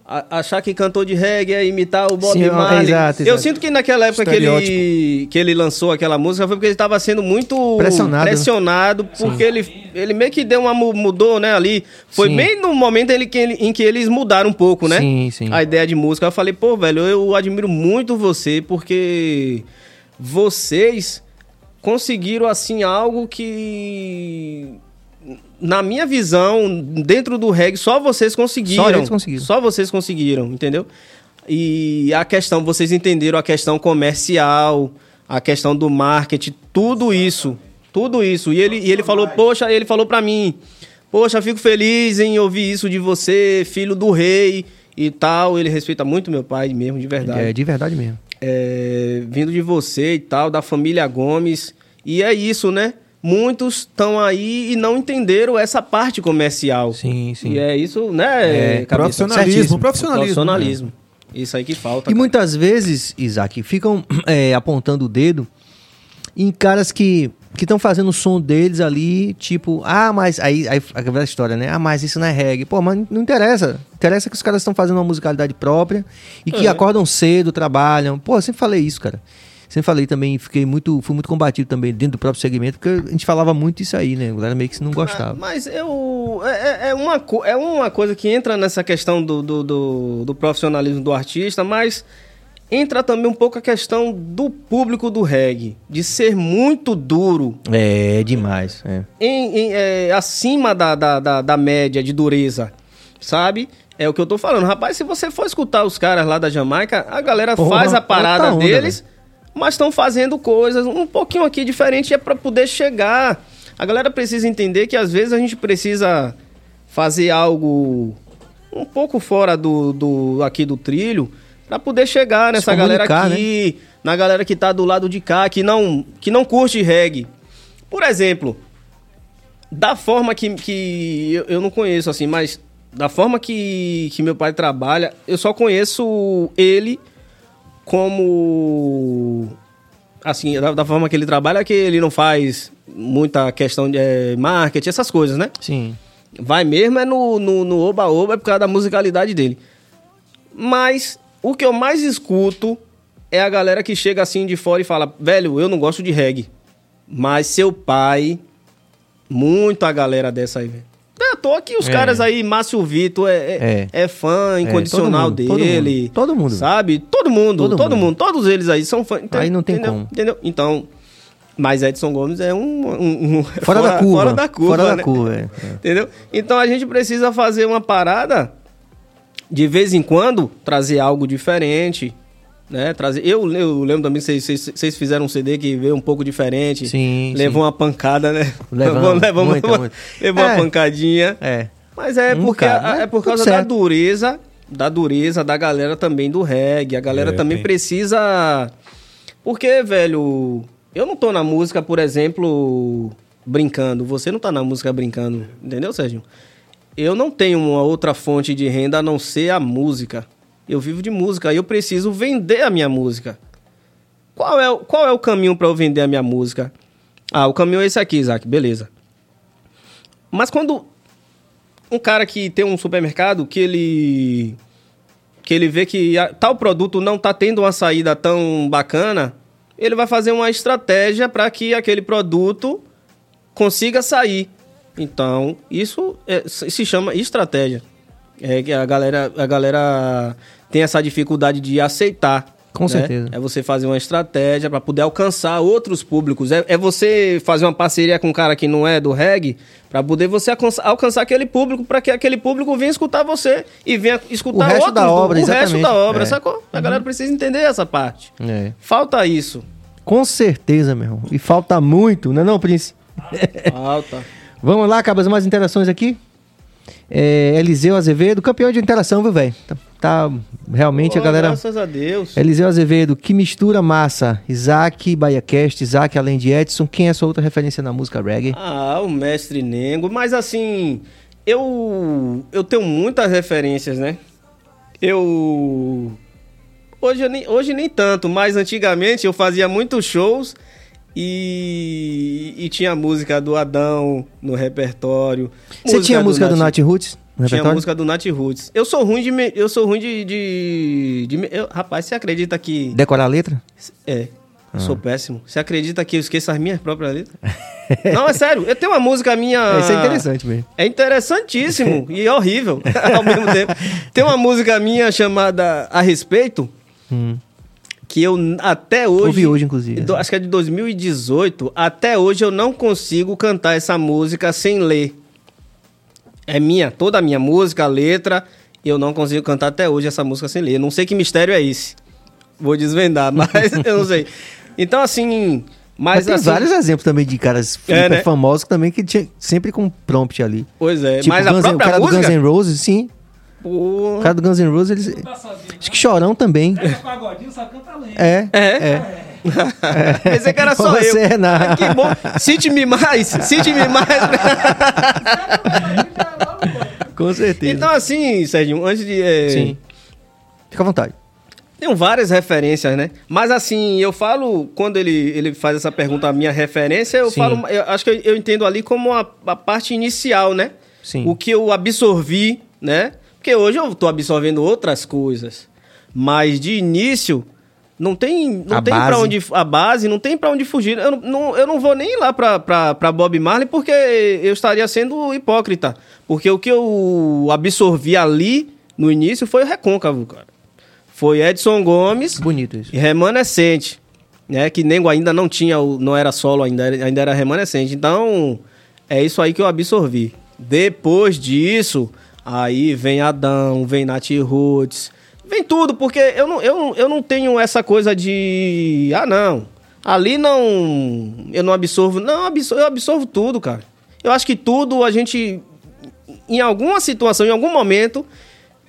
a- Achar que cantor de reggae é imitar o Bob Sim, é, Marley. exato, Eu exato. sinto que naquela época que ele, que ele lançou aquela música foi porque ele estava sendo muito Pressionado, né? pressionado, porque ele, ele meio que deu uma mu- mudou, né, ali. Foi Sim. bem no momento ele, que em que eles mudaram um pouco, né? Sim, sim. A ideia de música. Eu falei, pô, velho, eu admiro muito você porque vocês conseguiram assim algo que na minha visão, dentro do reggae, só vocês conseguiram. Só eles conseguiram. Só vocês conseguiram, entendeu? E a questão, vocês entenderam a questão comercial, a questão do marketing, tudo isso. Tudo isso. E ele, e ele falou, poxa, ele falou pra mim, poxa, fico feliz em ouvir isso de você, filho do rei e tal. Ele respeita muito meu pai mesmo, de verdade É de verdade mesmo. é, vindo de você e tal, da família Gomes. E é isso, né? Muitos estão aí e não entenderam essa parte comercial. Sim, sim. E é isso, né? É, profissionalismo, profissionalismo. Profissionalismo. Isso aí que falta. E cara. muitas vezes, Isaac, ficam é, apontando o dedo em caras que que estão fazendo o som deles ali, tipo, ah, mas aí, aí aquela história, né? Ah, mas isso não é reggae. Pô, mas não interessa. Interessa que os caras estão fazendo uma musicalidade própria e que É. acordam cedo, trabalham. Pô, eu sempre falei isso, cara. Sempre falei também, fiquei muito, fui muito combatido também dentro do próprio segmento, porque a gente falava muito isso aí, né? A galera meio que não gostava. Ah, Mas eu. É, é- é uma, é uma coisa que entra nessa questão do, do, do, do profissionalismo do artista, mas entra também um pouco a questão do público do reggae, de ser muito duro, É, demais. É. em- em, é, acima da, da, da, da média de dureza, sabe? É o que eu tô falando. Rapaz, se você for escutar os caras lá da Jamaica, a galera Porra, faz a parada onda, deles, mas estão fazendo coisas um pouquinho aqui diferente é para poder chegar. A galera precisa entender que às vezes a gente precisa fazer algo um pouco fora do, do aqui do trilho para poder chegar nessa galera comunicar, aqui, na galera que tá do lado de cá, que não que não curte reggae. Por exemplo, da forma que, que eu, eu não conheço assim, mas da forma que, que meu pai trabalha, eu só conheço ele como assim, da, da forma que ele trabalha, que ele não faz muita questão de eh, marketing, essas coisas, né? Sim. Vai mesmo é no no no oba-oba, é por causa da musicalidade dele. Mas o que eu mais escuto é a galera que chega assim de fora e fala: velho, eu não gosto de reggae. Mas seu pai, muito a galera dessa aí, velho. É à toa que os É. caras aí, Márcio Vitor, é, é, É. é fã incondicional todo mundo, todo dele. mundo, todo mundo. Sabe? Todo mundo, Todo todo, mundo. mundo. Todos eles aí são fãs. Aí não tem entendeu? como. Entendeu? Então, Mas Edson Gomes é um. um- um- Fora, da curva. Fora da curva. Fora da né? curva, é. Entendeu? Então a gente precisa fazer uma parada de vez em quando, trazer algo diferente. Né? Trazer... Eu, eu lembro também que vocês, fizeram um CD que veio um pouco diferente. Sim, Levou sim. uma pancada, né? Levamos, levou muita, uma, muita. levou uma É. pancadinha. É. Mas é Um porque mas é por causa da dureza, da dureza da galera também do reggae. A galera É, também precisa. Porque, velho, eu não tô na música, por exemplo, brincando. Você não tá na música brincando, entendeu, Sérgio? Eu não tenho uma outra fonte de renda a não ser a música. Eu vivo de música e eu preciso vender a minha música. Qual é, o- qual é o caminho para eu vender a minha música? Ah, o caminho é esse aqui, Isaac, beleza. Mas quando um cara que tem um supermercado que ele que ele vê que a- tal produto não está tendo uma saída tão bacana, ele vai fazer uma estratégia para que aquele produto consiga sair. Então, isso é- se chama estratégia. É que a galera, a galera tem essa dificuldade de aceitar. Com né? certeza. É você fazer uma estratégia para poder alcançar outros públicos. É, é você fazer uma parceria com um cara que não é do reggae para poder você alcançar, aquele público, para que aquele público venha escutar você e venha escutar O resto outros da obra, o resto exatamente. da obra, É. sacou? A galera precisa entender essa parte. É. Falta isso. Com certeza, meu irmão. E falta muito, não é não, Prince? Falta. Vamos lá, acabas mais interações aqui. É, Eliseu Azevedo, campeão de interação, viu, velho? Tá, tá- realmente Pô, a galera. Graças a Deus. Eliseu Azevedo, que mistura massa. Isaac, BaiaCast, Isaac, além de Edson. Quem é a sua outra referência na música reggae? Ah, o mestre Nengo, mas assim, eu eu tenho muitas referências, né? Eu hoje eu nem, hoje nem tanto, mas antigamente eu fazia muitos shows e, e tinha música do Adão no repertório. Você tinha a música do Nat Nat Roots tinha a música do Nat Roots. Eu sou ruim de me- eu sou ruim de, de, de eu- rapaz, você acredita que Decorar a letra? é, eu Ah. sou péssimo. Você acredita que eu esqueço as minhas próprias letras? Não, é sério. Eu tenho uma música minha. Isso é interessante mesmo. É interessantíssimo e horrível ao mesmo tempo. Tem uma música minha chamada A Respeito, que eu até hoje. Ouvi hoje, inclusive. do- acho que é de 2018. Até hoje eu não consigo cantar essa música sem ler. É minha, toda a minha música, a letra. Eu não consigo cantar até hoje essa música sem ler. Não sei que mistério é esse. Vou desvendar, mas eu não sei. Então, assim. Mas, Mas, tem assim, vários exemplos também de caras É, né? famosos também que tinha sempre com prompt ali. Pois é, tipo, mas a Guns N- o própria cara do música... Guns N' Roses, sim. Pô, O cara do Guns N' Roses, eles... acho que Chorão também. Só canta lento. É. É? Pensei que era só Você, eu. Renato. Que bom. Cite-me mais, cite-me mais. Com certeza. então, assim, Sérgio, antes de... é, Sim. Fica à vontade. Tem várias referências, né? Mas assim, eu falo, quando ele, ele faz essa pergunta, a minha referência, eu Sim. falo, eu acho que eu, eu entendo ali como a, a parte inicial, né? Sim. O que eu absorvi, né? Porque hoje eu tô absorvendo outras coisas. Mas de início, não tem, não A tem para onde a base, não tem para onde fugir. Eu não, eu não vou nem lá pra Bob Marley porque eu estaria sendo hipócrita. Porque o que eu absorvi ali no início foi o recôncavo, cara. Foi Edson Gomes Bonito isso. e Remanescente, né? Que Nego ainda não tinha, não era solo ainda, era- ainda era Remanescente. Então, é isso aí que eu absorvi. Depois disso, aí vem Adão, vem Nath Roots, vem tudo, porque eu não, eu, eu não tenho essa coisa de. Ah, não. Ali não. Eu não absorvo. Não, absorvo, eu absorvo tudo, cara. Eu acho que tudo a gente. Em alguma situação, em algum momento,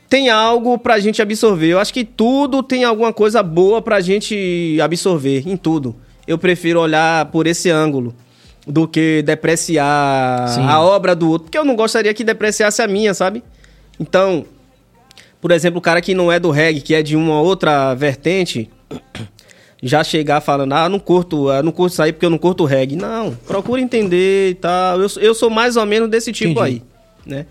tem algo pra gente absorver. Eu acho que tudo tem alguma coisa boa pra gente absorver, em tudo. Eu prefiro olhar por esse ângulo do que depreciar Sim. a obra do outro, porque eu não gostaria que depreciasse a minha, sabe? Então, por exemplo, o cara que não é do reggae, que é de uma outra vertente, já chegar falando, ah, não curto, ah, não curto aí porque eu não curto reggae. Não, procura entender e tal. Eu, sou- eu sou mais ou menos desse tipo Entendi. aí, né?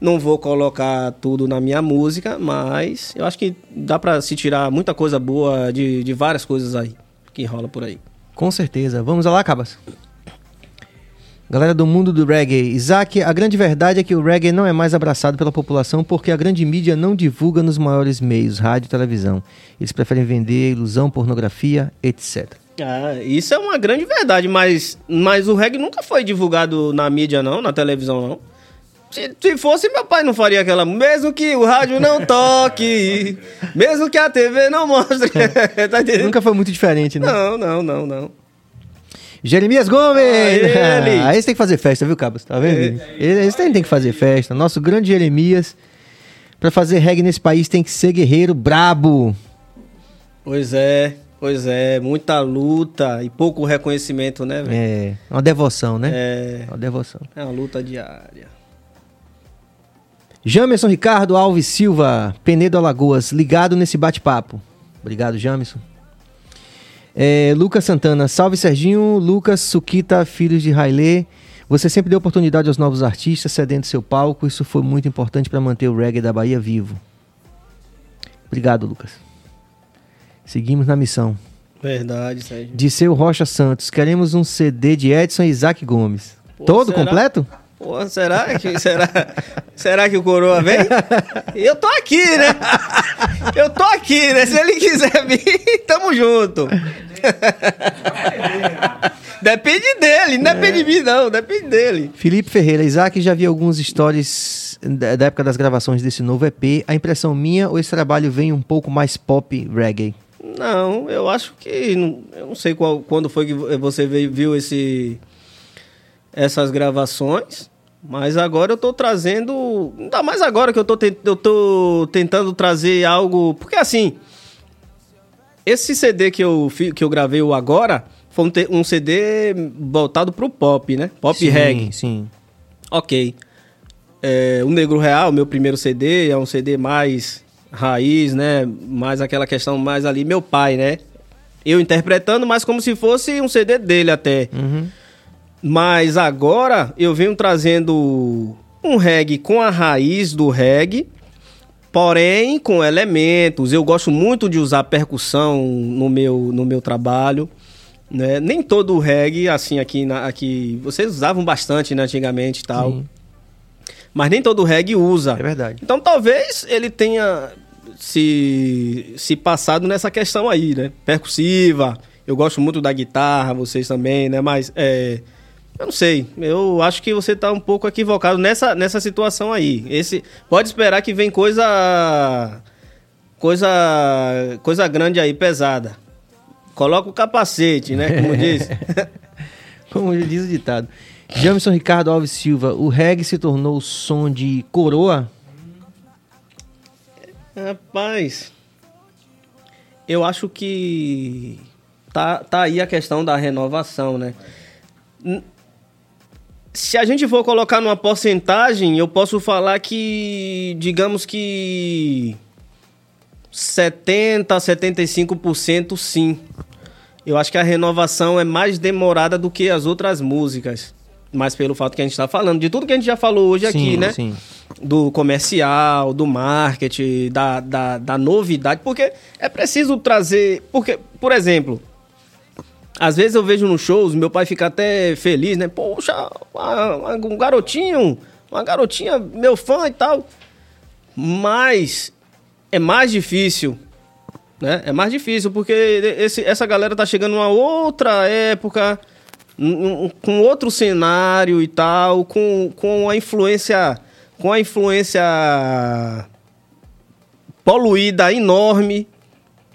Não vou colocar tudo na minha música, mas eu acho que dá pra se tirar muita coisa boa de, de várias coisas aí que rola por aí. Com certeza. Vamos lá, Cabas. Galera do mundo do reggae. Isaac, a grande verdade é que o reggae não é mais abraçado pela população porque a grande mídia não divulga nos maiores meios, rádio e televisão. Eles preferem vender ilusão, pornografia, etc. Ah, isso é uma grande verdade, mas, mas o reggae nunca foi divulgado na mídia, não, na televisão, não. Se, se fosse, meu pai não faria aquela. Mesmo que o rádio não toque, mesmo que a TV não mostre. tá? Nunca foi muito diferente, né? Não, não, não, não. Jeremias Gomes! Ele. Ah, esse tem que fazer festa, viu, Cabos? Tá vendo? Esse, esse tem, tem que fazer festa. Nosso grande Jeremias. Pra fazer reggae nesse país tem que ser guerreiro brabo. Pois é, pois é. Muita luta e pouco reconhecimento, né, velho? É, uma devoção, né? É, Uma devoção. é uma luta diária. Jamerson Ricardo Alves Silva, Penedo Alagoas, ligado nesse bate-papo. Obrigado, Jamerson. É, Lucas Santana, salve Serginho, Lucas Suquita, filhos de Railê. Você sempre deu oportunidade aos novos artistas, cedendo seu palco. Isso foi muito importante para manter o reggae da Bahia vivo. Obrigado, Lucas. Seguimos na missão. Verdade, Sérgio. Disseu Rocha Santos, queremos um CD de Edson e Isaac Gomes. Pô, Todo será? completo? Pô, será que, será, será que o Coroa vem? Eu tô aqui, né? Eu tô aqui, né? Se ele quiser vir, tamo junto. Depende dele, não depende de mim, não. Depende dele. Felipe Ferreira, Isaac, já vi alguns stories da, da época das gravações desse novo EP. A impressão minha ou esse trabalho vem um pouco mais pop reggae? Não, eu acho que. não- Eu não sei qual, quando foi que você veio- viu esse, essas gravações. Mas agora eu tô trazendo. Ainda mais agora que eu tô, ten- eu tô tentando trazer algo. Porque assim. Esse CD que eu, fi- que eu gravei o agora foi um, te- um CD voltado pro pop, né? Pop sim, reggae. Sim. Ok. É, o Negro Real, meu primeiro CD, é um CD mais raiz, né? Mais aquela questão mais ali, meu pai, né? Eu interpretando, mas como se fosse um CD dele até. Mas agora eu venho trazendo um reggae com a raiz do reggae, porém com elementos. Eu gosto muito de usar percussão no meu, no meu trabalho. Né? Nem todo o reggae, assim, aqui, na, aqui. Vocês usavam bastante, né, antigamente e tal. Sim. Mas nem todo reggae usa. É verdade. Então talvez ele tenha se, se passado nessa questão aí, né? Percussiva. Eu gosto muito da guitarra, vocês também, né? Mas é, eu não sei. Eu acho que você tá um pouco equivocado nessa, nessa situação aí. Esse pode esperar que vem coisa coisa coisa grande aí, pesada. Coloca o capacete, né? Como diz. Como diz o ditado. Jamison Ricardo Alves Silva, o reggae se tornou som de coroa? Rapaz, eu acho que tá, tá aí a questão da renovação, né? Se a gente for colocar numa porcentagem, eu posso falar que, digamos que 70, 75% sim. Eu acho que a renovação é mais demorada do que as outras músicas. Mas pelo fato que a gente está falando, de tudo que a gente já falou hoje aqui, Sim, né? sim. do comercial, do marketing, da, da, da novidade, porque é preciso trazer. Porque, por exemplo, às vezes eu vejo nos shows, meu pai fica até feliz, né? Poxa, um garotinho, uma garotinha, meu fã e tal. Mas é mais difícil, né? É mais difícil, porque esse, essa galera tá chegando numa outra época, com outro cenário e tal, com, com a influência. Com a influência poluída enorme.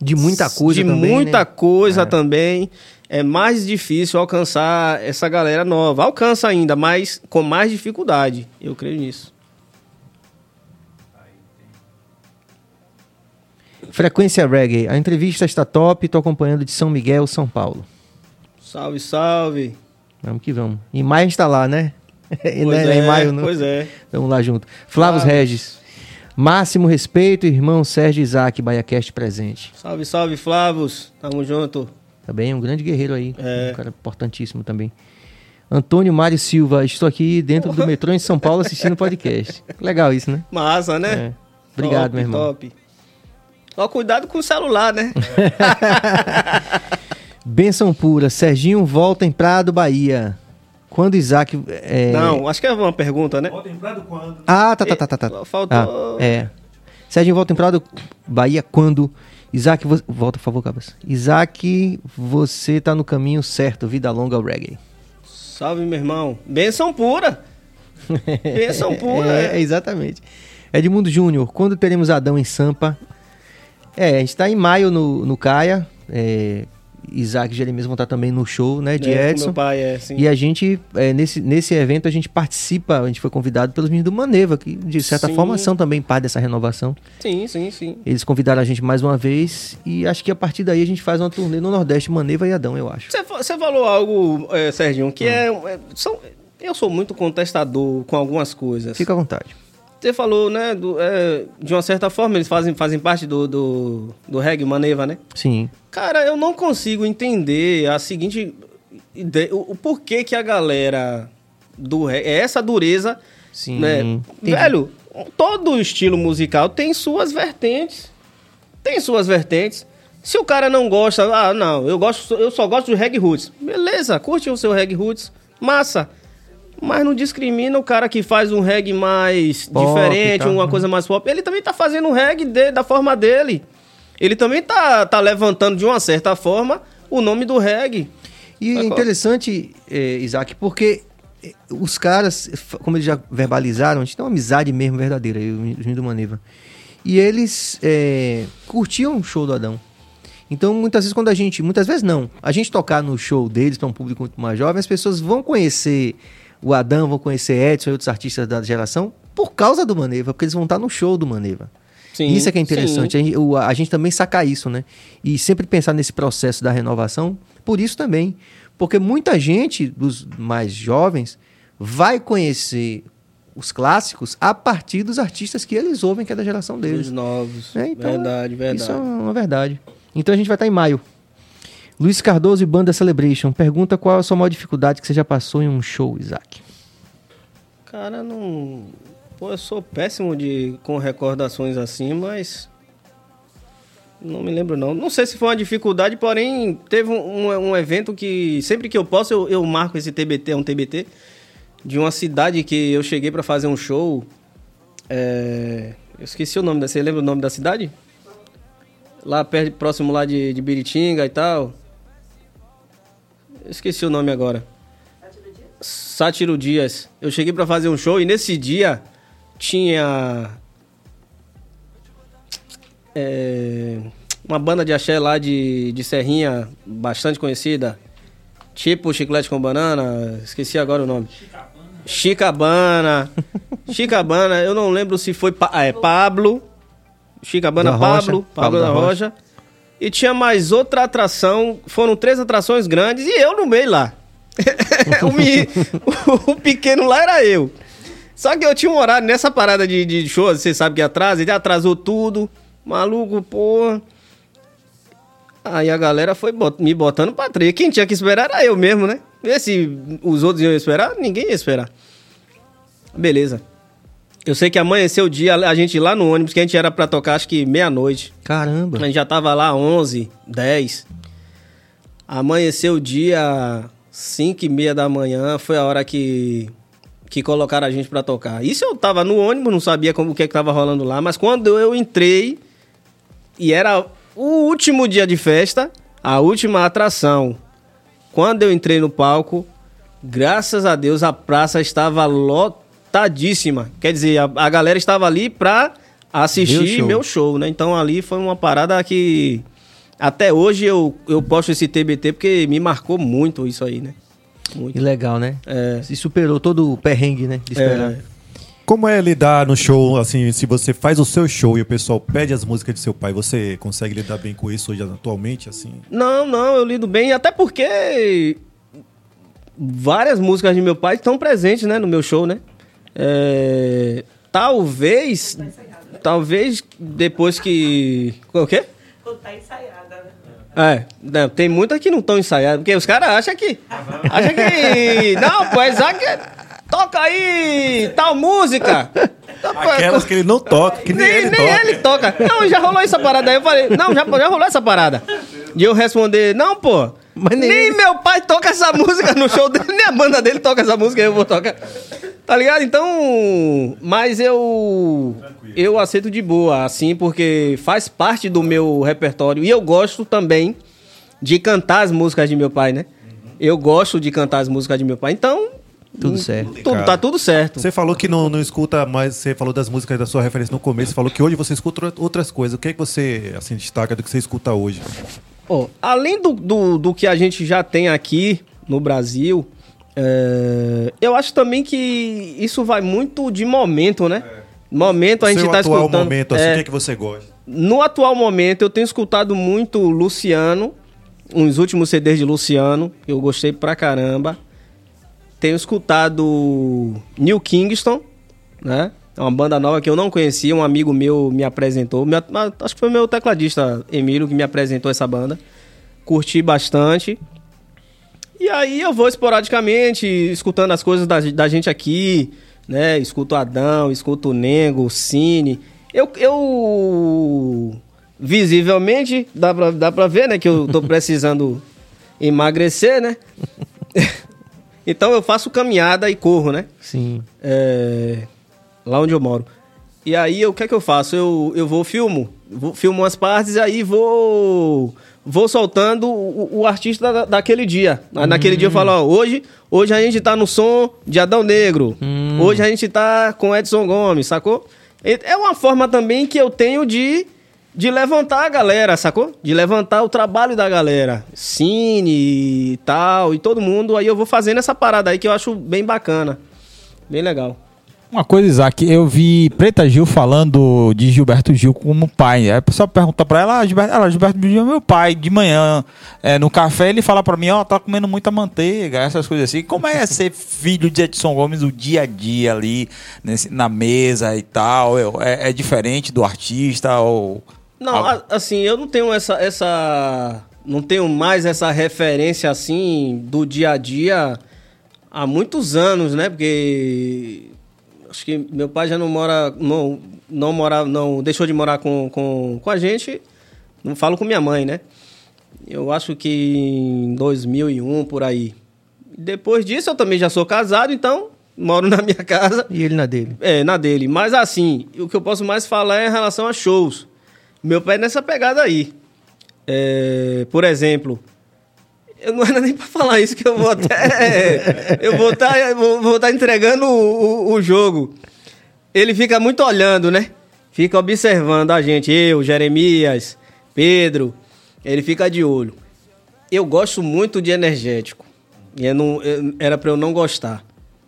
De muita coisa De também, muita né? coisa É. também. É mais difícil alcançar essa galera nova. Alcança ainda, mas com mais dificuldade. Eu creio nisso. Frequência Reggae, a entrevista está top, tô acompanhando de São Miguel, São Paulo. Salve, salve. Vamos que vamos. Em maio a gente tá lá, né? Pois Né, é, em maio, não. pois é. Vamos lá junto. Flávio. Regis. Máximo respeito, irmão Sérgio Isaac, BaiaCast presente. Salve, salve, Flavos. Tamo junto. Também um grande guerreiro aí. É. Um cara importantíssimo também. Antônio Mário Silva, estou aqui dentro do metrô em São Paulo assistindo o podcast. Legal isso, né? Massa, né? É. Obrigado, Top, meu irmão. Top. Só cuidado com o celular, né? Benção pura, Serginho volta em Prado, Bahia. Quando Isaac. é- Não, acho que é uma pergunta, né? Ah, tá, tá, tá, tá. tá. Faltou- Ah, é. Serginho volta em Prado, Bahia, quando? Isaac, vo- volta, por favor, Cabas. Isaac, você tá no caminho certo. Vida longa ao reggae. Salve, meu irmão. Benção pura. Benção pura. É, exatamente. Edmundo Júnior, quando teremos Adão em Sampa? É, a gente tá em maio no, no Caia. É, Isaac e Jeremias vão estar também no show, né, de É, Edson. Meu pai é assim. E a gente, é, nesse, nesse evento, a gente participa, a gente foi convidado pelos meninos do Maneva, que de certa Sim. forma são também parte dessa renovação. Sim, sim, sim. Eles convidaram a gente mais uma vez e acho que a partir daí a gente faz uma turnê no Nordeste, Maneva e Adão, eu acho. Você, fa- você falou algo, é, Serginho, que é, é- são, eu sou muito contestador com algumas coisas. Fica à vontade. Você falou, né, do- é, de uma certa forma eles fazem, fazem parte do, do, do reggae Maneva, né? Sim. Cara, eu não consigo entender a seguinte ideia, o, o porquê que a galera do reggae, é essa dureza, Sim. né? Entendi. Velho, todo estilo musical tem suas vertentes. Tem suas vertentes. Se o cara não gosta, ah, não, eu gosto, eu só gosto do reggae roots. Beleza, curte o seu reggae roots, massa. Mas não discrimina o cara que faz um reggae mais Pop diferente, tal. uma coisa mais pop. Ele também tá fazendo um reggae da forma dele. Ele também tá, tá levantando de uma certa forma o nome do reggae. E é Sacou? interessante, eh, Isaac, porque eh, os caras, como eles já verbalizaram, a gente tem uma amizade mesmo verdadeira, eu e os meninos do Maneva. E eles eh, curtiam o show do Adão. Então, muitas vezes, quando a gente. Muitas vezes não. A gente tocar no show deles para um público muito mais jovem, as pessoas vão conhecer o Adão, vão conhecer Edson e outros artistas da geração por causa do Maneva, porque eles vão estar no show do Maneva. Sim, isso é que é interessante. A gente, o- a gente também saca isso, né? E sempre pensar nesse processo da renovação, por isso também. Porque muita gente dos mais jovens vai conhecer os clássicos a partir dos artistas que eles ouvem, que é da geração Os deles. novos. É, então, verdade, verdade. Isso é uma verdade. Então a gente vai estar em maio. Luiz Cardoso e Banda Celebration pergunta qual a sua maior dificuldade que você já passou em um show, Isaac. Cara, não. Pô, eu sou péssimo de com recordações assim, mas. Não me lembro, não. Não sei se foi uma dificuldade, porém, teve um, um, um evento que sempre que eu posso, eu, eu marco esse TBT, é um TBT, de uma cidade que eu cheguei pra fazer um show. É, Eu esqueci o nome da. Você lembra o nome da cidade? Lá perto, próximo lá de, de Biritinga e tal. Eu esqueci o nome agora. Sátiro Dias. Eu cheguei pra fazer um show e nesse dia tinha é, uma banda de axé lá de, de Serrinha, bastante conhecida. Tipo Chiclete com Banana, esqueci agora o nome. Chicabana. Chicabana, eu não lembro se foi Pa- é Pablo. Chicabana. Pablo, Pablo, Pablo da da Rocha. E tinha mais outra atração, foram três atrações grandes e eu no meio lá. o, me- o pequeno lá era eu. Só que eu tinha um horário nessa parada de, de show, você sabe que atrasa, ele atrasou tudo. Maluco, pô. Aí a galera foi bot- me botando pra trás. Quem tinha que esperar era eu mesmo, né? E se os outros iam esperar, ninguém ia esperar. Beleza. Eu sei que amanheceu o dia, a gente lá no ônibus, que a gente era pra tocar acho que meia-noite. Caramba. A gente já tava lá 11, 10. Amanheceu o dia 5 e meia da manhã, foi a hora que, que colocaram a gente pra tocar. Isso eu tava no ônibus, não sabia como, o que que tava rolando lá, mas quando eu entrei, e era o último dia de festa, a última atração. Quando eu entrei no palco, graças a Deus a praça estava lotadíssima. Quer dizer, a, a galera estava ali pra assistir Meu show. meu show, né? Então ali foi uma parada que até hoje eu, eu posto esse TBT porque me marcou muito isso aí, né? Muito. Que legal, né? É. Se superou todo o perrengue, né? De esperar. É. Como é lidar no show, assim, se você faz o seu show e o pessoal pede as músicas de seu pai, você consegue lidar bem com isso hoje atualmente, assim? Não, não, eu lido bem, até porque várias músicas de meu pai estão presentes, né, no meu show, né? É, talvez, talvez depois que... O quê? Tá ensaiada, né? É, não, tem muitas que não estão ensaiadas, porque os caras acham que. Acham que. Não, pô, Isaac, toca aí tal música. Então, Aquelas que ele não toca, que nem, nem, ele nem toca. ele toca. Não, já rolou essa parada aí. Eu falei, não, já, já rolou essa parada. De eu responder, não, pô. Mas nem nem meu pai toca essa música no show dele, nem a banda dele toca essa música, eu vou tocar. Tá ligado? Então. Mas eu. eu aceito de boa, assim, porque faz parte do meu repertório. E eu gosto também de cantar as músicas de meu pai, né? Eu gosto de cantar as músicas de meu pai. Então. Tudo certo. Tudo, tá tudo certo. Você falou que não, não escuta mais, você falou das músicas da sua referência no começo, você falou que hoje você escuta outras coisas. O que é que você assim, destaca do que você escuta hoje? Ó, além do, do, do que a gente já tem aqui no Brasil, é, eu acho também que isso vai muito de momento, né? Momento a gente tá atual escutando. momento, assim, é, o que é que você gosta? No atual momento, eu tenho escutado muito Luciano, uns últimos CDs de Luciano, eu gostei pra caramba. Tenho escutado New Kingston, né? É uma banda nova que eu não conhecia, um amigo meu me apresentou. Meu- acho que foi meu tecladista, Emílio, que me apresentou essa banda. Curti bastante. E aí eu vou esporadicamente escutando as coisas da, da gente aqui, né? Escuto o Adão, escuto o Nengo, o Cine. Eu, eu visivelmente, dá pra, dá pra ver, né? Que eu tô precisando emagrecer, né? então eu faço caminhada e corro, né? Sim. É, lá onde eu moro. E aí, o que é que eu faço? Eu, eu vou filmo, vou, filmo umas partes e aí vou vou soltando o, o artista da- daquele dia. Aí Naquele dia eu falo, ó, hoje, hoje a gente tá no som de Adão Negro. Hoje a gente tá com Edson Gomes, sacou? É uma forma também que eu tenho de, de levantar a galera, sacou? De levantar o trabalho da galera. Cine e tal, e todo mundo. Aí eu vou fazendo essa parada aí que eu acho bem bacana. Bem legal. Uma coisa, Isaac, eu vi Preta Gil falando de Gilberto Gil como pai. Aí a pessoa pergunta pra ela, ah, Gilberto, ela, Gilberto Gil é meu pai. De manhã, é, no café, ele fala pra mim, ó, tá comendo muita manteiga, essas coisas assim. Como é ser filho de Edson Gomes o dia a dia ali, nesse- na mesa e tal? É, é diferente do artista ou... Não, Algo- assim, eu não tenho essa, essa. Não tenho mais essa referência assim do dia a dia há muitos anos, né? Porque. Acho que meu pai já não mora. Não, não mora. Não deixou de morar com, com, com a gente. Não falo com minha mãe, né? Eu acho que em 2001 por aí. Depois disso eu também já sou casado, então moro na minha casa. E ele na dele. É, na dele. Mas assim, o que eu posso mais falar é em relação a shows. Meu pé é nessa pegada aí. É, por exemplo, eu não era nem pra falar isso, que eu vou até. eu vou estar vou, vou tá entregando o, o- o jogo. Ele fica muito olhando, né? Fica observando a gente, eu, Jeremias, Pedro. Ele fica de olho. Eu gosto muito de energético. Eu não, eu- era pra eu não gostar.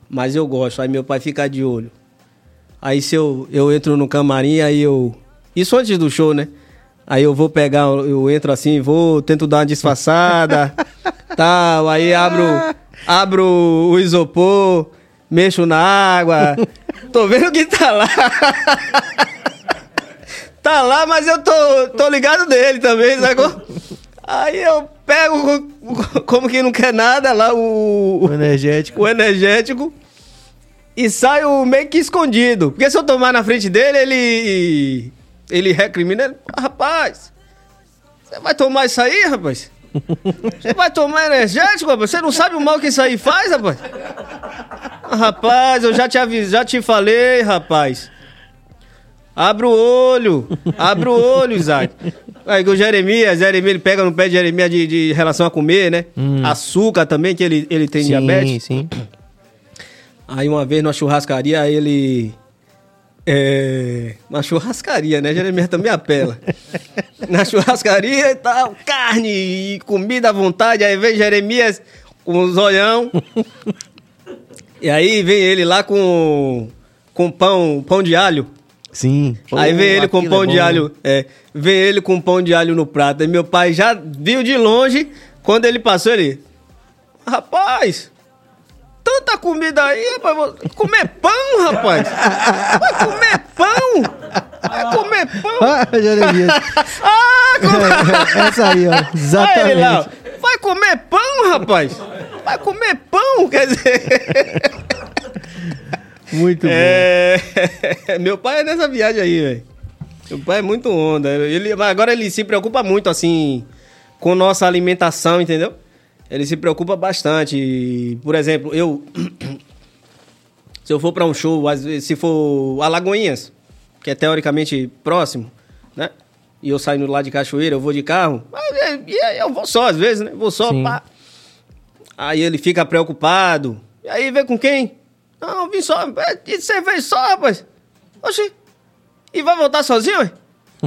Mas eu gosto. Aí meu pai fica de olho. Aí se eu, eu entro no camarim, aí eu. Isso antes do show, né? Aí eu vou pegar, eu entro assim, vou, tento dar uma disfarçada, tal, aí abro, abro o isopor, mexo na água. Tô vendo que tá lá. tá lá, mas eu tô, tô ligado dele também, sacou? Aí eu pego, como que não quer nada, lá o, O energético. o energético e saio meio que escondido. Porque se eu tomar na frente dele, ele. Ele recrimina. Ele, rapaz, você vai tomar isso aí, rapaz? Você vai tomar energético, rapaz? Você não sabe o mal que isso aí faz, rapaz? Ah, Rapaz, eu já te avisei, já te falei, rapaz. Abre o olho, abre o olho, Isaac. Aí o Jeremias, Jeremias, ele pega no pé de Jeremias de, de relação a comer, né? Açúcar também, que ele, ele tem sim, diabetes. sim. Aí uma vez numa churrascaria, ele. É. Uma churrascaria, né? Jeremias também apela. Na churrascaria e tal, carne e comida à vontade. Aí vem Jeremias com os olhão. E aí vem ele lá com. Com pão, pão de alho. Sim. aí vem ele com aquilo pão é de alho. É, vem ele com pão de alho no prato. E meu pai já viu de longe. Quando ele passou, ele. Rapaz! Tanta comida aí, rapaz. Comer pão, rapaz! Vai comer pão! Vai comer pão! Ah, Jeremias. Ah, como... Essa aí, ó. Lá, Exatamente. ó. Vai comer pão, rapaz! Vai comer pão, quer dizer. Muito bom. É... Meu pai é nessa viagem aí, velho. Meu pai é muito onda. Ele... Agora ele se preocupa muito, assim, com nossa alimentação, entendeu? Ele se preocupa bastante. Por exemplo, eu. se eu for pra um show, às vezes, se for Alagoinhas, que é teoricamente próximo, né? E eu saindo lá de Cachoeira, eu vou de carro. É, E eu vou só, às vezes, né? Vou só, Sim. pá. Aí ele fica preocupado. E aí, vem com quem? Não, eu vim só. É, E você veio só, rapaz? Oxi. E vai voltar sozinho?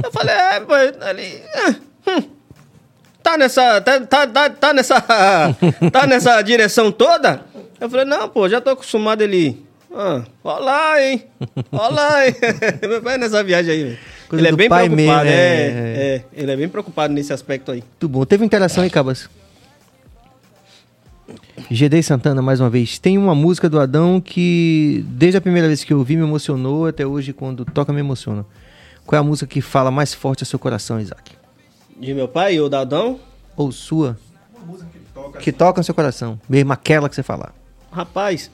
Eu falei, é. "Ah, hum. Tá nessa. Tá, tá, tá, tá nessa. tá nessa direção toda? Eu falei, não, pô, já tô acostumado ele. Ah, ó lá, hein? Ó lá, hein? Meu pai é nessa viagem aí, velho. Ele é bem preocupado, mesmo, é, é. é. Ele é bem preocupado nesse aspecto aí. Muito bom. Teve interação aí, Cabas? GD Santana, mais uma vez. Tem uma música do Adão que, desde a primeira vez que eu ouvi, me emocionou, até hoje, quando toca, me emociona. Qual é a música que fala mais forte ao seu coração, Isaac? De meu pai ou da Adão? Ou sua? Que toca no seu coração. Mesmo aquela que você falar. Rapaz,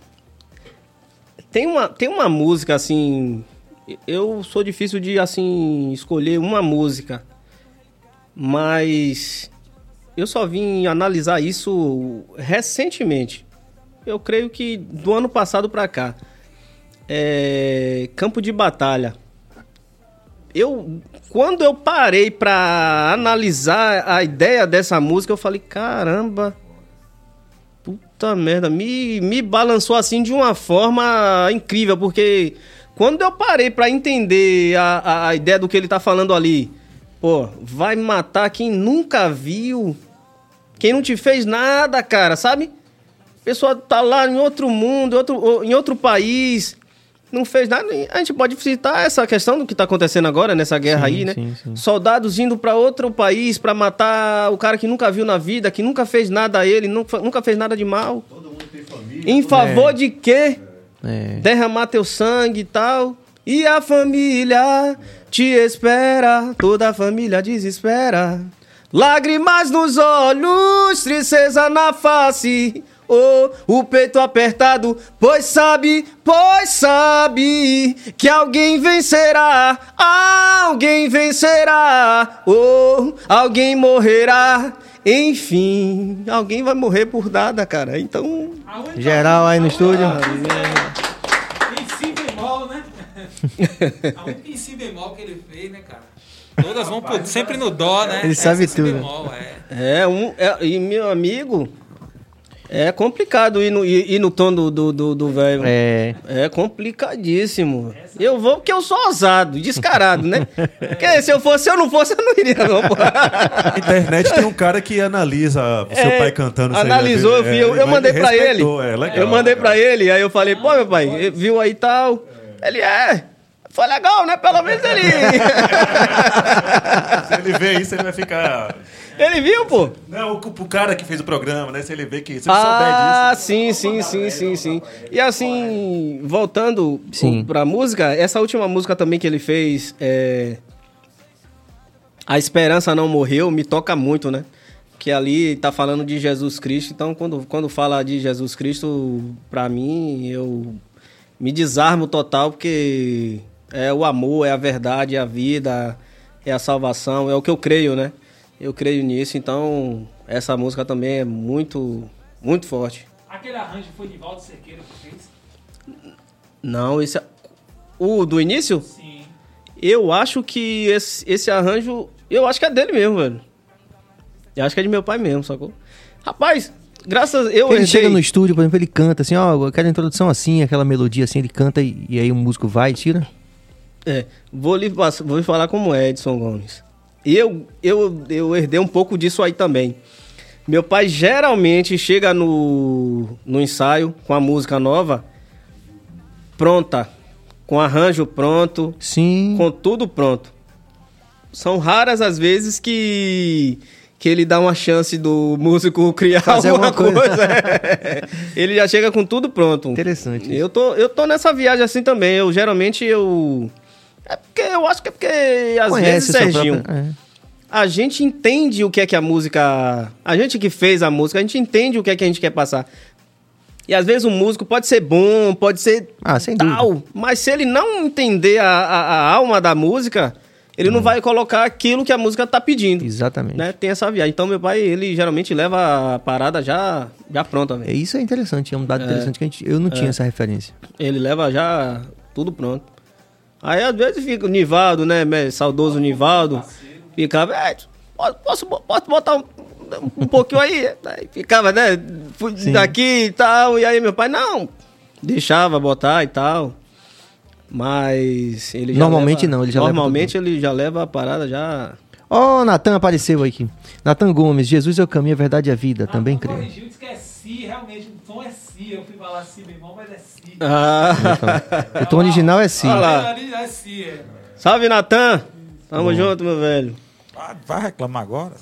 tem uma, tem uma música assim. Eu sou difícil de assim escolher uma música, mas eu só vim analisar isso recentemente. Eu creio que do ano passado pra cá. É, Campo de Batalha. Eu quando eu parei pra analisar a ideia dessa música, eu falei, caramba, Puta merda, me, me balançou assim de uma forma incrível, porque quando eu parei pra entender a, a, a ideia do que ele tá falando ali, pô, vai matar quem nunca viu, quem não te fez nada, cara, sabe? Pessoa tá lá em outro mundo, outro, em outro país, não fez nada. A gente pode citar essa questão do que tá acontecendo agora, nessa guerra Sim, aí, né? sim, sim. Soldados indo pra outro país pra matar o cara que nunca viu na vida, que nunca fez nada a ele, nunca, fez nada de mal. Em favor de quê? É. Derramar teu sangue e tal. E a família te espera, toda a família desespera. Lágrimas nos olhos, tristeza na face. Oh, o peito apertado, pois sabe, pois sabe que alguém vencerá, alguém vencerá, oh, alguém morrerá, enfim, alguém vai morrer por nada, cara. Então, Geral aí no estúdio. Em si bemol, né? A única em si bemol que ele fez, né, cara? Todas vão sempre no dó, né? Ele sabe Essa si tudo. bemol, é. É, um, é- e meu amigo, é complicado ir no, ir, ir no tom do do do do velho. É. É complicadíssimo. Eu vou porque eu sou ousado, descarado, né? Porque se eu fosse, se eu não fosse, eu não iria, não. pô. Na internet tem um cara que analisa o seu É, pai cantando. Analisou, eu é, vi, eu, ele eu mandei pra ele. É, legal, eu mandei legal. pra ele, aí eu falei, pô, meu pai, viu aí tal. Ele é. Foi legal, né? Pelo menos ele. Se ele vê isso, ele vai ficar. ele viu, pô. Não, o, o cara que fez o programa, né? Se ele vê que. Se ele Ah, souber disso. sim, sim, sim, sim, sim. E assim, voltando Sim. pra música, essa última música também que ele fez, é... A Esperança Não Morreu, me toca muito, né? Que ali tá falando de Jesus Cristo, então quando, quando fala de Jesus Cristo, pra mim, eu me desarmo total, porque é o amor, é a verdade, é a vida, é a salvação, é o que eu creio, né? Eu creio nisso, então essa música também é muito, muito forte. Aquele arranjo foi de Valdo Cerqueira que fez? Não, esse. O do início? Sim. Eu acho que esse, esse arranjo. Eu acho que é dele mesmo, velho. Eu acho que é de meu pai mesmo, sacou? Rapaz, graças. Eu Ele herdei- chega no estúdio, por exemplo, ele canta assim, ó, aquela introdução assim, aquela melodia assim, ele canta e, e aí o músico vai e tira. É, vou lhe, vou lhe falar como é, Edson Gomes. E eu, eu, eu herdei um pouco disso aí também. Meu pai geralmente chega no, no ensaio com a música nova, pronta, com arranjo pronto, Sim. com tudo pronto. São raras as vezes que que ele dá uma chance do músico criar Fazer alguma, coisa. coisa. ele já chega com tudo pronto. Interessante. Eu tô, eu tô nessa viagem assim também. Eu geralmente eu é porque eu acho que é porque às vezes Conhece seu Serginho, próprio- é. a gente entende o que é que a música, a gente que fez a música, a gente entende o que é que a gente quer passar. E às vezes o músico pode ser bom, pode ser Ah, sem tal, dúvida. mas se ele não entender a, a- a alma da música, ele Hum. não vai colocar aquilo que a música tá pedindo. Exatamente. Né? Tem essa viagem. Então meu pai, ele geralmente leva a parada já, já pronta, É, isso é interessante, é um dado interessante que a gente, eu não tinha essa referência. Ele leva já tudo pronto. Aí às vezes fica o Nivaldo, né? Saudoso Nivaldo. Ficava, é, posso, posso, botar um, um pouquinho aí? Aí ficava, né? fui Daqui e tal. E aí meu pai, não, deixava botar e tal. Mas ele já Normalmente leva- não, ele já leva Normalmente ele já leva a parada já. Ó, o Natan apareceu aqui. Natan Gomes, Jesus é o caminho, a verdade e a vida. Também creio. Corrigiu, é si, realmente, é si. Eu fui falar si bemol, mas é si. Ah, O tom original é sim. Olha lá. É si, é. salve Natan! Tamo junto, meu velho. Ah, Vai reclamar agora?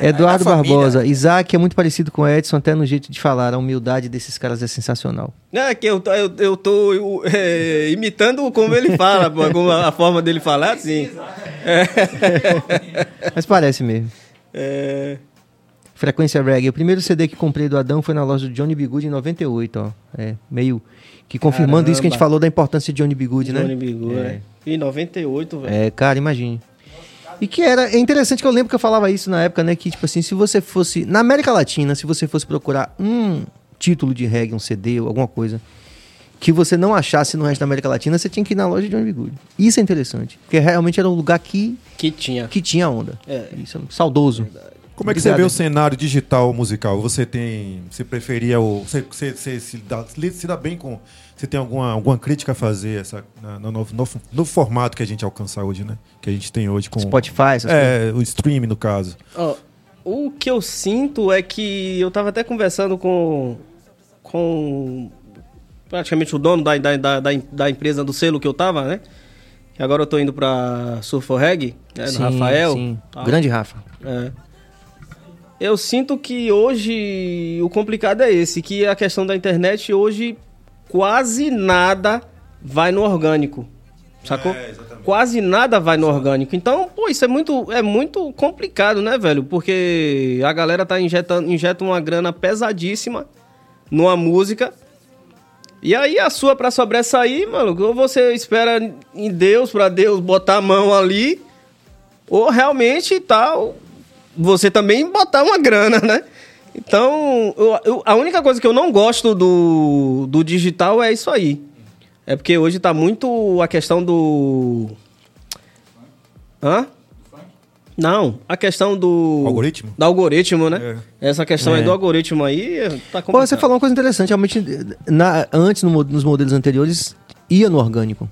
Eduardo É a família. Barbosa, Isaac é muito parecido com Edson, até no jeito de falar. A humildade desses caras é sensacional. É que eu, tô- eu, eu tô eu, é, imitando como ele fala, como a, a forma dele falar, assim. Mas parece mesmo. É, Frequência Reggae. O primeiro CD que comprei do Adão foi na loja do Johnny B. Good em 98, ó. É, meio que confirmando isso que a gente Caramba. falou da importância de Johnny B. Good, né? Johnny Bigu, né? Em 98, velho. É, cara, imagine. E que era é interessante que eu lembro que eu falava isso na época, né? Que, tipo assim, se você fosse. Na América Latina, se você fosse procurar um título de reggae, um CD ou alguma coisa, que você não achasse no resto da América Latina, você tinha que ir na loja de Johnny. Good. Isso é interessante. Porque realmente era um lugar que, Que tinha. que tinha onda. É. Isso, saudoso. Como é que você Obrigado. vê o cenário digital musical? Você tem. Você preferia o. Você, você, você se, dá, se dá bem com. Você tem alguma, alguma crítica a fazer essa, no, no, no, no formato que a gente alcança hoje, né? Que a gente tem hoje com. Spotify, essas coisas. É, o stream, no caso. Ó, o que eu sinto é que eu tava até conversando com. com. praticamente o dono da, da, da, da, da empresa do selo que eu tava, né? Que agora eu tô indo pra Surf for Reggae, né? Sim, do Rafael. sim. Grande Rafa. É. Eu sinto que hoje o complicado é esse, que a questão da internet hoje quase nada vai no orgânico. Sacou? quase nada vai no orgânico. Então, pô, isso é muito, é muito complicado, né, velho? Porque a galera tá injetando injeta uma grana pesadíssima numa música. E aí a sua pra sobressair, mano, ou você espera em Deus pra Deus botar a mão ali, ou realmente tal, você também botar uma grana, né? Então, eu- eu- a única coisa que eu não gosto do, do digital é isso aí. É porque hoje tá muito a questão do. Hã? Não, a questão do. Algoritmo? Do algoritmo, né? Essa questão aí É. do algoritmo aí tá Pô, complicado. você falou uma coisa interessante. Realmente, na- antes, no nos modelos anteriores, ia no orgânico.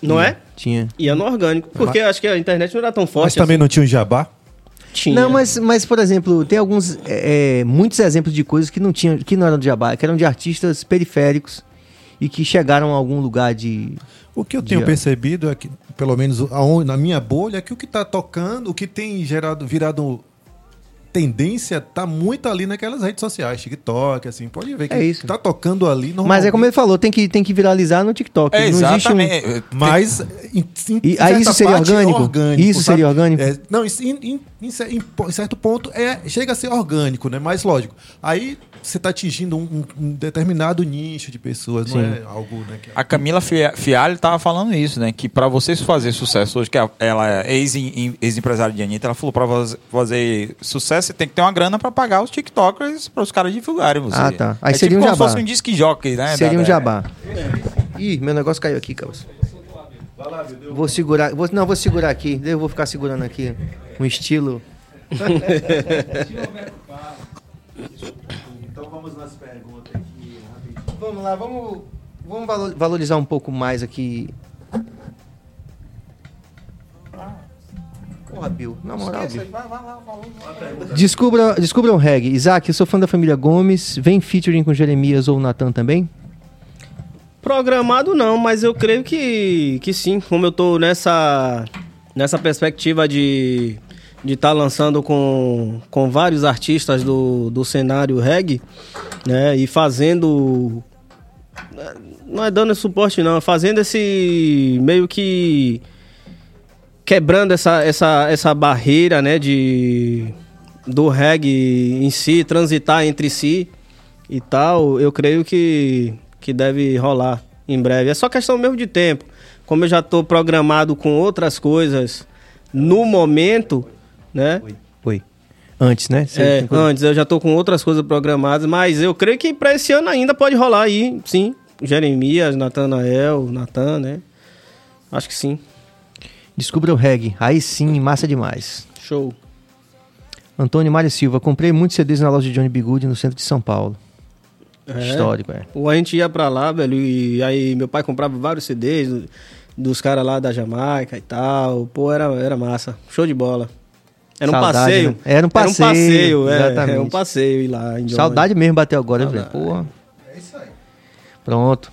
Não é? Tinha. Ia no orgânico. Porque acho que a internet não era tão forte Mas também não tinha um jabá? Tinha. Não, mas, mas, por exemplo, tem alguns. é, é, muitos exemplos de coisas que não tinham, que não eram de jabá, que eram de artistas periféricos e que chegaram a algum lugar de. O que eu tenho de- percebido é que, pelo menos aonde- na minha bolha, é que o que tá tocando, o que tem gerado, virado tendência, tá muito ali naquelas redes sociais, TikTok, assim, pode ver que É isso. tá tocando ali normalmente. Mas é como ele falou, tem que, tem que viralizar no TikTok. É, não existe um-. Mas em, em E- aí isso seria parte, orgânico? Isso seria orgânico? É, não, isso em, em- em certo ponto é, chega a ser orgânico, né? Mas lógico. Aí você tá atingindo um, um- determinado nicho de pessoas, não Sim. é algo, né? que- A Camila Fia- Fialho tava falando isso, né? Que pra vocês fazer sucesso hoje, que ela é ex- ex-empresária de Anitta, ela falou pra faz- fazer sucesso, você tem que ter uma grana pra pagar os TikTokers, para os caras divulgarem você. Ah, tá. Aí é seria tipo um como se jabá. fosse um disc jockey, né? Seria da- um da- jabá. Ih, meu negócio caiu aqui, Carlos. Vou segurar. Vou, não, vou segurar aqui. Eu vou ficar segurando aqui. Um estilo. Então vamos nas perguntas aqui, rapidinho. Vamos lá, vamos, vamos valo- valorizar um pouco mais aqui. Porra, Bill, na moral, Bill. Descubra, descubra um reggae. Isaac, eu sou fã da família Gomes. Vem featuring com Jeremias ou Natan também? Programado não, mas eu creio que, que sim. Como eu tô nessa, nessa perspectiva de de estar lançando com, com vários artistas do, do cenário reggae, né? E fazendo. Não é dando suporte, não. é Fazendo esse. meio que. quebrando essa, essa, essa barreira, né? De. do reggae em si, transitar entre si e tal, eu creio que, que deve rolar em breve. É só questão mesmo de tempo. Como eu já estou programado com outras coisas no momento, né? Oi. Antes, né? Você É, coisa- antes eu já estou com outras coisas programadas, mas eu creio que para esse ano ainda pode rolar aí, sim. Jeremias, Natanael, Natan, né? Acho que sim. Descubra o reggae. Aí sim, massa demais. Show. Antônio Mário Silva, comprei muitos CDs na loja de Johnny Bigude no centro de São Paulo. É. Histórico, é. Ou a gente ia pra lá, velho, e aí meu pai comprava vários CDs do- dos caras lá da Jamaica e tal. Pô, era, era massa. Show de bola. Era um Saudade, passeio. né? Era um passeio, Era um passeio, é. exatamente. Era um passeio ir lá. Saudade mesmo bateu agora, Saudade. porra. É isso aí. Pronto.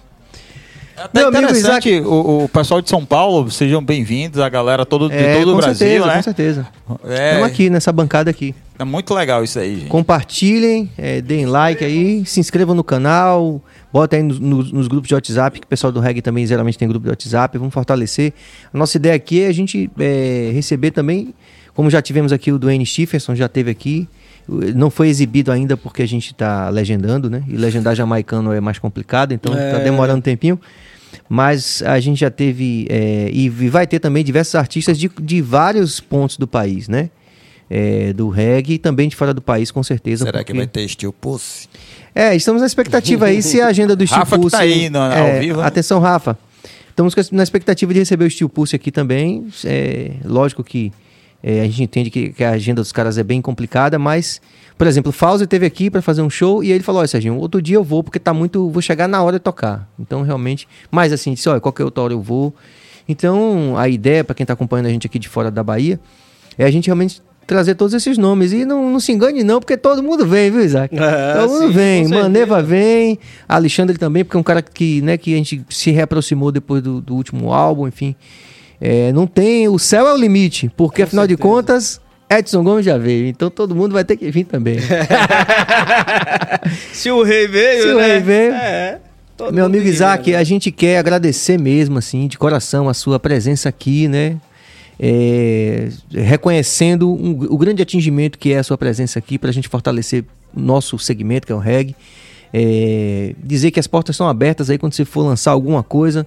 Até Meu amigo interessante, o, o pessoal de São Paulo, sejam bem-vindos, a galera todo, de É, todo o Brasil, certeza, né? com certeza. É, Estamos aqui nessa bancada aqui. é muito legal isso aí, gente. Compartilhem, é, deem like aí, se inscrevam no canal, bota aí nos, nos- nos grupos de WhatsApp, que o pessoal do reggae também geralmente tem grupo de WhatsApp, vamos fortalecer. A nossa ideia aqui é a gente é, receber também, como já tivemos aqui o Dwayne Stephenson, já teve aqui, não foi exibido ainda porque a gente está legendando, né? E legendar jamaicano é mais complicado, então É. tá demorando um tempinho. Mas a gente já teve, é, e vai ter também diversos artistas de, de vários pontos do país, né? É, do reggae e também de fora do país, com certeza. Será que porque- vai ter Steel Pussy? é, estamos na expectativa aí se a agenda do Steel Rafa que Pulse... tá aí no- ao é, vivo, né? Atenção, Rafa. Estamos na expectativa de receber o Steel Pulse aqui também. É, lógico que é, a gente entende que, que a agenda dos caras é bem complicada, mas, por exemplo, o Fauzi teve aqui para fazer um show e ele falou: Olha, Serginho, outro dia eu vou porque tá muito. Vou chegar na hora de tocar. Então, realmente. Mas assim, disse: Olha, qualquer outra hora eu vou. Então, a ideia, para quem tá acompanhando a gente aqui de fora da Bahia, é a gente realmente trazer todos esses nomes. E não, não se engane, não, porque todo mundo vem, viu, Isaac? É, todo mundo sim, vem. Maneva vem, Alexandre também, porque é um cara que, né, que a gente se reaproximou depois do, do último álbum, enfim. É, não tem. O céu é o limite, porque Com afinal de certeza. contas, Edson Gomes já veio. Então todo mundo vai ter que vir também. Se o rei veio, Se o né? rei veio. É. Meu amigo Isaac, né? a gente quer agradecer mesmo, assim, de coração, a sua presença aqui, né? É, reconhecendo um- o grande atingimento que é a sua presença aqui para a gente fortalecer o nosso segmento, que é o reggae. É, dizer que as portas estão abertas aí quando você for lançar alguma coisa,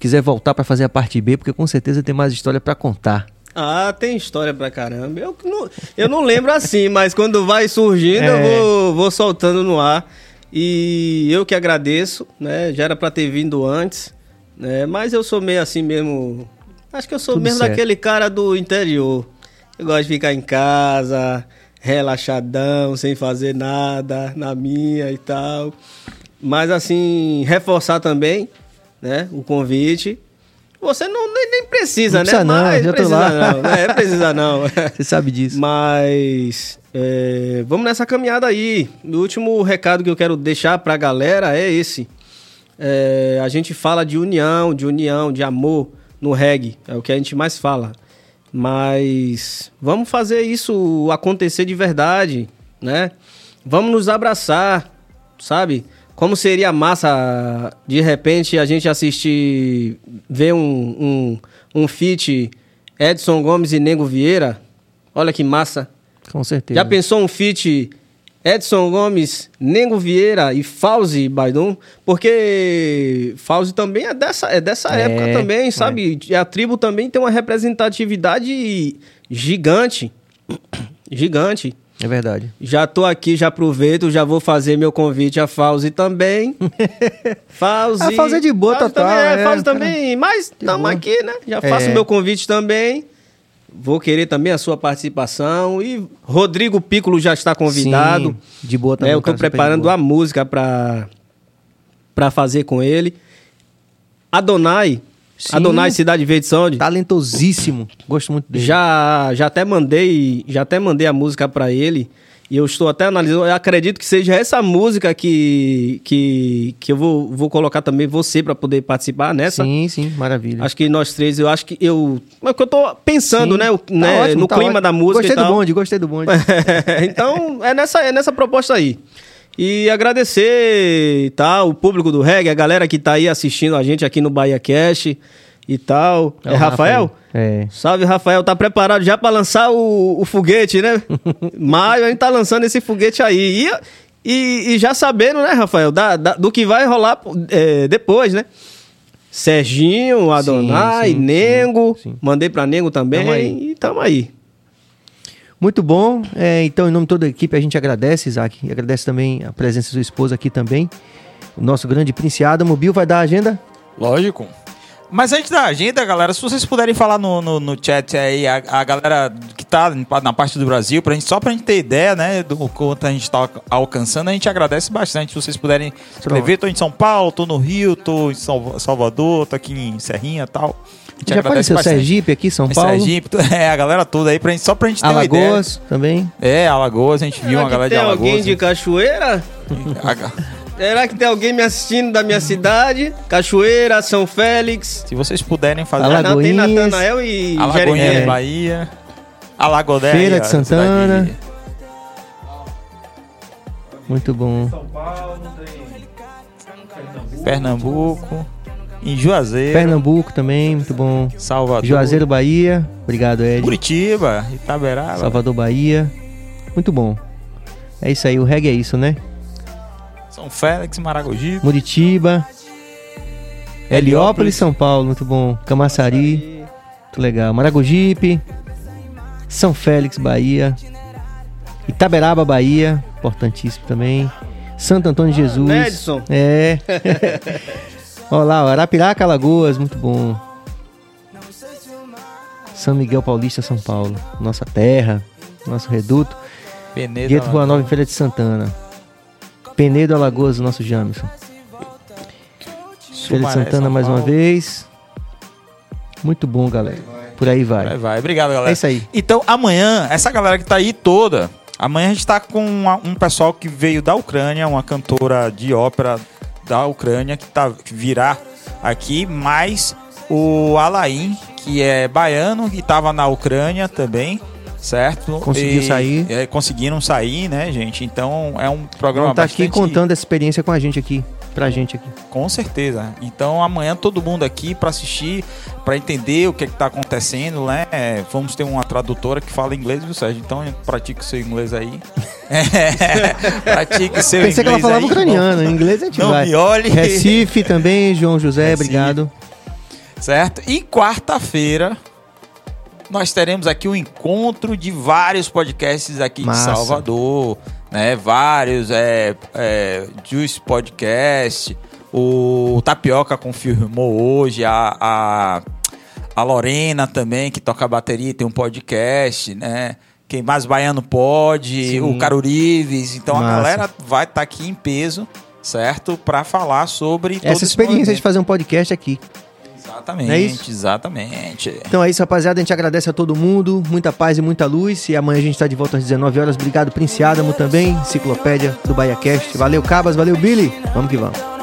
quiser voltar para fazer a parte B, porque com certeza tem mais história para contar. Ah, tem história pra caramba. Eu não, eu não lembro assim, mas quando vai surgindo, É. eu vou, vou soltando no ar. E eu que agradeço, né? Já era pra ter vindo antes, né? Mas eu sou meio assim mesmo. Acho que eu sou Tudo mesmo certo. daquele cara do interior. Eu gosto de ficar em casa, relaxadão, sem fazer nada, na minha e tal. Mas assim, reforçar também, né? O convite. Você não nem, nem precisa, Não precisa né? não, Mas já tô precisa lá. não. É, precisa não. Você sabe disso. Mas é, vamos nessa caminhada aí. O último recado que eu quero deixar pra galera é esse. É, a gente fala de união, de união, de amor no reggae. É o que a gente mais fala. Mas vamos fazer isso acontecer de verdade, né? Vamos nos abraçar, sabe? Como seria massa, de repente, a gente assistir, ver um, um, um feat Edson Gomes e Nego Vieira? Olha que massa. Com certeza. Já pensou um feat Edson Gomes, Nego Vieira e Fauzi Baidum? Porque Fauzi também é dessa, é dessa É, época também, sabe? E a tribo também tem uma representatividade gigante. Gigante. É verdade. Já tô aqui, já aproveito, já vou fazer meu convite a Fauzi também. Fauzi. A Fauzi é de boa Fauzi total, Também, é, é, Fauzi também. Mas estamos aqui, né? Já É. faço meu convite também. Vou querer também a sua participação. E Rodrigo Piccolo já está convidado. Sim, de boa também. É, eu super de preparando a música para para fazer com ele. Adonai. Sim. Adonai Cidade Verde Sound. Talentosíssimo. Gosto muito dele. Já, já até mandei, já até mandei a música pra ele. E eu estou até analisando. Eu acredito que seja essa música que, que, que eu vou, vou colocar também você pra poder participar nessa. Sim, sim, maravilha. Acho que nós três, eu acho que eu. Mas que eu tô pensando, Sim. né? o- Tá né, ótimo, no tá clima ótimo. da música. Gostei do bonde, gostei do bonde. então, é nessa, é nessa proposta aí. E agradecer tal, o público do reggae, a galera que tá aí assistindo a gente aqui no Bahia Cash e tal. É, o Rafael? É. Salve, Rafael. Tá preparado já pra lançar o, o foguete, né? Maio a gente tá lançando esse foguete aí. E, e, e já sabendo, né, Rafael, da, da- do que vai rolar é, depois, né? Serginho, Adonai, sim, sim, Nengo. sim. Mandei pra Nengo também. Tamo. E tamo aí. Muito bom. É, então, em nome de toda a equipe, a gente agradece, Isaac. E agradece também a presença da sua esposa aqui também. O nosso grande Prince Adamo. Bill vai dar a agenda? Lógico. Mas antes da agenda, galera, se vocês puderem falar no, no, no chat aí, a, a galera que tá na parte do Brasil, pra gente, só pra gente ter ideia, né, do quanto a gente tá alcançando, a gente agradece bastante. Se vocês puderem escrever, tô em São Paulo, tô no Rio, tô em Salva- Salvador, tô aqui em Serrinha e tal. Já apareceu bastante. Sergipe aqui, São Paulo. Sergipe, é, a galera toda aí, pra gente, só pra gente ter uma ideia. Alagoas também. É, Alagoas, a gente viu Será uma galera de tem Alagoas. alguém de Cachoeira? Será que tem alguém me assistindo da minha cidade? Cachoeira, São Félix. Se vocês puderem fazer... Alagoas. Não, tem Alagoinhas. Natanael e Alagoinhas. Bahia. Alagodéia. Feira de Santana. cidade Muito bom. São Paulo, tem Pernambuco. Em Juazeiro. Pernambuco também, muito bom. Salvador. Juazeiro, Bahia. Obrigado, Ed. Curitiba. Itaberaba. Salvador, Bahia. Muito bom. É isso aí, o reggae é isso, né? São Félix, Maragogi. Muritiba. Heliópolis, São Paulo, muito bom. Camaçari, muito legal. Maragogipe. São Félix, Bahia. Itaberaba, Bahia, importantíssimo também. Santo Antônio de Jesus. Nedson. É. Olha lá, ó, Arapiraca, Alagoas, muito bom. São Miguel Paulista, São Paulo. Nossa terra, nosso reduto. Penedo. Gueto Rua Nova Feira de Santana. Penedo, Alagoas, nosso Jamison. Feira de Santana São mais uma Paulo. vez. Muito bom, galera. Por aí vai. Vai, vai. Obrigado, galera. É isso aí. Então, amanhã, essa galera que tá aí toda, amanhã a gente tá com uma- um pessoal que veio da Ucrânia, uma cantora de ópera da Ucrânia, que, tá, que virá aqui, mais o Alain, que é baiano e tava na Ucrânia também, certo? Conseguiu E- sair. É, conseguiram sair, né, gente? Então, é um programa estar aqui bastante... contando essa experiência com a gente aqui. Pra gente aqui. Com certeza. Então amanhã todo mundo aqui para assistir, para entender o que está acontecendo, né? É, Vamos ter uma tradutora que fala inglês, viu, Sérgio? Então pratique o seu inglês aí. É, pratique o seu Pensei que ela inglês falava aí. ucraniano. Em inglês a gente Não vai. me olhe. Recife também, João José, Recife. obrigado. Certo? E quarta-feira nós teremos aqui um encontro de vários podcasts aqui Massa. de Salvador, né? Vários, é, é, Juice Podcast, o Tapioca confirmou hoje, a, a, a Lorena também, que toca bateria, tem um podcast, né? Quem mais baiano pode, Sim. o Carurives. Então a Massa. galera vai estar aqui em peso, certo? Para falar sobre Essa experiência de fazer um podcast aqui. Exatamente, Não é isso? exatamente. Então é isso, rapaziada. A gente agradece a todo mundo. Muita paz e muita luz. E amanhã a gente tá de volta às 19 horas. Obrigado, Prince Adamo também. Enciclopédia do BahiaCast. Valeu, Cabas. Valeu, Billy. Vamos que vamos.